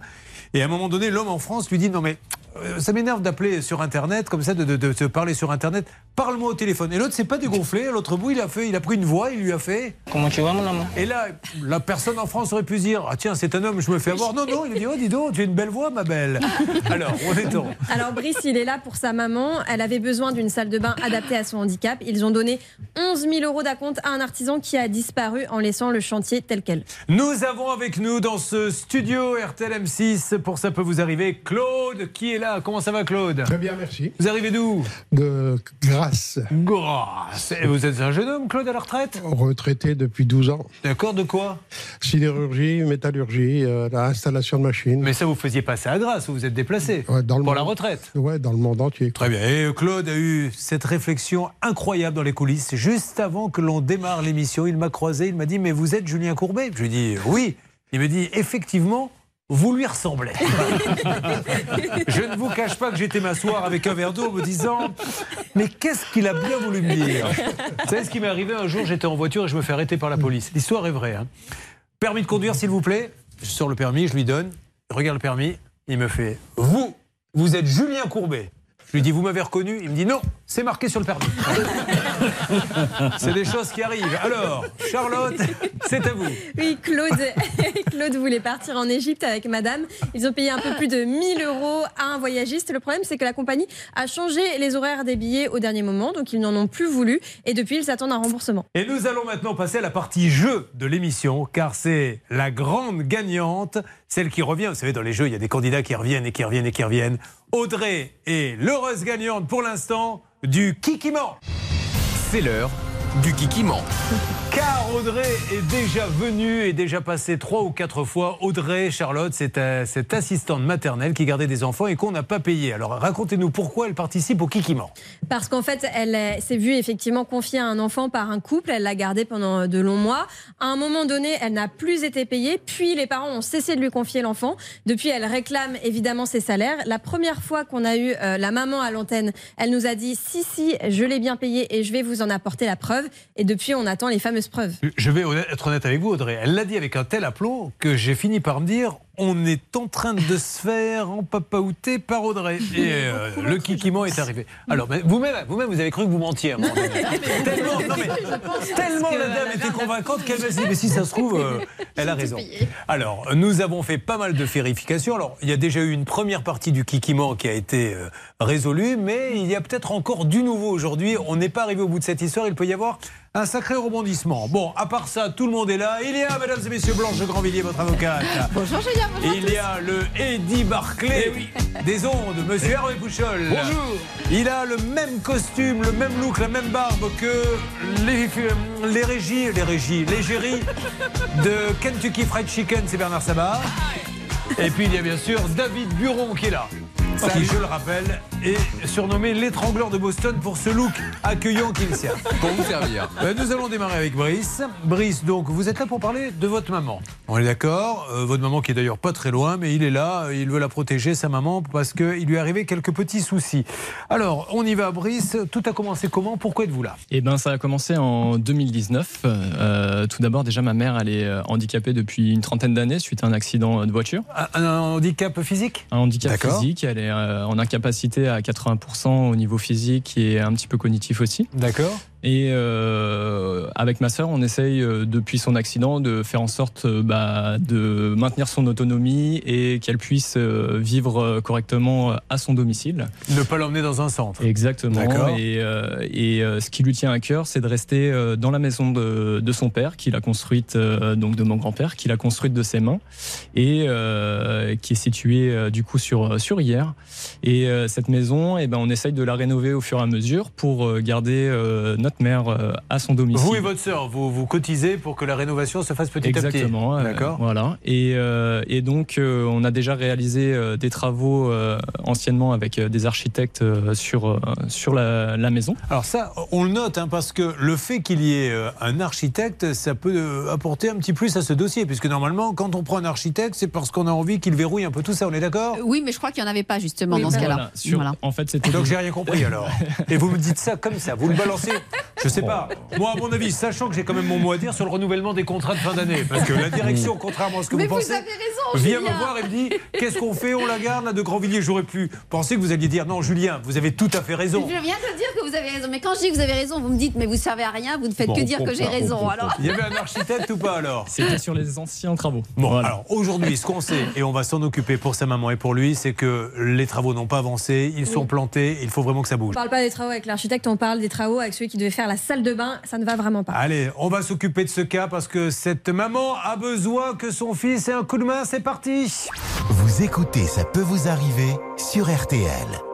Et à un moment donné, l'homme en France lui dit Non, mais euh, ça m'énerve d'appeler sur Internet, comme ça, de, de, de se parler sur Internet. Parle-moi au téléphone. Et l'autre s'est pas dégonflé. À l'autre bout, il a, fait, il a pris une voix, il lui a fait. Comment tu vas, mon amour? Et là, la personne en France aurait pu se dire Ah, tiens, c'est un homme, je me fais avoir. Non, non, il a dit Oh, dis donc, tu as une belle voix, ma belle. Alors, on est en. Alors Brice, il est là pour sa maman. Elle avait besoin d'une salle de bain adaptée à son handicap. Ils ont donné 11 000 euros d'acompte à un artisan qui a disparu en laissant le chantier tel quel. Nous avons avec nous dans ce studio RTL M6, pour ça peut vous arriver, Claude qui est là. Comment ça va Claude? Très bien, merci. Vous arrivez d'où? De Grasse, Grâce. Et vous êtes un jeune homme Claude à la retraite? Retraité depuis 12 ans. D'accord, de quoi? Sidérurgie, métallurgie, euh, la installation de machines. Mais ça vous faisiez passer à Grasse, vous vous êtes déplacé Ouais, dans le pour monde. la retraite. Ouais, dans le monde entier. Très bien. Et Claude a eu cette réflexion incroyable dans les coulisses. Juste avant que l'on démarre l'émission, il m'a croisé, il m'a dit Mais vous êtes Julien Courbet? Je lui ai dit Oui. Il me dit Effectivement, vous lui ressemblez. Je ne vous cache pas que j'étais m'asseoir avec un verre d'eau me disant Mais qu'est-ce qu'il a bien voulu me dire? Vous savez ce qui m'est arrivé? Un jour J'étais en voiture et je me fais arrêter par la police. L'histoire est vraie. hein. Permis de conduire, s'il vous plaît? Je sors le permis, je lui donne. Regarde le permis. Il me fait Vous, vous êtes Julien Courbet. Je lui dis Vous m'avez reconnu? Il me dit Non, c'est marqué sur le permis. c'est des choses qui arrivent. Alors, Charlotte, c'est à vous. Oui, Claude, Claude voulait partir en Égypte avec madame. Ils ont payé un peu plus de 1000 euros à un voyagiste. Le problème, c'est que la compagnie a changé les horaires des billets au dernier moment, donc ils n'en ont plus voulu. Et depuis, ils s'attendent à un remboursement. Et nous allons maintenant passer à la partie jeu de l'émission, car c'est la grande gagnante, celle qui revient. Vous savez, dans les jeux, il y a des candidats qui reviennent et qui reviennent et qui reviennent. Audrey est l'heureuse gagnante pour l'instant du Kikiment. C'est l'heure du Kikiment. Car Audrey est déjà venue et déjà passée trois ou quatre fois. Audrey, Charlotte, c'est euh, cette assistante maternelle qui gardait des enfants et qu'on n'a pas payé. Alors racontez-nous pourquoi elle participe au Kikiment. Parce qu'en fait, elle euh, s'est vue effectivement confier un enfant par un couple. Elle l'a gardé pendant de longs mois. À un moment donné, elle n'a plus été payée. Puis les parents ont cessé de lui confier l'enfant. Depuis, elle réclame évidemment ses salaires. La première fois qu'on a eu euh, la maman à l'antenne, elle nous a dit si, si, je l'ai bien payé et je vais vous en apporter la preuve. Et depuis, on attend les fameuses preuves. Je vais être honnête avec vous, Audrey. Elle l'a dit avec un tel aplomb que j'ai fini par me dire on est en train de se faire empapaouter par Audrey. Et euh, le kikiment est arrivé. Alors, vous-même, vous-même, vous avez cru que vous mentiez. à un moment donné. tellement, non, mais, tellement la dame était convaincante qu'elle m'a dit mais si ça se trouve, euh, elle a raison. Alors, nous avons fait pas mal de vérifications. Alors, il y a déjà eu une première partie du kikiment qui a été euh, résolue, mais il y a peut-être encore du nouveau aujourd'hui. On n'est pas arrivé au bout de cette histoire. Il peut y avoir Un sacré rebondissement. Bon, à part ça, tout le monde est là. Il y a, mesdames et messieurs, Blanche Grandvilliers, votre avocate. Bonjour Julien, bonjour. Il y a le Eddie Barclay des ondes, monsieur Hervé Pouchol. Bonjour. Il a le même costume, le même look, la même barbe que les, les régies, les régies, l'égérie de Kentucky Fried Chicken, c'est Bernard Sabat. Et puis il y a bien sûr David Buron qui est là. Qui, je le rappelle, est surnommé l'étrangleur de Boston pour ce look accueillant qu'il sert. Pour vous servir. Euh, Nous allons démarrer avec Brice. Brice, donc, vous êtes là pour parler de votre maman. On est d'accord Euh, Votre maman qui est d'ailleurs pas très loin, mais il est là, il veut la protéger, sa maman, parce qu'il lui est arrivé quelques petits soucis. Alors, on y va, Brice. Tout a commencé comment? Pourquoi êtes-vous là? Eh ben, ça a commencé en 2019. Euh, tout d'abord, déjà, ma mère, elle est handicapée depuis une trentaine d'années suite à un accident de voiture. Un, un handicap physique? Un handicap physique. Elle est euh, en incapacité à 80% au niveau physique et un petit peu cognitif aussi. D'accord. Et euh, avec ma sœur, on essaye euh, depuis son accident de faire en sorte euh, bah, de maintenir son autonomie et qu'elle puisse euh, vivre correctement à son domicile. Ne pas l'emmener dans un centre. Exactement. Et, euh, et, ce qui lui tient à cœur, c'est de rester dans la maison de, de son père, qu'il a construite, donc de mon grand-père, qu'il a construite de ses mains, et euh, qui est située du coup sur, sur hier. Et euh, cette maison, eh ben, on essaye de la rénover au fur et à mesure pour garder euh, notre mère euh, à son domicile. Vous et votre sœur, vous, vous cotisez pour que la rénovation se fasse petit Exactement. à petit. D'accord. Voilà. Et, euh, et donc, euh, on a déjà réalisé euh, des travaux euh, anciennement avec euh, des architectes euh, sur, euh, sur la, la maison. Alors ça, on le note, hein, parce que le fait qu'il y ait euh, un architecte, ça peut euh, apporter un petit plus à ce dossier, puisque normalement, quand on prend un architecte, c'est parce qu'on a envie qu'il verrouille un peu tout ça, on est d'accord? Oui, mais je crois qu'il n'y en avait pas justement Oui, dans ce voilà. cas-là. Sur- Voilà. En fait, c'était Donc j'ai rien compris alors. Et vous me dites ça comme ça, vous le balancez. Je sais pas. Moi, à mon avis, sachant que j'ai quand même mon mot à dire sur le renouvellement des contrats de fin d'année, parce que la direction, contrairement à ce que Mais vous vous pensez, avez raison, vient Julien. me voir et me dit qu'est-ce qu'on fait On la garde là de Grandvilliers J'aurais pu penser que vous alliez dire non, Julien, vous avez tout à fait raison. Je viens de dire que vous avez raison, mais quand je dis que vous avez raison, vous me dites mais vous servez à rien, vous ne faites Bon, que on dire que j'ai on raison. Alors, Il y avait un architecte ou pas alors? C'était sur les anciens travaux. Bon, alors aujourd'hui, ce qu'on sait, et on va s'en occuper pour sa maman et pour lui, c'est que les travaux n'ont pas avancé, ils sont plantés, il faut vraiment que ça On bouge. parle pas des travaux avec l'architecte, on parle des travaux avec celui qui devait faire la salle de bain. Ça ne va vraiment pas. Allez, on va s'occuper de ce cas parce que cette maman a besoin que son fils ait un coup de main. C'est parti Vous écoutez Ça peut vous arriver sur RTL.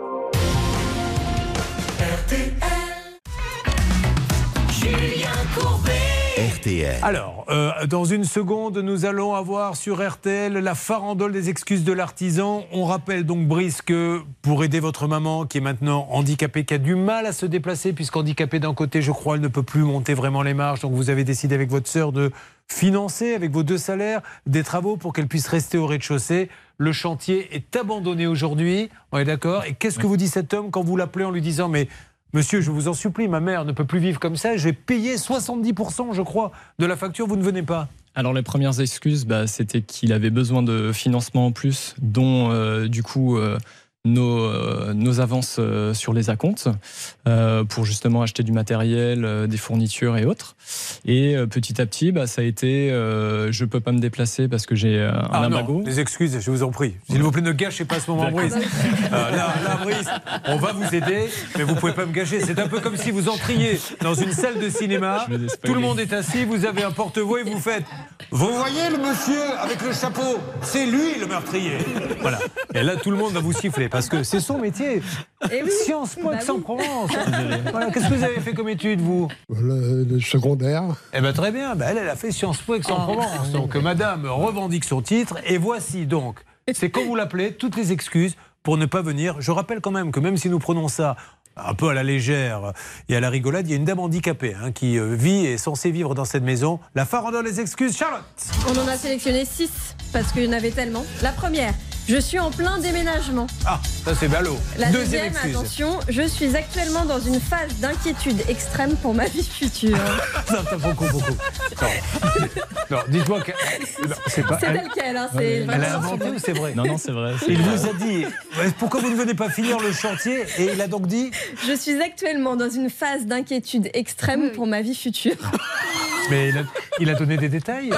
RTL. Alors, euh, dans une seconde, nous allons avoir sur RTL la farandole des excuses de l'artisan. On rappelle donc, Brice, que pour aider votre maman, qui est maintenant handicapée, qui a du mal à se déplacer, puisqu'handicapée d'un côté, je crois, elle ne peut plus monter vraiment les marches. Donc, vous avez décidé avec votre sœur de financer, avec vos deux salaires, des travaux pour qu'elle puisse rester au rez-de-chaussée. Le chantier est abandonné aujourd'hui. On est d'accord Et qu'est-ce que vous dit cet homme quand vous l'appelez en lui disant Mais Monsieur, je vous en supplie, ma mère ne peut plus vivre comme ça. J'ai payé 70%, je crois, de la facture. Vous ne venez pas. Alors les premières excuses, bah, c'était qu'il avait besoin de financement en plus, dont euh, du coup euh, nos, euh, nos avances euh, sur les acomptes, euh, pour justement acheter du matériel, des fournitures et autres. Et petit à petit, bah, ça a été, euh, je peux pas me déplacer parce que j'ai un Ah lumbago. non, les excuses, je vous en prie. S'il vous plaît, ne gâchez pas ce moment. Brice. Euh, là, là, Brice, on va vous aider, mais vous pouvez pas me gâcher. C'est un peu comme si vous entriez dans une salle de cinéma, tout le monde est assis, vous avez un porte-voix et vous faites Vous voyez le monsieur avec le chapeau? C'est lui le meurtrier Voilà. Et là, tout le monde va vous siffler parce que c'est son métier. Eh oui. Sciences Po Bah. Aix-en-Provence. Voilà. Qu'est-ce que vous avez fait comme étude, vous Le, le secondaire. eh ben très bien, Ben, elle, elle a fait Sciences Po Aix-en-Provence. Donc euh, madame revendique son titre et voici donc, c'est quand vous l'appelez, toutes les excuses pour ne pas venir. Je rappelle quand même que même si nous prenons ça un peu à la légère et à la rigolade, il y a une dame handicapée hein, qui euh, vit et est censée vivre dans cette maison. La farandole les excuses, Charlotte On en a sélectionné six parce qu'il y en avait tellement. La première, je suis en plein déménagement. Ah, ça c'est ballot. La Deuxième deuxième, excuse. attention, je suis actuellement dans une phase d'inquiétude extrême pour ma vie future. Ça, ça, beaucoup, beaucoup. Non, dites-moi que. Non, c'est pas. Tel quel, hein, c'est Elle vraiment a inventé ou c'est vrai Non, non, c'est vrai. Il vrai. vous a dit pourquoi vous ne venez pas finir le chantier et il a donc dit Je suis actuellement dans une phase d'inquiétude extrême pour ma vie future. mais il a, il a donné des détails.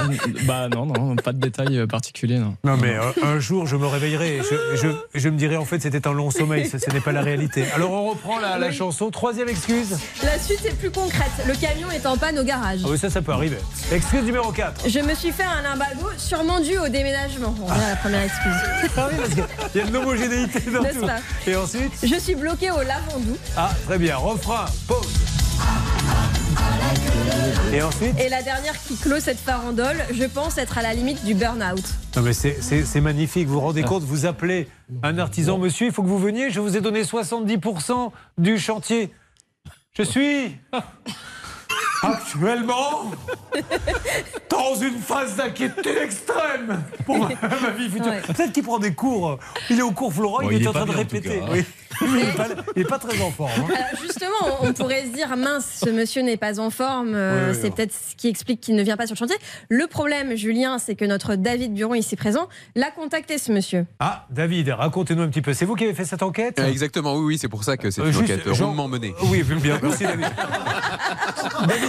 Bah non, non, pas de détails particuliers. Non, Non mais euh, un jour je me réveillerai, je, je, je me dirai en fait c'était un long sommeil, ce, ce n'est pas la réalité. Alors on reprend la, la Oui. chanson, troisième excuse. La suite est plus concrète. Le camion est en panne au garage. Ah oui ça ça peut arriver. Excuse numéro 4. Je me suis fait un limbago, sûrement dû au déménagement. On revient à la première excuse. Ah oui parce qu'il y a de l'homogénéité dans tout. pas Et ensuite Je suis bloquée au lavandou. Ah très bien, refrain, pause. Et ensuite Et la dernière qui clôt cette farandole, je pense être à la limite du burn-out. Non mais c'est- magnifique, vous vous rendez compte, vous appelez un artisan, monsieur, il faut que vous veniez, je vous ai donné 70% du chantier. Je suis actuellement dans une phase d'inquiétude extrême pour ma, ma vie future. Ouais. Peut-être qu'il prend des cours, il est au cours Florent, Bon, il, il est, est en train de répéter. cas, hein. Oui. Il n'est pas, il est pas très en forme. hein. Alors justement, on pourrait se dire mince, ce monsieur n'est pas en forme. euh, Oui, oui, c'est peut-être ce qui explique qu'il ne vient pas sur le chantier. Le problème, Julien, c'est que notre David Buron, ici présent, l'a contacté ce monsieur. Ah, David, racontez-nous un petit peu. C'est vous qui avez fait cette enquête? Euh, Exactement, oui, oui, c'est pour ça que c'est Euh, une juste, enquête Jean- rondement menée. Oui, bien, merci David. David,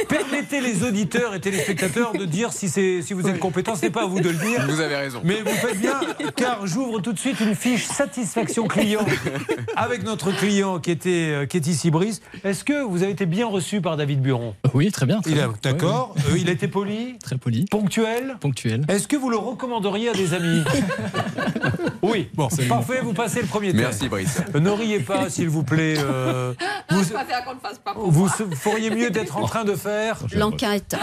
permettez les auditeurs et téléspectateurs de dire si, c'est- si vous êtes compétent. Ce n'est pas à vous de le dire. Vous avez raison. Mais vous faites bien, car j'ouvre tout de suite une fiche satisfaction client avec notre client qui, était, euh, qui est ici, Brice. Est-ce que vous avez été bien reçu par David Buron? Oui, très bien. très Il a- bien. D'accord. Euh, il a été poli, Très poli, ponctuel? ponctuel. Est-ce que vous le recommanderiez à des amis? Oui, bon, c'est parfait, vous passez le premier test. Merci, Brice. Euh, Ne riez pas, s'il vous plaît. euh, vous, vous feriez mieux d'être en train de faire. L'enquête.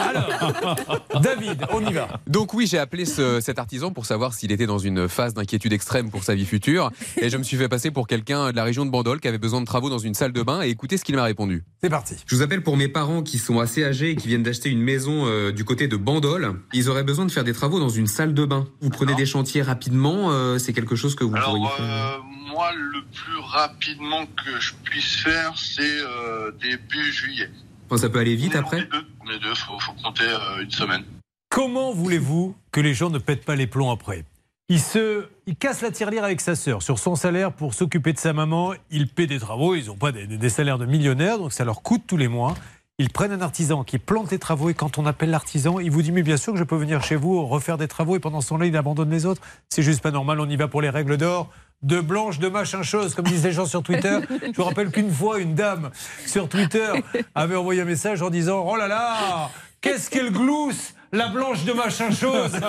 David, on y va. Donc oui, j'ai appelé ce- cet artisan pour savoir s'il était dans une phase d'inquiétude extrême pour sa vie future. Et je me suis fait passer pour quelqu'un de la région de Bandol qui avait besoin de travaux dans une salle de bain. Et écoutez ce qu'il m'a répondu. C'est parti. Je vous appelle pour mes parents qui sont assez âgés et qui viennent d'acheter une maison euh, du côté de Bandol. Ils auraient besoin de faire des travaux dans une salle de bain. Vous prenez des chantiers rapidement, euh, c'est quelque chose que vous pourriez Alors, faire euh, moi, le plus rapidement que je puisse faire, c'est euh, début juillet. Enfin, ça peut aller vite après deux, les deux faut, faut compter euh, une semaine. Comment voulez-vous que les gens ne pètent pas les plombs après? Il, se, il casse la tirelire avec sa sœur sur son salaire pour s'occuper de sa maman. Il paie des travaux. Ils n'ont pas des, des salaires de millionnaires, donc ça leur coûte tous les mois. Ils prennent un artisan qui plante les travaux et quand on appelle l'artisan, il vous dit mais bien sûr que je peux venir chez vous refaire des travaux et pendant ce temps-là il abandonne les autres. C'est juste pas normal. On y va pour les règles d'or. De blanche, de machin chose, comme disent les gens sur Twitter. Je vous rappelle qu'une fois, une dame sur Twitter avait envoyé un message en disant Oh là là, qu'est-ce qu'elle glousse la blanche de machin chose.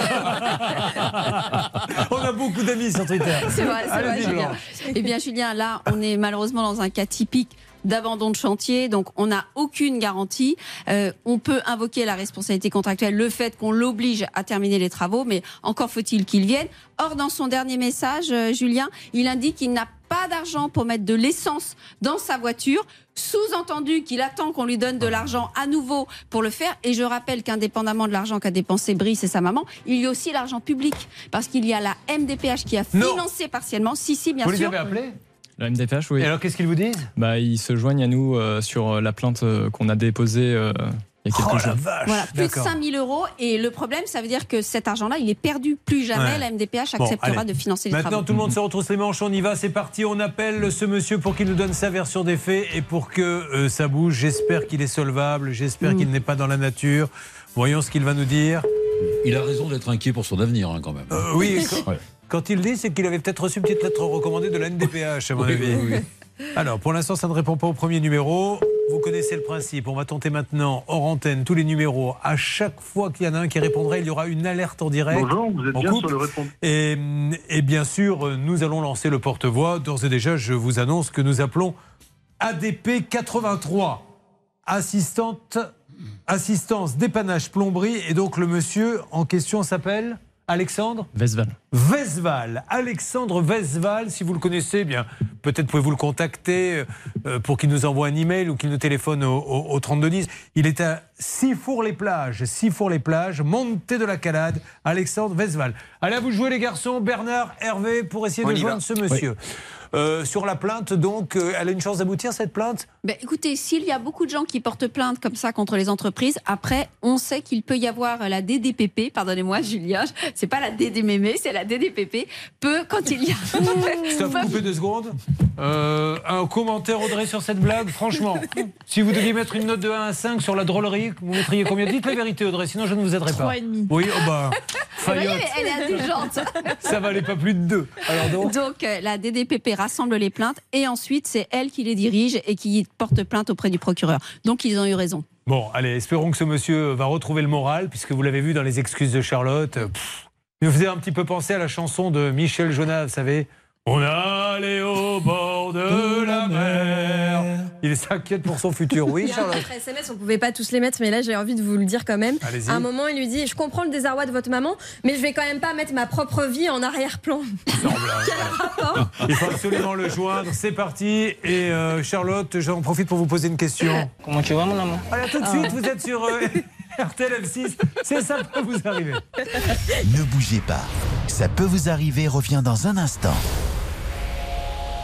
On a beaucoup d'amis sur Twitter. C'est vrai, c'est vrai, Julien. Eh bien, Julien, là, on est malheureusement dans un cas typique d'abandon de chantier, donc on n'a aucune garantie. Euh, on peut invoquer la responsabilité contractuelle, le fait qu'on l'oblige à terminer les travaux, mais encore faut-il qu'il vienne. Or, dans son dernier message, euh, Julien, il indique qu'il n'a pas d'argent pour mettre de l'essence dans sa voiture, sous-entendu qu'il attend qu'on lui donne de l'argent à nouveau pour le faire. Et je rappelle qu'indépendamment de l'argent qu'a dépensé Brice et sa maman, il y a aussi l'argent public, parce qu'il y a la MDPH qui a Non. financé partiellement. Si, si, bien Vous les sûr. avez appelés? La MDPH, oui. Et alors qu'est-ce qu'ils vous disent? Bah, ils se joignent à nous euh, sur euh, la plainte euh, qu'on a déposée euh, il y a quelques Oh la vache Voilà, plus de D'accord. 5000 euros. Et le problème, ça veut dire que cet argent-là, il est perdu. Plus jamais Ouais. la MDPH Bon, acceptera allez. de financer les Maintenant, travaux. tout le monde se retrousse les manches, on y va, c'est parti. On appelle ce monsieur pour qu'il nous donne sa version des faits et pour que euh, ça bouge. J'espère qu'il est solvable, j'espère Mm. qu'il n'est pas dans la nature. Voyons ce qu'il va nous dire. Il a raison d'être inquiet pour son avenir, hein, quand même. Euh, oui, quand, Ouais. Quand il dit, c'est qu'il avait peut-être reçu une petite lettre recommandée de la NDPH, à mon avis. oui, oui. Alors, pour l'instant, ça ne répond pas au premier numéro. Vous connaissez le principe. On va tenter maintenant, hors antenne, tous les numéros. À chaque fois qu'il y en a un qui répondrait, il y aura une alerte en direct. Bonjour, vous êtes bien coupe. sur le répondeur. Et, et bien sûr, nous allons lancer le porte-voix. D'ores et déjà, je vous annonce que nous appelons ADP 83, assistante, assistance dépannage plomberie. Et donc, le monsieur en question s'appelle Alexandre Vesval. Vesval, Alexandre Vesval, si vous le connaissez, eh bien peut-être pouvez-vous le contacter euh, pour qu'il nous envoie un email ou qu'il nous téléphone au, au, au 3210. Il est à Sifour-les-Plages, Sifour-les-Plages, montée de la Calade, Alexandre Vesval. Allez, à vous jouer les garçons, Bernard, Hervé, pour essayer On de joindre va. ce monsieur. Euh, sur la plainte, donc, euh, elle a une chance d'aboutir cette plainte? Ben, écoutez, s'il y a beaucoup de gens qui portent plainte comme ça contre les entreprises, après, on sait qu'il peut y avoir la DDPP, pardonnez-moi Julia, c'est pas la DDMM, c'est la DDPP, peut, quand il y a... Stop, coupez deux secondes? Euh, un commentaire, Audrey, sur cette blague Franchement, si vous deviez mettre une note de 1 à 5 sur la drôlerie, vous mettriez combien? Dites la vérité, Audrey, sinon je ne vous aiderai pas. Trois et demi. Oui, oh bah, Vous voyez, elle est indulgente. Ça valait pas plus de deux. Alors donc Donc, euh, la DDPP rassemble les plaintes et ensuite, c'est elle qui les dirige et qui porte plainte auprès du procureur. Donc, ils ont eu raison. Bon, allez, espérons que ce monsieur va retrouver le moral, puisque vous l'avez vu dans les excuses de Charlotte. euh, il me faisait un petit peu penser à la chanson de Michel Jonas, vous savez. On allait au bord de la mer. Il s'inquiète pour son futur. Oui, Il y a un Charlotte autre SMS, on pouvait pas tous les mettre, mais là j'ai envie de vous le dire quand même. Allez-y. À un moment, il lui dit Je comprends le désarroi de votre maman, mais je vais quand même pas mettre ma propre vie en arrière-plan. Il faut absolument le joindre. C'est parti. Et euh, Charlotte, j'en profite pour vous poser une question. Comment tu vas, mon amour? Allez, à tout de suite, vous êtes sur euh, RTL F6. C'est ça peut vous arriver. Ne bougez pas. Ça peut vous arriver revient dans un instant.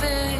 pour trouver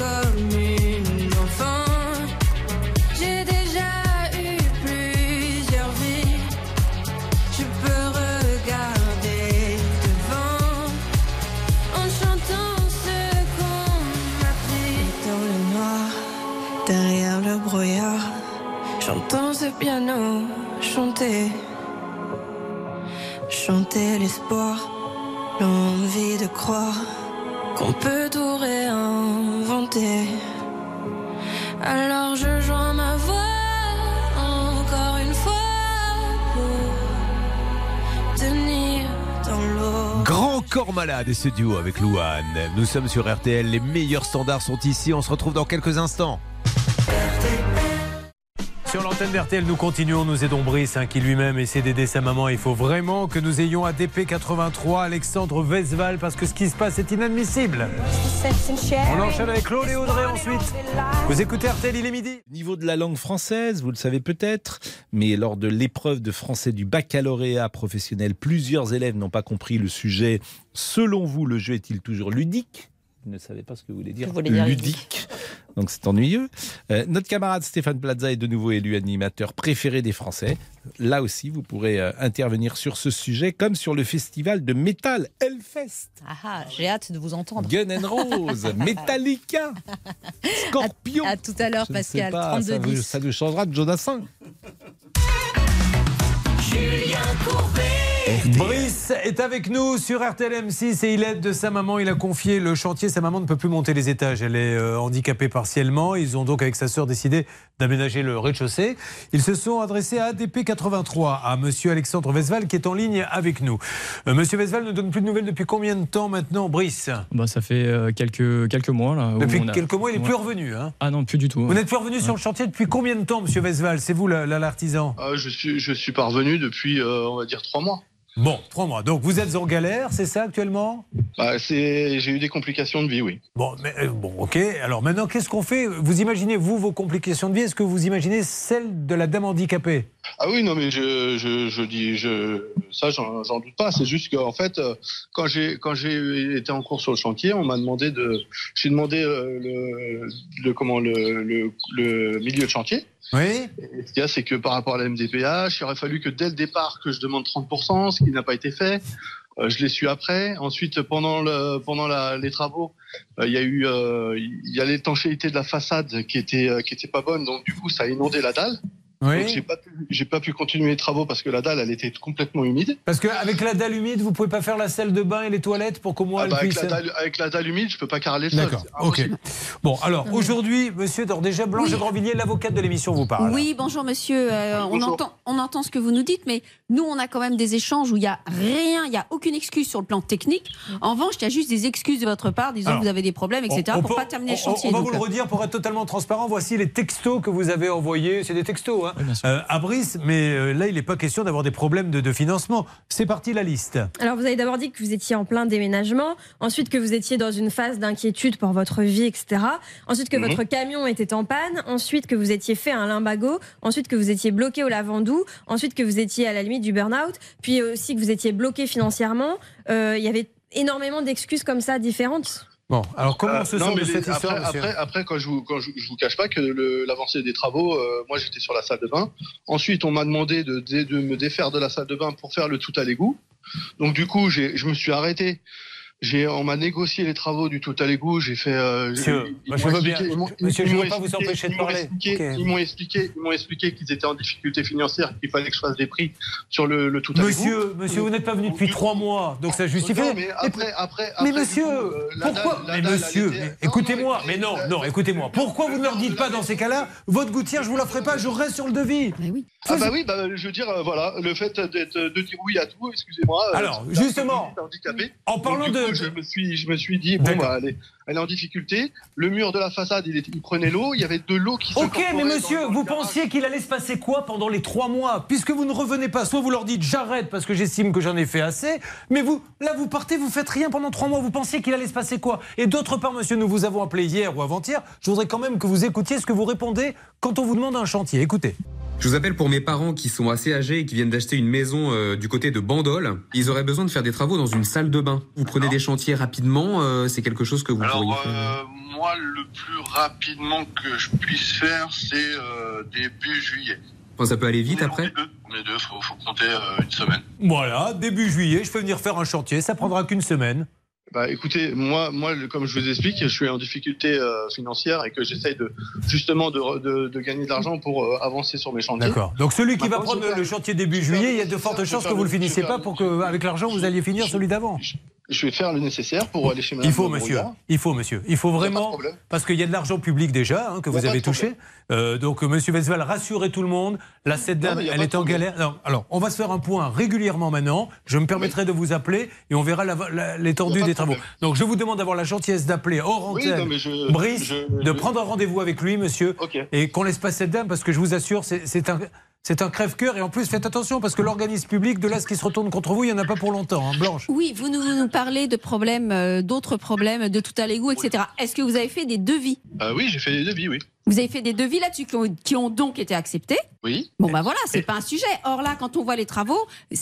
comme une enfant, j'ai déjà eu plusieurs vies. Je peux regarder devant en chantant ce qu'on m'a pris dans le noir, derrière le brouillard. J'entends ce piano chanter, chanter l'espoir, l'envie de croire qu'on peut tout réinventer. Alors je joins ma voix encore une fois pour tenir dans l'eau. Grand corps malade et ce duo avec Louane. Nous sommes sur RTL, les meilleurs standards sont ici, on se retrouve dans quelques instants. Sur l'antenne d'RTL, nous continuons, nous aidons Brice, hein, qui lui-même essaie d'aider sa maman. Il faut vraiment que nous ayons à DP83 Alexandre Vesval, parce que ce qui se passe est inadmissible. On enchaîne avec Claude et Audrey ensuite. Vous écoutez RTL, il est midi. Niveau de la langue française, vous le savez peut-être, mais lors de l'épreuve de français du baccalauréat professionnel, plusieurs élèves n'ont pas compris le sujet. Selon vous, le jeu est-il toujours ludique? Vous ne savez pas ce que vous voulez dire, Je voulais dire ludique. Donc c'est ennuyeux. Euh, notre camarade Stéphane Plaza est de nouveau élu animateur préféré des Français. Là aussi, vous pourrez euh, intervenir sur ce sujet comme sur le festival de métal Hellfest. Ah ah, j'ai hâte de vous entendre. Gun N' Roses, Metallica, Scorpion. À tout à l'heure, Pascal. pas, ça, vous, 32-10. ça nous changera de Jonathan. Julien Courbet. Brice est avec nous sur RTL M6 et il aide de sa maman. Il a confié le chantier. Sa maman ne peut plus monter les étages. Elle est euh, handicapée partiellement. Ils ont donc avec sa sœur décidé d'aménager le rez-de-chaussée. Ils se sont adressés à ADP 83, à Monsieur Alexandre Vesval qui est en ligne avec nous. Euh, Monsieur Vesval ne donne plus de nouvelles depuis combien de temps maintenant, Brice? Bah, ça fait euh, quelques, quelques mois. Là, Depuis on a- quelques mois, il n'est Ouais. plus revenu. Hein Ah non, plus du tout. vous n'êtes plus revenu sur le chantier depuis combien de temps, Monsieur Vesval C'est vous la- la- l'artisan? Ah, je suis je suis parvenu depuis euh, on va dire trois mois. Bon, trois mois. Donc vous êtes en galère, c'est ça actuellement? Bah, j'ai eu des complications de vie, oui. Bon, mais, euh, bon, ok. Alors maintenant, qu'est-ce qu'on fait? Vous imaginez, vous, vos complications de vie Est-ce que vous imaginez celles de la dame handicapée? Ah oui, non, mais je, je, je dis, je, ça, j'en doute pas. C'est juste qu'en fait, euh, quand j'ai, quand j'ai été en cours sur le chantier, on m'a demandé de, j'ai demandé euh, le, le, comment, le, le, le milieu de chantier. Oui. Et ce qu'il y a, c'est que par rapport à la MDPH, il aurait fallu que dès le départ que je demande 30%, ce qui n'a pas été fait. Euh, je l'ai su après. Ensuite, pendant le, pendant la, les travaux, euh, il y a eu, euh, il y a l'étanchéité de la façade qui était, euh, qui était pas bonne. Donc du coup, ça a inondé la dalle. Oui. Donc j'ai pas pu, j'ai pas pu continuer les travaux parce que la dalle, elle était complètement humide. Parce qu'avec la dalle humide, vous pouvez pas faire la salle de bain et les toilettes pour qu'au moins Ah elle bah, avec, puisse. la dalle, avec la dalle humide, je peux pas carreler le sol. D'accord, ok. Bon, alors aujourd'hui, monsieur, alors déjà, Blanche de Grandvilliers, l'avocate de l'émission, vous parle. Oui, bonjour monsieur. Euh, on, entend, on entend ce que vous nous dites, mais nous, on a quand même des échanges où il n'y a rien, il n'y a aucune excuse sur le plan technique. En revanche, il y a juste des excuses de votre part, disant Alors, que vous avez des problèmes, etc., On- on pour peut- pas terminer le on- chantier. On, va donc, vous le euh, redire pour être totalement transparent. Voici les textos que vous avez envoyés. C'est des textos hein, euh, à Brice, mais euh, là, il n'est pas question d'avoir des problèmes de, de financement. C'est parti la liste. Alors, vous avez d'abord dit que vous étiez en plein déménagement, ensuite que vous étiez dans une phase d'inquiétude pour votre vie, etc. Ensuite que Mhm. votre camion était en panne, ensuite que vous étiez fait un limbago, ensuite que vous étiez bloqué au Lavandou, ensuite que vous étiez à la limite du burn-out, puis aussi que vous étiez bloqué financièrement. Euh, Il y avait énormément d'excuses comme ça différentes. Bon, alors comment Euh, se non, sent de les- cette histoire, après, après, après, quand je vous, quand je, je vous cache pas que l'avancée des travaux, euh, moi j'étais sur la salle de bain. Ensuite, on m'a demandé de, de, de me défaire de la salle de bain pour faire le tout à l'égout. Donc du coup, j'ai- je me suis arrêté. J'ai, on m'a négocié les travaux du tout à l'égout. J'ai fait. euh, Monsieur, ils- ils je m'ont veux bien. Monsieur, je pas vous empêcher de parler. expliqué-. Ils m'ont expliqué, ils m'ont expliqué qu'ils étaient en difficulté financière, qu'il fallait que je fasse des prix sur le, le tout à l'égout. Monsieur, monsieur, vous n'êtes pas venu depuis trois mois, donc ça justifie. Non, mais après, après, Mais après, monsieur, coup, euh, pourquoi dalle- Mais monsieur, écoutez-moi, mais non, non, écoutez-moi. Pourquoi vous ne leur dites pas dans ces cas-là, votre gouttière, je vous la ferai pas, je reste sur le devis Ah bah oui, bah, je veux dire, euh, voilà, le fait d'être, de dire oui à tout, excusez-moi. Alors, justement, en parlant de- je me suis, je me suis dit, bon, bah, elle est, elle est en difficulté. Le mur de la façade, il, prenait l'eau, il y avait de l'eau qui Ok, mais monsieur, vous pensiez qu'il allait se passer quoi pendant les trois mois? Puisque vous ne revenez pas, soit vous leur dites j'arrête parce que j'estime que j'en ai fait assez, mais vous, là, vous partez, vous faites rien pendant trois mois, vous pensiez qu'il allait se passer quoi? Et d'autre part, monsieur, nous vous avons appelé hier ou avant-hier, je voudrais quand même que vous écoutiez ce que vous répondez quand on vous demande un chantier. Écoutez. Je vous appelle pour mes parents qui sont assez âgés et qui viennent d'acheter une maison euh, du côté de Bandol. Ils auraient besoin de faire des travaux dans une salle de bain. Vous prenez des chantiers rapidement, euh, c'est quelque chose que vous pourriez Alors, faire. euh, moi, le plus rapidement que je puisse faire, c'est euh, début juillet. Enfin, ça peut aller vite après Les deux, les deux faut, faut compter euh, une semaine. Voilà, début juillet, je peux venir faire un chantier, ça prendra qu'une semaine. Bah, écoutez, moi, moi, comme je vous explique, je suis en difficulté euh, financière et que j'essaye de, justement, de, re- de, de gagner de l'argent pour euh, avancer sur mes chantiers. D'accord. Donc celui qui va prendre le chantier début juillet, il y a de fortes chances que vous le finissiez pas pour qu'avec l'argent vous alliez finir celui d'avant. Je vais faire le nécessaire pour aller chez Madame Il faut, Brouillard. monsieur. Il faut, monsieur. Il faut vraiment. Parce qu'il y a de l'argent public déjà hein, que vous avez touché. Euh, donc, monsieur Vesval, rassurez tout le monde. La cette dame, elle est en galère. Alors, on va se faire un point régulièrement maintenant. Je me permettrai de vous appeler et on verra l'étendue des travaux. Donc, je vous demande d'avoir la gentillesse d'appeler hors Oui, antenne non, mais je- Brice, je- de prendre un rendez-vous avec lui, monsieur, et qu'on laisse pas cette dame parce que je vous assure, c'est un. C'est un crève-cœur et en plus faites attention parce que l'organisme public de là ce qui se retourne contre vous, il n'y en a pas pour longtemps, hein, Blanche. Oui, vous nous, parlez de problèmes, euh, d'autres problèmes, de tout à l'égout, etc. Est-ce que vous avez fait des devis? Euh, oui, j'ai fait des devis, oui. Vous avez fait des devis là-dessus qui ont, qui ont donc été acceptés. Oui. Bon, bah voilà, c'est pas un sujet. Or là, quand on voit les travaux,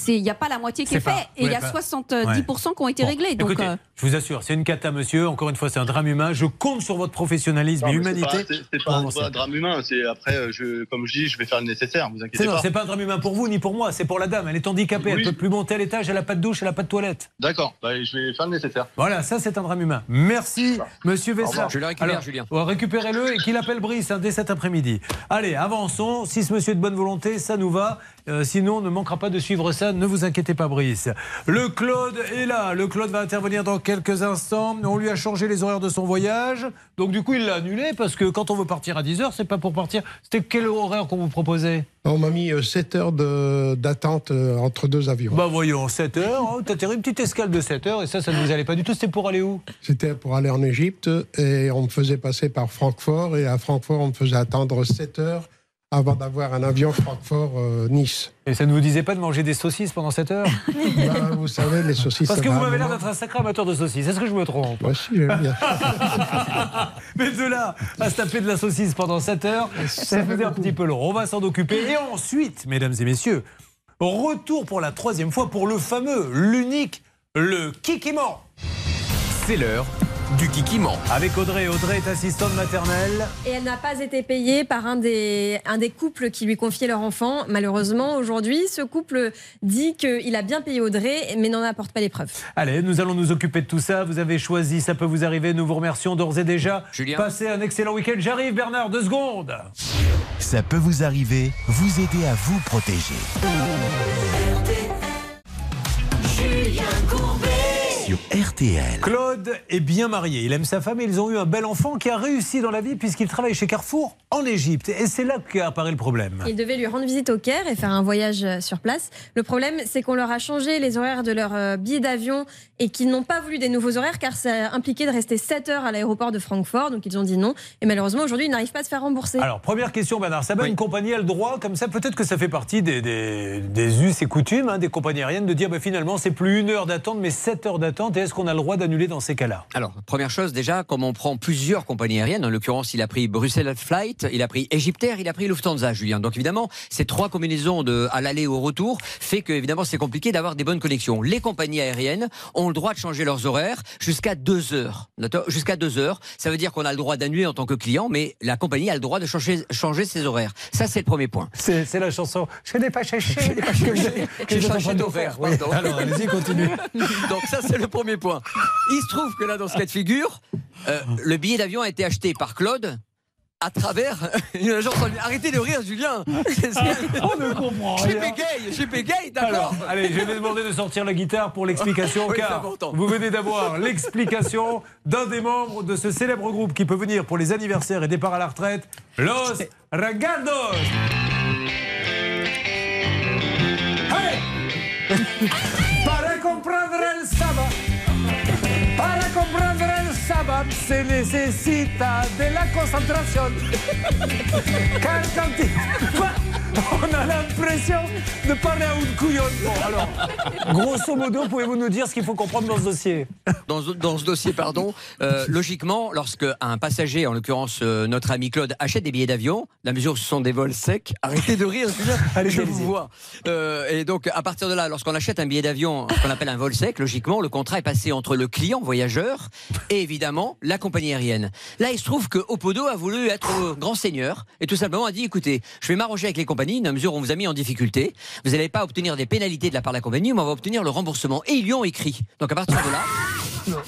il n'y a pas la moitié qui est, C'est pas- fait. Et il y a ouais, bah- 70% qui ont été réglés. Donc, Écoutez, euh, je vous assure, c'est une cata, monsieur. Encore une fois, c'est un drame humain. Je compte sur votre professionnalisme Non, et c'est humanité. pas- C'est pas, pas un drame humain. C'est après, euh, je, comme je dis, je vais faire le nécessaire. Vous C'est inquiétez pas. c'est pas un drame humain pour vous ni pour moi, c'est pour la dame. Elle est handicapée, elle Oui. peut plus monter à l'étage, elle a pas de douche, elle a pas de toilette. D'accord. Bah, je vais faire le nécessaire. Voilà, ça c'est un drame humain. Merci, monsieur Au Vessa. revoir. Je le récupère, Alors, Julien. Récupérez-le et qu'il appelle Brice dès cet après-midi. Allez, avançons. Si ce monsieur est de bonne volonté, ça nous va. Euh, sinon, on ne manquera pas de suivre ça. Ne vous inquiétez pas, Brice. Le Claude est là. Le Claude va intervenir dans quelques instants. On lui a changé les horaires de son voyage. Donc, du coup, il l'a annulé parce que quand on veut partir à 10h, c'est pas pour partir. C'était quel horaire qu'on vous proposait? On m'a mis 7 heures de- d'attente euh, entre deux avions. Bah voyons, 7 heures. hein, T'as tiré une petite escale de 7 heures et ça, ça ne vous allait pas du tout. C'était pour aller où? C'était pour aller en Égypte et on me faisait passer par Francfort et à Francfort on me faisait attendre 7 heures avant d'avoir un avion Francfort-Nice. Et ça ne vous disait pas de manger des saucisses pendant 7 heures Bah, vous savez, les saucisses. Parce que vous m'avez l'air d'être un sacré amateur de saucisses. Est-ce que je me trompe Moi aussi, j'aime bien. Mais de là à se taper de la saucisse pendant 7 heures, ça faisait un petit peu long. On va s'en occuper. Et ensuite, mesdames et messieurs, retour pour la troisième fois pour le fameux, l'unique, le Kikiment. C'est l'heure du Kikiment. Avec Audrey. Audrey est assistante maternelle. Et elle n'a pas été payée par un des, un des couples qui lui confiait leur enfant. Malheureusement, aujourd'hui, ce couple dit qu'il a bien payé Audrey, mais n'en apporte pas les preuves. Allez, nous allons nous occuper de tout ça. Vous avez choisi, ça peut vous arriver. Nous vous remercions d'ores et déjà. Julien. Passez un excellent week-end. J'arrive, Bernard, deux secondes. Ça peut vous arriver, vous aider à vous protéger. Julien Courbet. Sur RTL. Claude est bien marié. Il aime sa femme et ils ont eu un bel enfant qui a réussi dans la vie puisqu'il travaille chez Carrefour en Égypte. Et c'est là qu'apparaît le problème. Ils devaient lui rendre visite au Caire et faire un voyage euh, sur place. Le problème, c'est qu'on leur a changé les horaires de leur euh, billet d'avion et qu'ils n'ont pas voulu des nouveaux horaires car ça impliquait de rester 7 heures à l'aéroport de Francfort. Donc ils ont dit non. Et malheureusement, aujourd'hui, ils n'arrivent pas à se faire rembourser. Alors, première question, Bernard Sabat, une compagnie a le droit, comme ça, peut-être que ça fait partie des, des- des us et coutumes hein, des compagnies aériennes de dire bah, finalement, c'est plus une heure d'attente, mais 7 heures d'attente. Et est-ce qu'on a le droit d'annuler dans ces cas-là? Alors, première chose, déjà, comme on prend plusieurs compagnies aériennes, en l'occurrence, il a pris Bruxelles Flight, il a pris Egyptair, il a pris Lufthansa, Julien. Donc, évidemment, ces trois combinaisons de, à l'aller et au retour fait que, évidemment, c'est compliqué d'avoir des bonnes connexions. Les compagnies aériennes ont le droit de changer leurs horaires jusqu'à deux heures. D'accord Jusqu'à deux heures. Ça veut dire qu'on a le droit d'annuler en tant que client, mais la compagnie a le droit de changer, changer ses horaires. Ça, c'est le premier point. C'est la chanson Je n'ai pas cherché. Je n'ai pas cherché. que J'ai changé d'horaire, oui. Alors, allez-y, continue. Donc ça, c'est le premier point. Il se trouve que là, dans ce cas de figure, euh, le billet d'avion a été acheté par Claude à travers une agence en ligne. Arrêtez de rire, Julien. On ne comprend rien. j'ai bégaye, d'accord. Allez, je vais demander de sortir la guitare pour l'explication, Oui, car vous venez d'avoir l'explication d'un des membres de ce célèbre groupe qui peut venir pour les anniversaires et départ à la retraite, Los Ragados. Hey se necesita de la concentración. Car on a l'impression de parler à une couillonne. Bon, alors, grosso modo, pouvez-vous nous dire ce qu'il faut comprendre dans ce dossier? Dans, ce- dans ce dossier, pardon, euh, logiquement, lorsque un passager, en l'occurrence euh, notre ami Claude, achète des billets d'avion, la mesure où ce sont des vols secs, arrêtez de rire, Julien, Allez, je vous vois. Euh, et donc, à partir de là, lorsqu'on achète un billet d'avion, ce qu'on appelle un vol sec, logiquement, le contrat est passé entre le client voyageur et évidemment la compagnie aérienne. Là, il se trouve que Opodo a voulu être grand seigneur et tout simplement a dit écoutez, je vais m'arranger avec les compagnies, dans la mesure où on vous a mis en difficulté. Vous n'allez pas obtenir des pénalités de la part de la compagnie, mais on va obtenir le remboursement. Et ils lui ont écrit. Donc, à partir de là.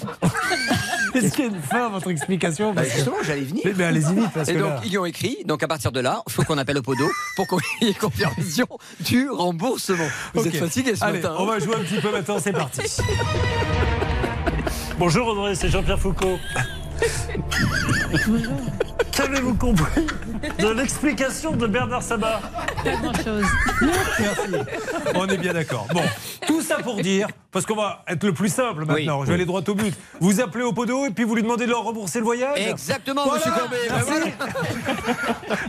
Est-ce qu'il y a une fin à votre explication Bah, justement, j'allais venir. Mais, mais allez-y vite, parce Et que donc, là- ils lui ont écrit. Donc, à partir de là, il faut qu'on appelle au podo pour qu'on ait confirmation du remboursement. Vous Ok. êtes fatigué ce Allez, matin. on va jouer un petit peu maintenant, c'est parti. Bonjour Audrey, c'est Jean-Pierre Foucault. Qu'avez-vous compris de l'explication de Bernard Sabat Pas grand-chose. Merci. On est bien d'accord. Bon, tout ça pour dire, parce qu'on va être le plus simple maintenant, Oui. je vais aller droit au but. Vous appelez au podo et puis vous lui demandez de leur rembourser le voyage Exactement, Voilà, monsieur Courbet. Ben.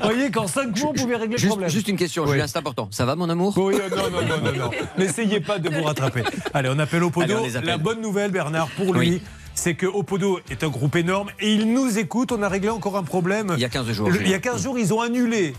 Vous voyez qu'en 5 mois, vous pouvez régler le problème. juste une question, Oui. Julien, c'est important. Ça va, mon amour Oui, euh, non, non, non, non, non. N'essayez pas de vous rattraper. Allez, on appelle au Allez, podo. on les appelle. La bonne nouvelle, Bernard, pour lui, Oui. C'est que Opodo est un groupe énorme et ils nous écoutent. On a réglé encore un problème. Il y a 15 jours. Le- il y a 15 jours, ils ont annulé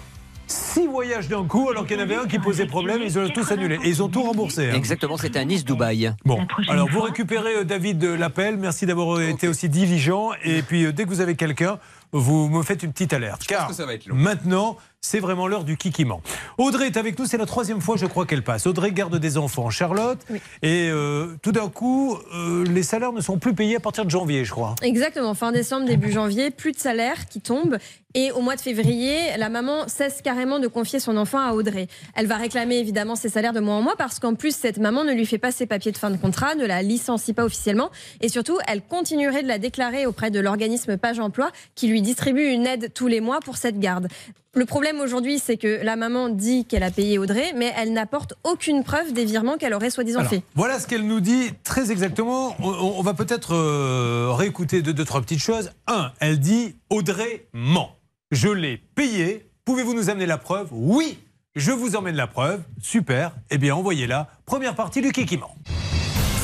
six voyages d'un coup, alors qu'il y en avait un qui posait problème. Ils ont tous annulé. Et ils ont tout remboursé. hein. Exactement, c'était à Nice-Dubaï. Bon, alors vous récupérez euh, David de l'appel. Merci d'avoir euh, été aussi diligent. Et puis euh, dès que vous avez quelqu'un, vous me faites une petite alerte. Car que ça va être long. maintenant, c'est vraiment l'heure du kikiment. Audrey est avec nous. C'est la troisième fois, je crois, qu'elle passe. Audrey garde des enfants. Charlotte. Et euh, tout d'un coup, euh, les salaires ne sont plus payés à partir de janvier, je crois. Exactement, fin décembre, début janvier, plus de salaire qui tombe. Et au mois de février, la maman cesse carrément de confier son enfant à Audrey. Elle va réclamer évidemment ses salaires de mois en mois parce qu'en plus, cette maman ne lui fait pas ses papiers de fin de contrat, ne la licencie pas officiellement. Et surtout, elle continuerait de la déclarer auprès de l'organisme Page Emploi qui lui distribue une aide tous les mois pour cette garde. Le problème aujourd'hui, c'est que la maman dit qu'elle a payé Audrey, mais elle n'apporte aucune preuve des virements qu'elle aurait soi-disant fait. Voilà ce qu'elle nous dit très exactement. On, va peut-être euh, réécouter deux, deux, trois petites choses. Un, elle dit Audrey ment. Je l'ai payé. Pouvez-vous nous amener la preuve? Oui, je vous emmène la preuve. Super. Eh bien, envoyez-la. Première partie du Kikiment.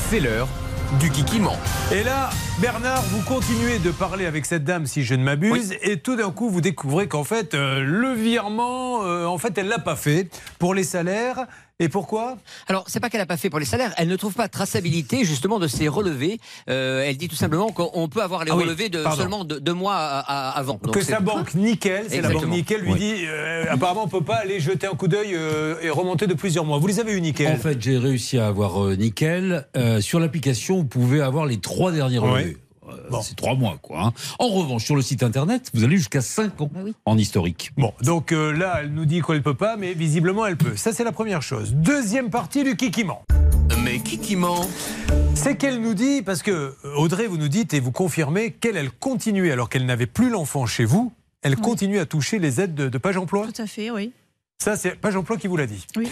C'est l'heure du Kikiment. Et là, Bernard, vous continuez de parler avec cette dame, si je ne m'abuse, et tout d'un coup, vous découvrez qu'en fait, euh, le virement, euh, en fait, elle l'a pas fait pour les salaires. Et pourquoi? Alors, c'est pas qu'elle n'a pas fait pour les salaires, elle ne trouve pas de traçabilité justement de ses relevés. Euh, elle dit tout simplement qu'on peut avoir les Ah oui, relevés de seulement de- deux mois à- à- avant. Donc, que sa banque nickel, c'est la banque nickel lui Oui. dit euh, apparemment on peut pas aller jeter un coup d'œil euh, et remonter de plusieurs mois. Vous les avez eu nickel? En fait, j'ai réussi à avoir euh, nickel. Euh, sur l'application, vous pouvez avoir les trois derniers relevés. Euh, C'est trois mois, quoi. hein. En revanche, sur le site internet, vous allez jusqu'à 5 ans en historique. Bon, donc euh, là, elle nous dit qu'elle peut pas, mais visiblement elle peut. Ça, c'est la première chose. Deuxième partie du Kikiment. Mais Kikiment C'est qu'elle nous dit, parce que euh, Audrey, vous nous dites et vous confirmez qu'elle, elle continuait, alors qu'elle n'avait plus l'enfant chez vous, elle continue à toucher les aides de, de Page Emploi Tout à fait, oui. Ça, c'est Page Emploi qui vous l'a dit. Oui.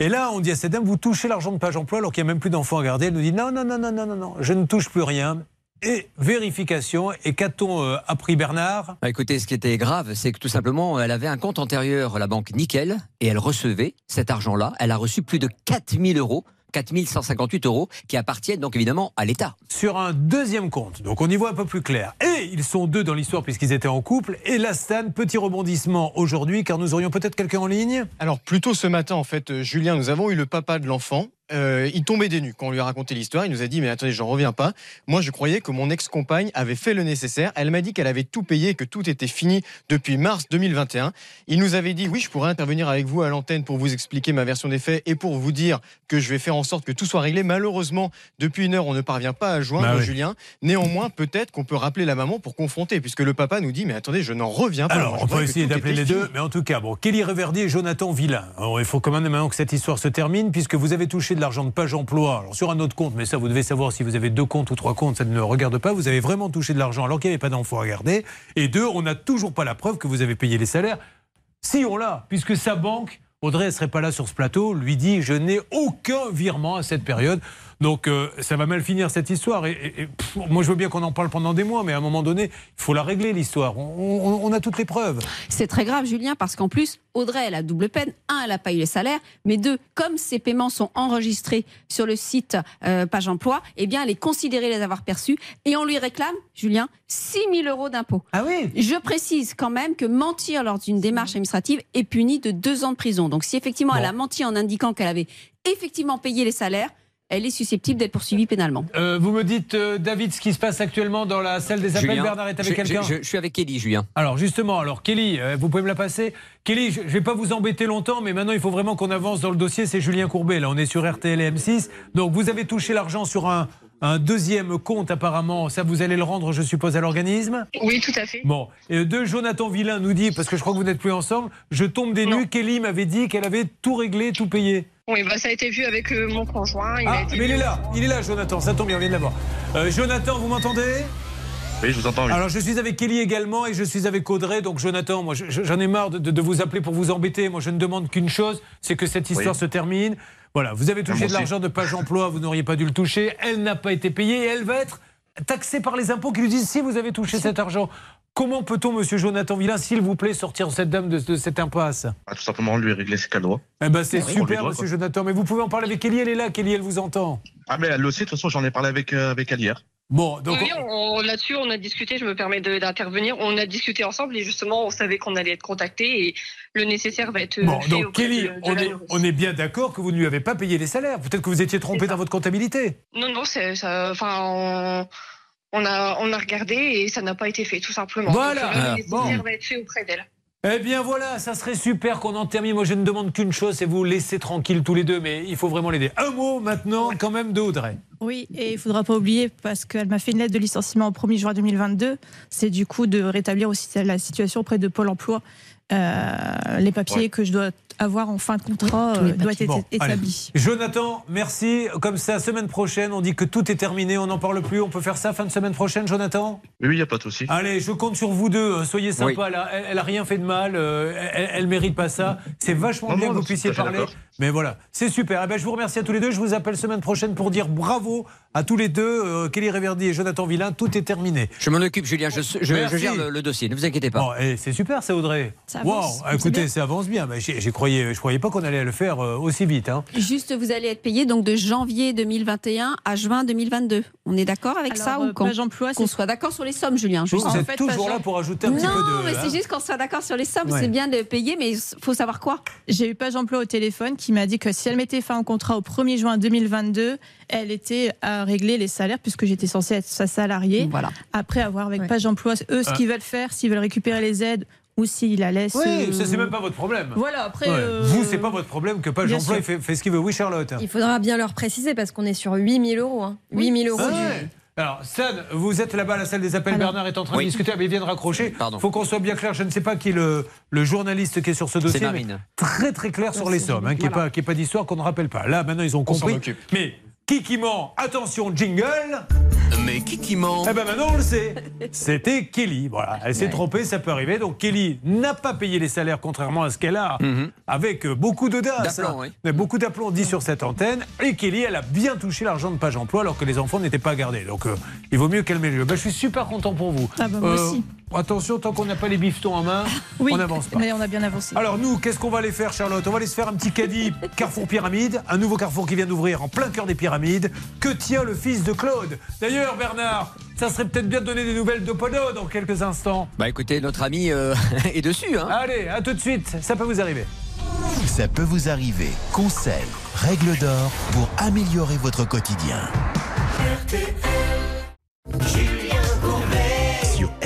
Et là, on dit à cette dame, vous touchez l'argent de Page Emploi alors qu'il n'y a même plus d'enfants à garder. Elle nous dit, non, non, non, non, non, non, non, je ne touche plus rien. Et vérification, et qu'a-t-on euh, appris Bernard? Bah, écoutez, ce qui était grave, c'est que tout simplement, elle avait un compte antérieur à la banque Nickel et elle recevait cet argent-là. Elle a reçu plus de 4000 euros, 4158 euros, qui appartiennent donc évidemment à l'État. sur un deuxième compte. Donc on y voit un peu plus clair. Et ils sont deux dans l'histoire puisqu'ils étaient en couple. Et la Stan, petit rebondissement aujourd'hui, car nous aurions peut-être quelqu'un en ligne? Alors, plus tôt ce matin, en fait, euh, Julien, nous avons eu le papa de l'enfant. Euh, il tombait des nues quand on lui a raconté l'histoire. Il nous a dit Mais attendez, j'en reviens pas. Moi, je croyais que mon ex-compagne avait fait le nécessaire. Elle m'a dit qu'elle avait tout payé, que tout était fini depuis mars 2021. Il nous avait dit Oui, je pourrais intervenir avec vous à l'antenne pour vous expliquer ma version des faits et pour vous dire que je vais faire en sorte que tout soit réglé. Malheureusement, depuis une heure, on ne parvient pas à joindre Bah oui. Julien. Néanmoins, peut-être qu'on peut rappeler la maman pour confronter, puisque le papa nous dit Mais attendez, je n'en reviens pas. Alors, on peut essayer d'appeler les fini. deux, mais en tout cas, bon, Kelly Reverdy et Jonathan Villain. Alors, il faut quand même maintenant que cette histoire se termine, puisque vous avez touché de l'argent de Page Emploi alors, sur un autre compte, mais ça, vous devez savoir si vous avez deux comptes ou trois comptes, ça ne regarde pas. Vous avez vraiment touché de l'argent alors qu'il n'y avait pas d'enfant à garder. Et deux, on n'a toujours pas la preuve que vous avez payé les salaires. Si on l'a, puisque sa banque, Audrey, elle serait pas là sur ce plateau, lui dit Je n'ai aucun virement à cette période. Donc euh, ça va mal finir cette histoire. Et, et- et, pff, moi je veux bien qu'on en parle pendant des mois, mais à un moment donné, il faut la régler l'histoire. On, on- on a toutes les preuves. C'est très grave, Julien, parce qu'en plus, Audrey, elle a double peine. Un, elle n'a pas eu les salaires, mais deux, comme ces paiements sont enregistrés sur le site euh, Page Emploi, eh bien, elle est considérée les avoir perçus et on lui réclame, Julien, 6 000 euros d'impôts. Ah oui Je précise quand même que mentir lors d'une démarche administrative est puni de deux ans de prison. Donc, si effectivement elle a menti en indiquant qu'elle avait effectivement payé les salaires, elle est susceptible d'être poursuivie pénalement. Euh, vous me dites, euh, David, ce qui se passe actuellement dans la salle des appels. Julien, Bernard est avec quelqu'un je, je suis avec Kelly, Julien. Alors justement, alors Kelly, euh, vous pouvez me la passer Kelly, je ne vais pas vous embêter longtemps, mais maintenant il faut vraiment qu'on avance dans le dossier. C'est Julien Courbet, là on est sur RTL et M6. Donc vous avez touché l'argent sur un, un deuxième compte apparemment. Ça, vous allez le rendre, je suppose, à l'organisme? Oui, tout à fait. Bon, et deux, Jonathan Villain nous dit, parce que je crois que vous n'êtes plus ensemble, je tombe des nues, Kelly m'avait dit qu'elle avait tout réglé, tout payé. Oui, bah, ça a été vu avec euh, mon conjoint. Il a Ah, été mais il est là, il est là, Jonathan, ça tombe bien, on vient de l'avoir. Euh, Jonathan, vous m'entendez? Oui, je vous entends. oui. Alors je suis avec Kelly également et je suis avec Audrey. Donc Jonathan, moi je- je- j'en ai marre de, vous appeler pour vous embêter. Moi je ne demande qu'une chose, c'est que cette histoire Oui. se termine. Voilà, vous avez touché moi de l'argent de Page Emploi, vous n'auriez pas dû le toucher. Elle n'a pas été payée et elle va être taxée par les impôts qui lui disent si vous avez touché cet argent. Comment peut-on, monsieur Jonathan Villain, s'il vous plaît, sortir cette dame de, de cette impasse? Ah, tout simplement lui régler ses cadeaux. Eh ben c'est Oui. Super, doit, monsieur quoi. Jonathan. Mais vous pouvez en parler avec Kelly, elle est là, Kelly, elle vous entend. Ah mais elle aussi, de toute façon j'en ai parlé avec, euh, avec elle hier. Bon, donc. Oui, on- là-dessus, on a discuté, je me permets d'intervenir, on a discuté ensemble et justement, on savait qu'on allait être contacté et le nécessaire va être Bon, fait donc Kelly, de- de on est, on est bien d'accord que vous ne lui avez pas payé les salaires. Peut-être que vous étiez trompé dans votre comptabilité. Non, non, c'est ça. Enfin, on, on a, on a regardé et ça n'a pas été fait, tout simplement. Voilà. Donc, Ah, bon. va être fait auprès d'elle. Eh bien voilà, ça serait super qu'on en termine. Moi, je ne demande qu'une chose, c'est vous laisser tranquille tous les deux, mais il faut vraiment l'aider. Un mot maintenant, quand même, de Audrey. Oui, et il ne faudra pas oublier, parce qu'elle m'a fait une lettre de licenciement au 1er juin 2022, c'est du coup de rétablir aussi la situation auprès de Pôle emploi. Euh, les papiers Ouais. que je dois avoir en fin de contrat euh, doivent être Bon, établis. Jonathan, merci. Comme ça, semaine prochaine, on dit que tout est terminé, on n'en parle plus. On peut faire ça fin de semaine prochaine, Jonathan? Oui, il n'y a pas de souci. Allez, je compte sur vous deux. Soyez sympas. là. Elle, elle a rien fait de mal. euh, elle, elle mérite pas ça. C'est vachement Non, bien non, que vous puissiez parler. Mais voilà, c'est super. Eh ben, je vous remercie à tous les deux. Je vous appelle semaine prochaine pour dire bravo à tous les deux. euh, Kelly Réverdi et Jonathan Villain. Tout est terminé. Je m'en occupe, Julien. Je, je- je Merci. gère le, le dossier. Ne vous inquiétez pas. Bon, c'est super, ça, Audrey. Ça Wow, avance, c'est écoutez, bien. ça avance bien. Mais j'ai- j'ai croyais, je croyais pas qu'on allait le faire euh, aussi vite. Hein. Juste, vous allez être payé donc de janvier 2021 à juin 2022. On est d'accord avec Alors, ça euh, ou quand Page emploi, Qu'on soit d'accord sur les sommes, Julien. Vous, juste. vous En êtes fait, toujours Page- là pour ajouter un petit non, peu de. mais hein. c'est juste qu'on soit d'accord sur les sommes. Ouais. C'est bien de payer, mais il faut savoir quoi J'ai eu Page emploi au téléphone qui m'a dit que si elle mettait fin au contrat au 1er juin 2022, elle était à régler les salaires puisque j'étais censée être sa salariée. Voilà. Après avoir avec Page emploi, eux, ce Ah. qu'ils veulent faire, s'ils veulent récupérer les aides ou s'ils la laissent. Oui, euh, ça c'est même pas votre problème. Voilà, après, Ouais. euh, Vous, c'est pas votre problème que Page Bien Emploi fait, fait ce qu'il veut. Oui, Charlotte. Il faudra bien leur préciser parce qu'on est sur 8000 euros. Hein. 8000 euros. Ah du- ouais. Alors, Sad, vous êtes là-bas à la salle des appels. Alors. Bernard est en train Oui. de discuter. Mais il vient de raccrocher. Il faut qu'on soit bien clair. Je ne sais pas qui est le, le journaliste qui est sur ce dossier. mais Marine. Très, très clair sur les sommes. Hein, qui n'est pas, qui est pas d'histoire qu'on ne rappelle pas. Là, maintenant, ils ont compris. Mais qui qui ment Attention, jingle. Mais qui qui ment Eh ben maintenant on le sait. C'était Kelly. Voilà, elle s'est trompée, ça peut arriver. Donc Kelly n'a pas payé les salaires contrairement à ce qu'elle a, avec euh, beaucoup d'audace. Hein. oui. Mais Beaucoup d'aplomb dit sur cette antenne. Et Kelly, elle a bien touché l'argent de Page Emploi alors que les enfants n'étaient pas gardés. Donc euh, il vaut mieux calmer le jeu. Ben, je suis super content pour vous. Euh, Ah bah, moi aussi. Attention, tant qu'on n'a pas les bifetons en main, Oui, on n'avance pas. mais on a bien avancé. Alors nous, qu'est-ce qu'on va aller faire, Charlotte? On va aller se faire un petit caddie Carrefour Pyramide, un nouveau carrefour qui vient d'ouvrir en plein cœur des pyramides. Que tient le fils de Claude? D'ailleurs, Bernard, ça serait peut-être bien de donner des nouvelles de Podo dans quelques instants. Bah écoutez, notre ami euh, est dessus. Hein. Allez, à tout de suite, ça peut vous arriver. Ça peut vous arriver. Conseils, règles d'or pour améliorer votre quotidien. Sur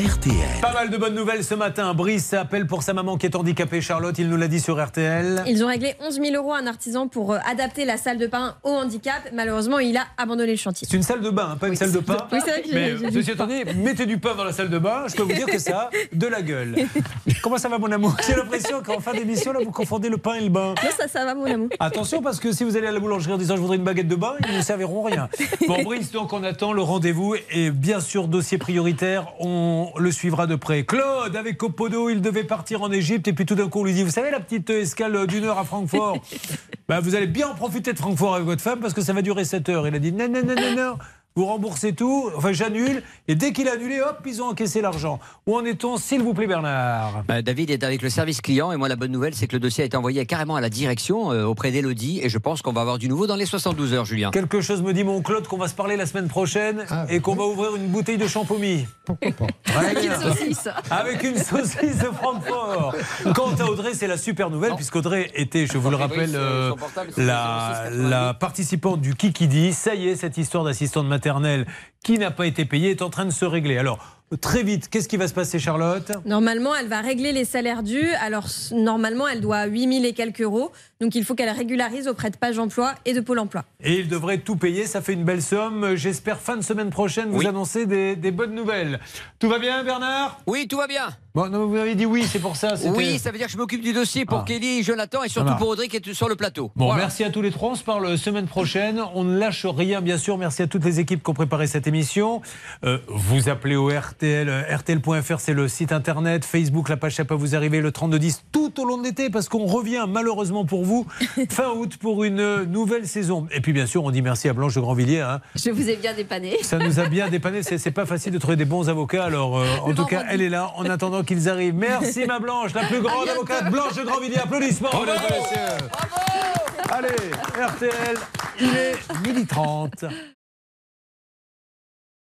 RTL. Pas mal de bonnes nouvelles ce matin. Brice appelle pour sa maman qui est handicapée, Charlotte. Il nous l'a dit sur RTL. Ils ont réglé 11 000 euros à un artisan pour euh, adapter la salle de bain au handicap. Malheureusement, il a abandonné le chantier. C'est une salle de bain, hein, pas une salle de pain. Oui, c'est vrai que Mais ceci mettez du pain dans la salle de bain, je peux vous dire que ça a de la gueule. Comment ça va, mon amour? J'ai l'impression qu'en fin d'émission, là, vous confondez le pain et le bain. Non, ça, ça va, mon amour. Attention parce que si vous allez à la boulangerie en disant je voudrais une baguette de bain, ils ne serviront rien. Bon Brice, donc on attend le rendez-vous et bien sûr dossier prioritaire, on le suivra de près. Claude avec Copodo, il devait partir en Égypte et puis tout d'un coup on lui dit vous savez la petite escale d'une heure à Francfort, bah, vous allez bien en profiter de Francfort avec votre femme parce que ça va durer 7 heures. Il a dit non non non non non. Vous remboursez tout, enfin j'annule, et dès qu'il a annulé, hop, ils ont encaissé l'argent. Où en est-on, s'il vous plaît, Bernard? Bah, David est avec le service client et moi la bonne nouvelle c'est que le dossier a été envoyé carrément à la direction euh, auprès d'Elodie et je pense qu'on va avoir du nouveau dans les 72 heures Julien. Quelque chose me dit mon Claude qu'on va se parler la semaine prochaine et qu'on va ouvrir une bouteille de champomis. Avec une saucisse. Avec une saucisse de Francfort. Quant à Audrey, c'est la super nouvelle, puisqu'Audrey était, je vous le rappelle, euh, la, la participante du Kikidi. Ça y est, cette histoire d'assistante maternelle qui n'a pas été payée est en train de se régler. Alors, très vite, qu'est-ce qui va se passer, Charlotte? Normalement, elle va régler les salaires dus. Alors, normalement, elle doit 8000 et quelques euros. Donc, il faut qu'elle régularise auprès de Page Emploi et de Pôle Emploi. Et il devrait tout payer, ça fait une belle somme. J'espère fin de semaine prochaine vous annoncer des, des bonnes nouvelles. Tout va bien, Bernard? Oui, tout va bien. Bon, non, vous avez dit oui, c'est pour ça. Oui, ça veut dire que je m'occupe du dossier pour Ah. Kelly, Jonathan et surtout pour Audrey qui est sur le plateau. Bon, Voilà. merci à tous les trois. On se parle semaine prochaine. On ne lâche rien, bien sûr. Merci à toutes les équipes qui ont préparé cette émission. Euh, vous appelez au RTL. euh, RTL.fr, c'est le site internet. Facebook, la page, ça peut vous arriver le 3210 tout au long de l'été parce qu'on revient malheureusement pour vous fin août pour une euh, nouvelle saison. Et puis, bien sûr, on dit merci à Blanche de Grandvilliers. hein. Je vous ai bien dépanné. Ça nous a bien dépanné. C'est pas facile de trouver des bons avocats. Alors, euh, en tout cas, elle est là en attendant qu'ils arrivent. Merci, ma Blanche, la plus grande avocate, Blanche de Grandvilliers. Applaudissements, et messieurs. Allez, RTL, il est midi 30.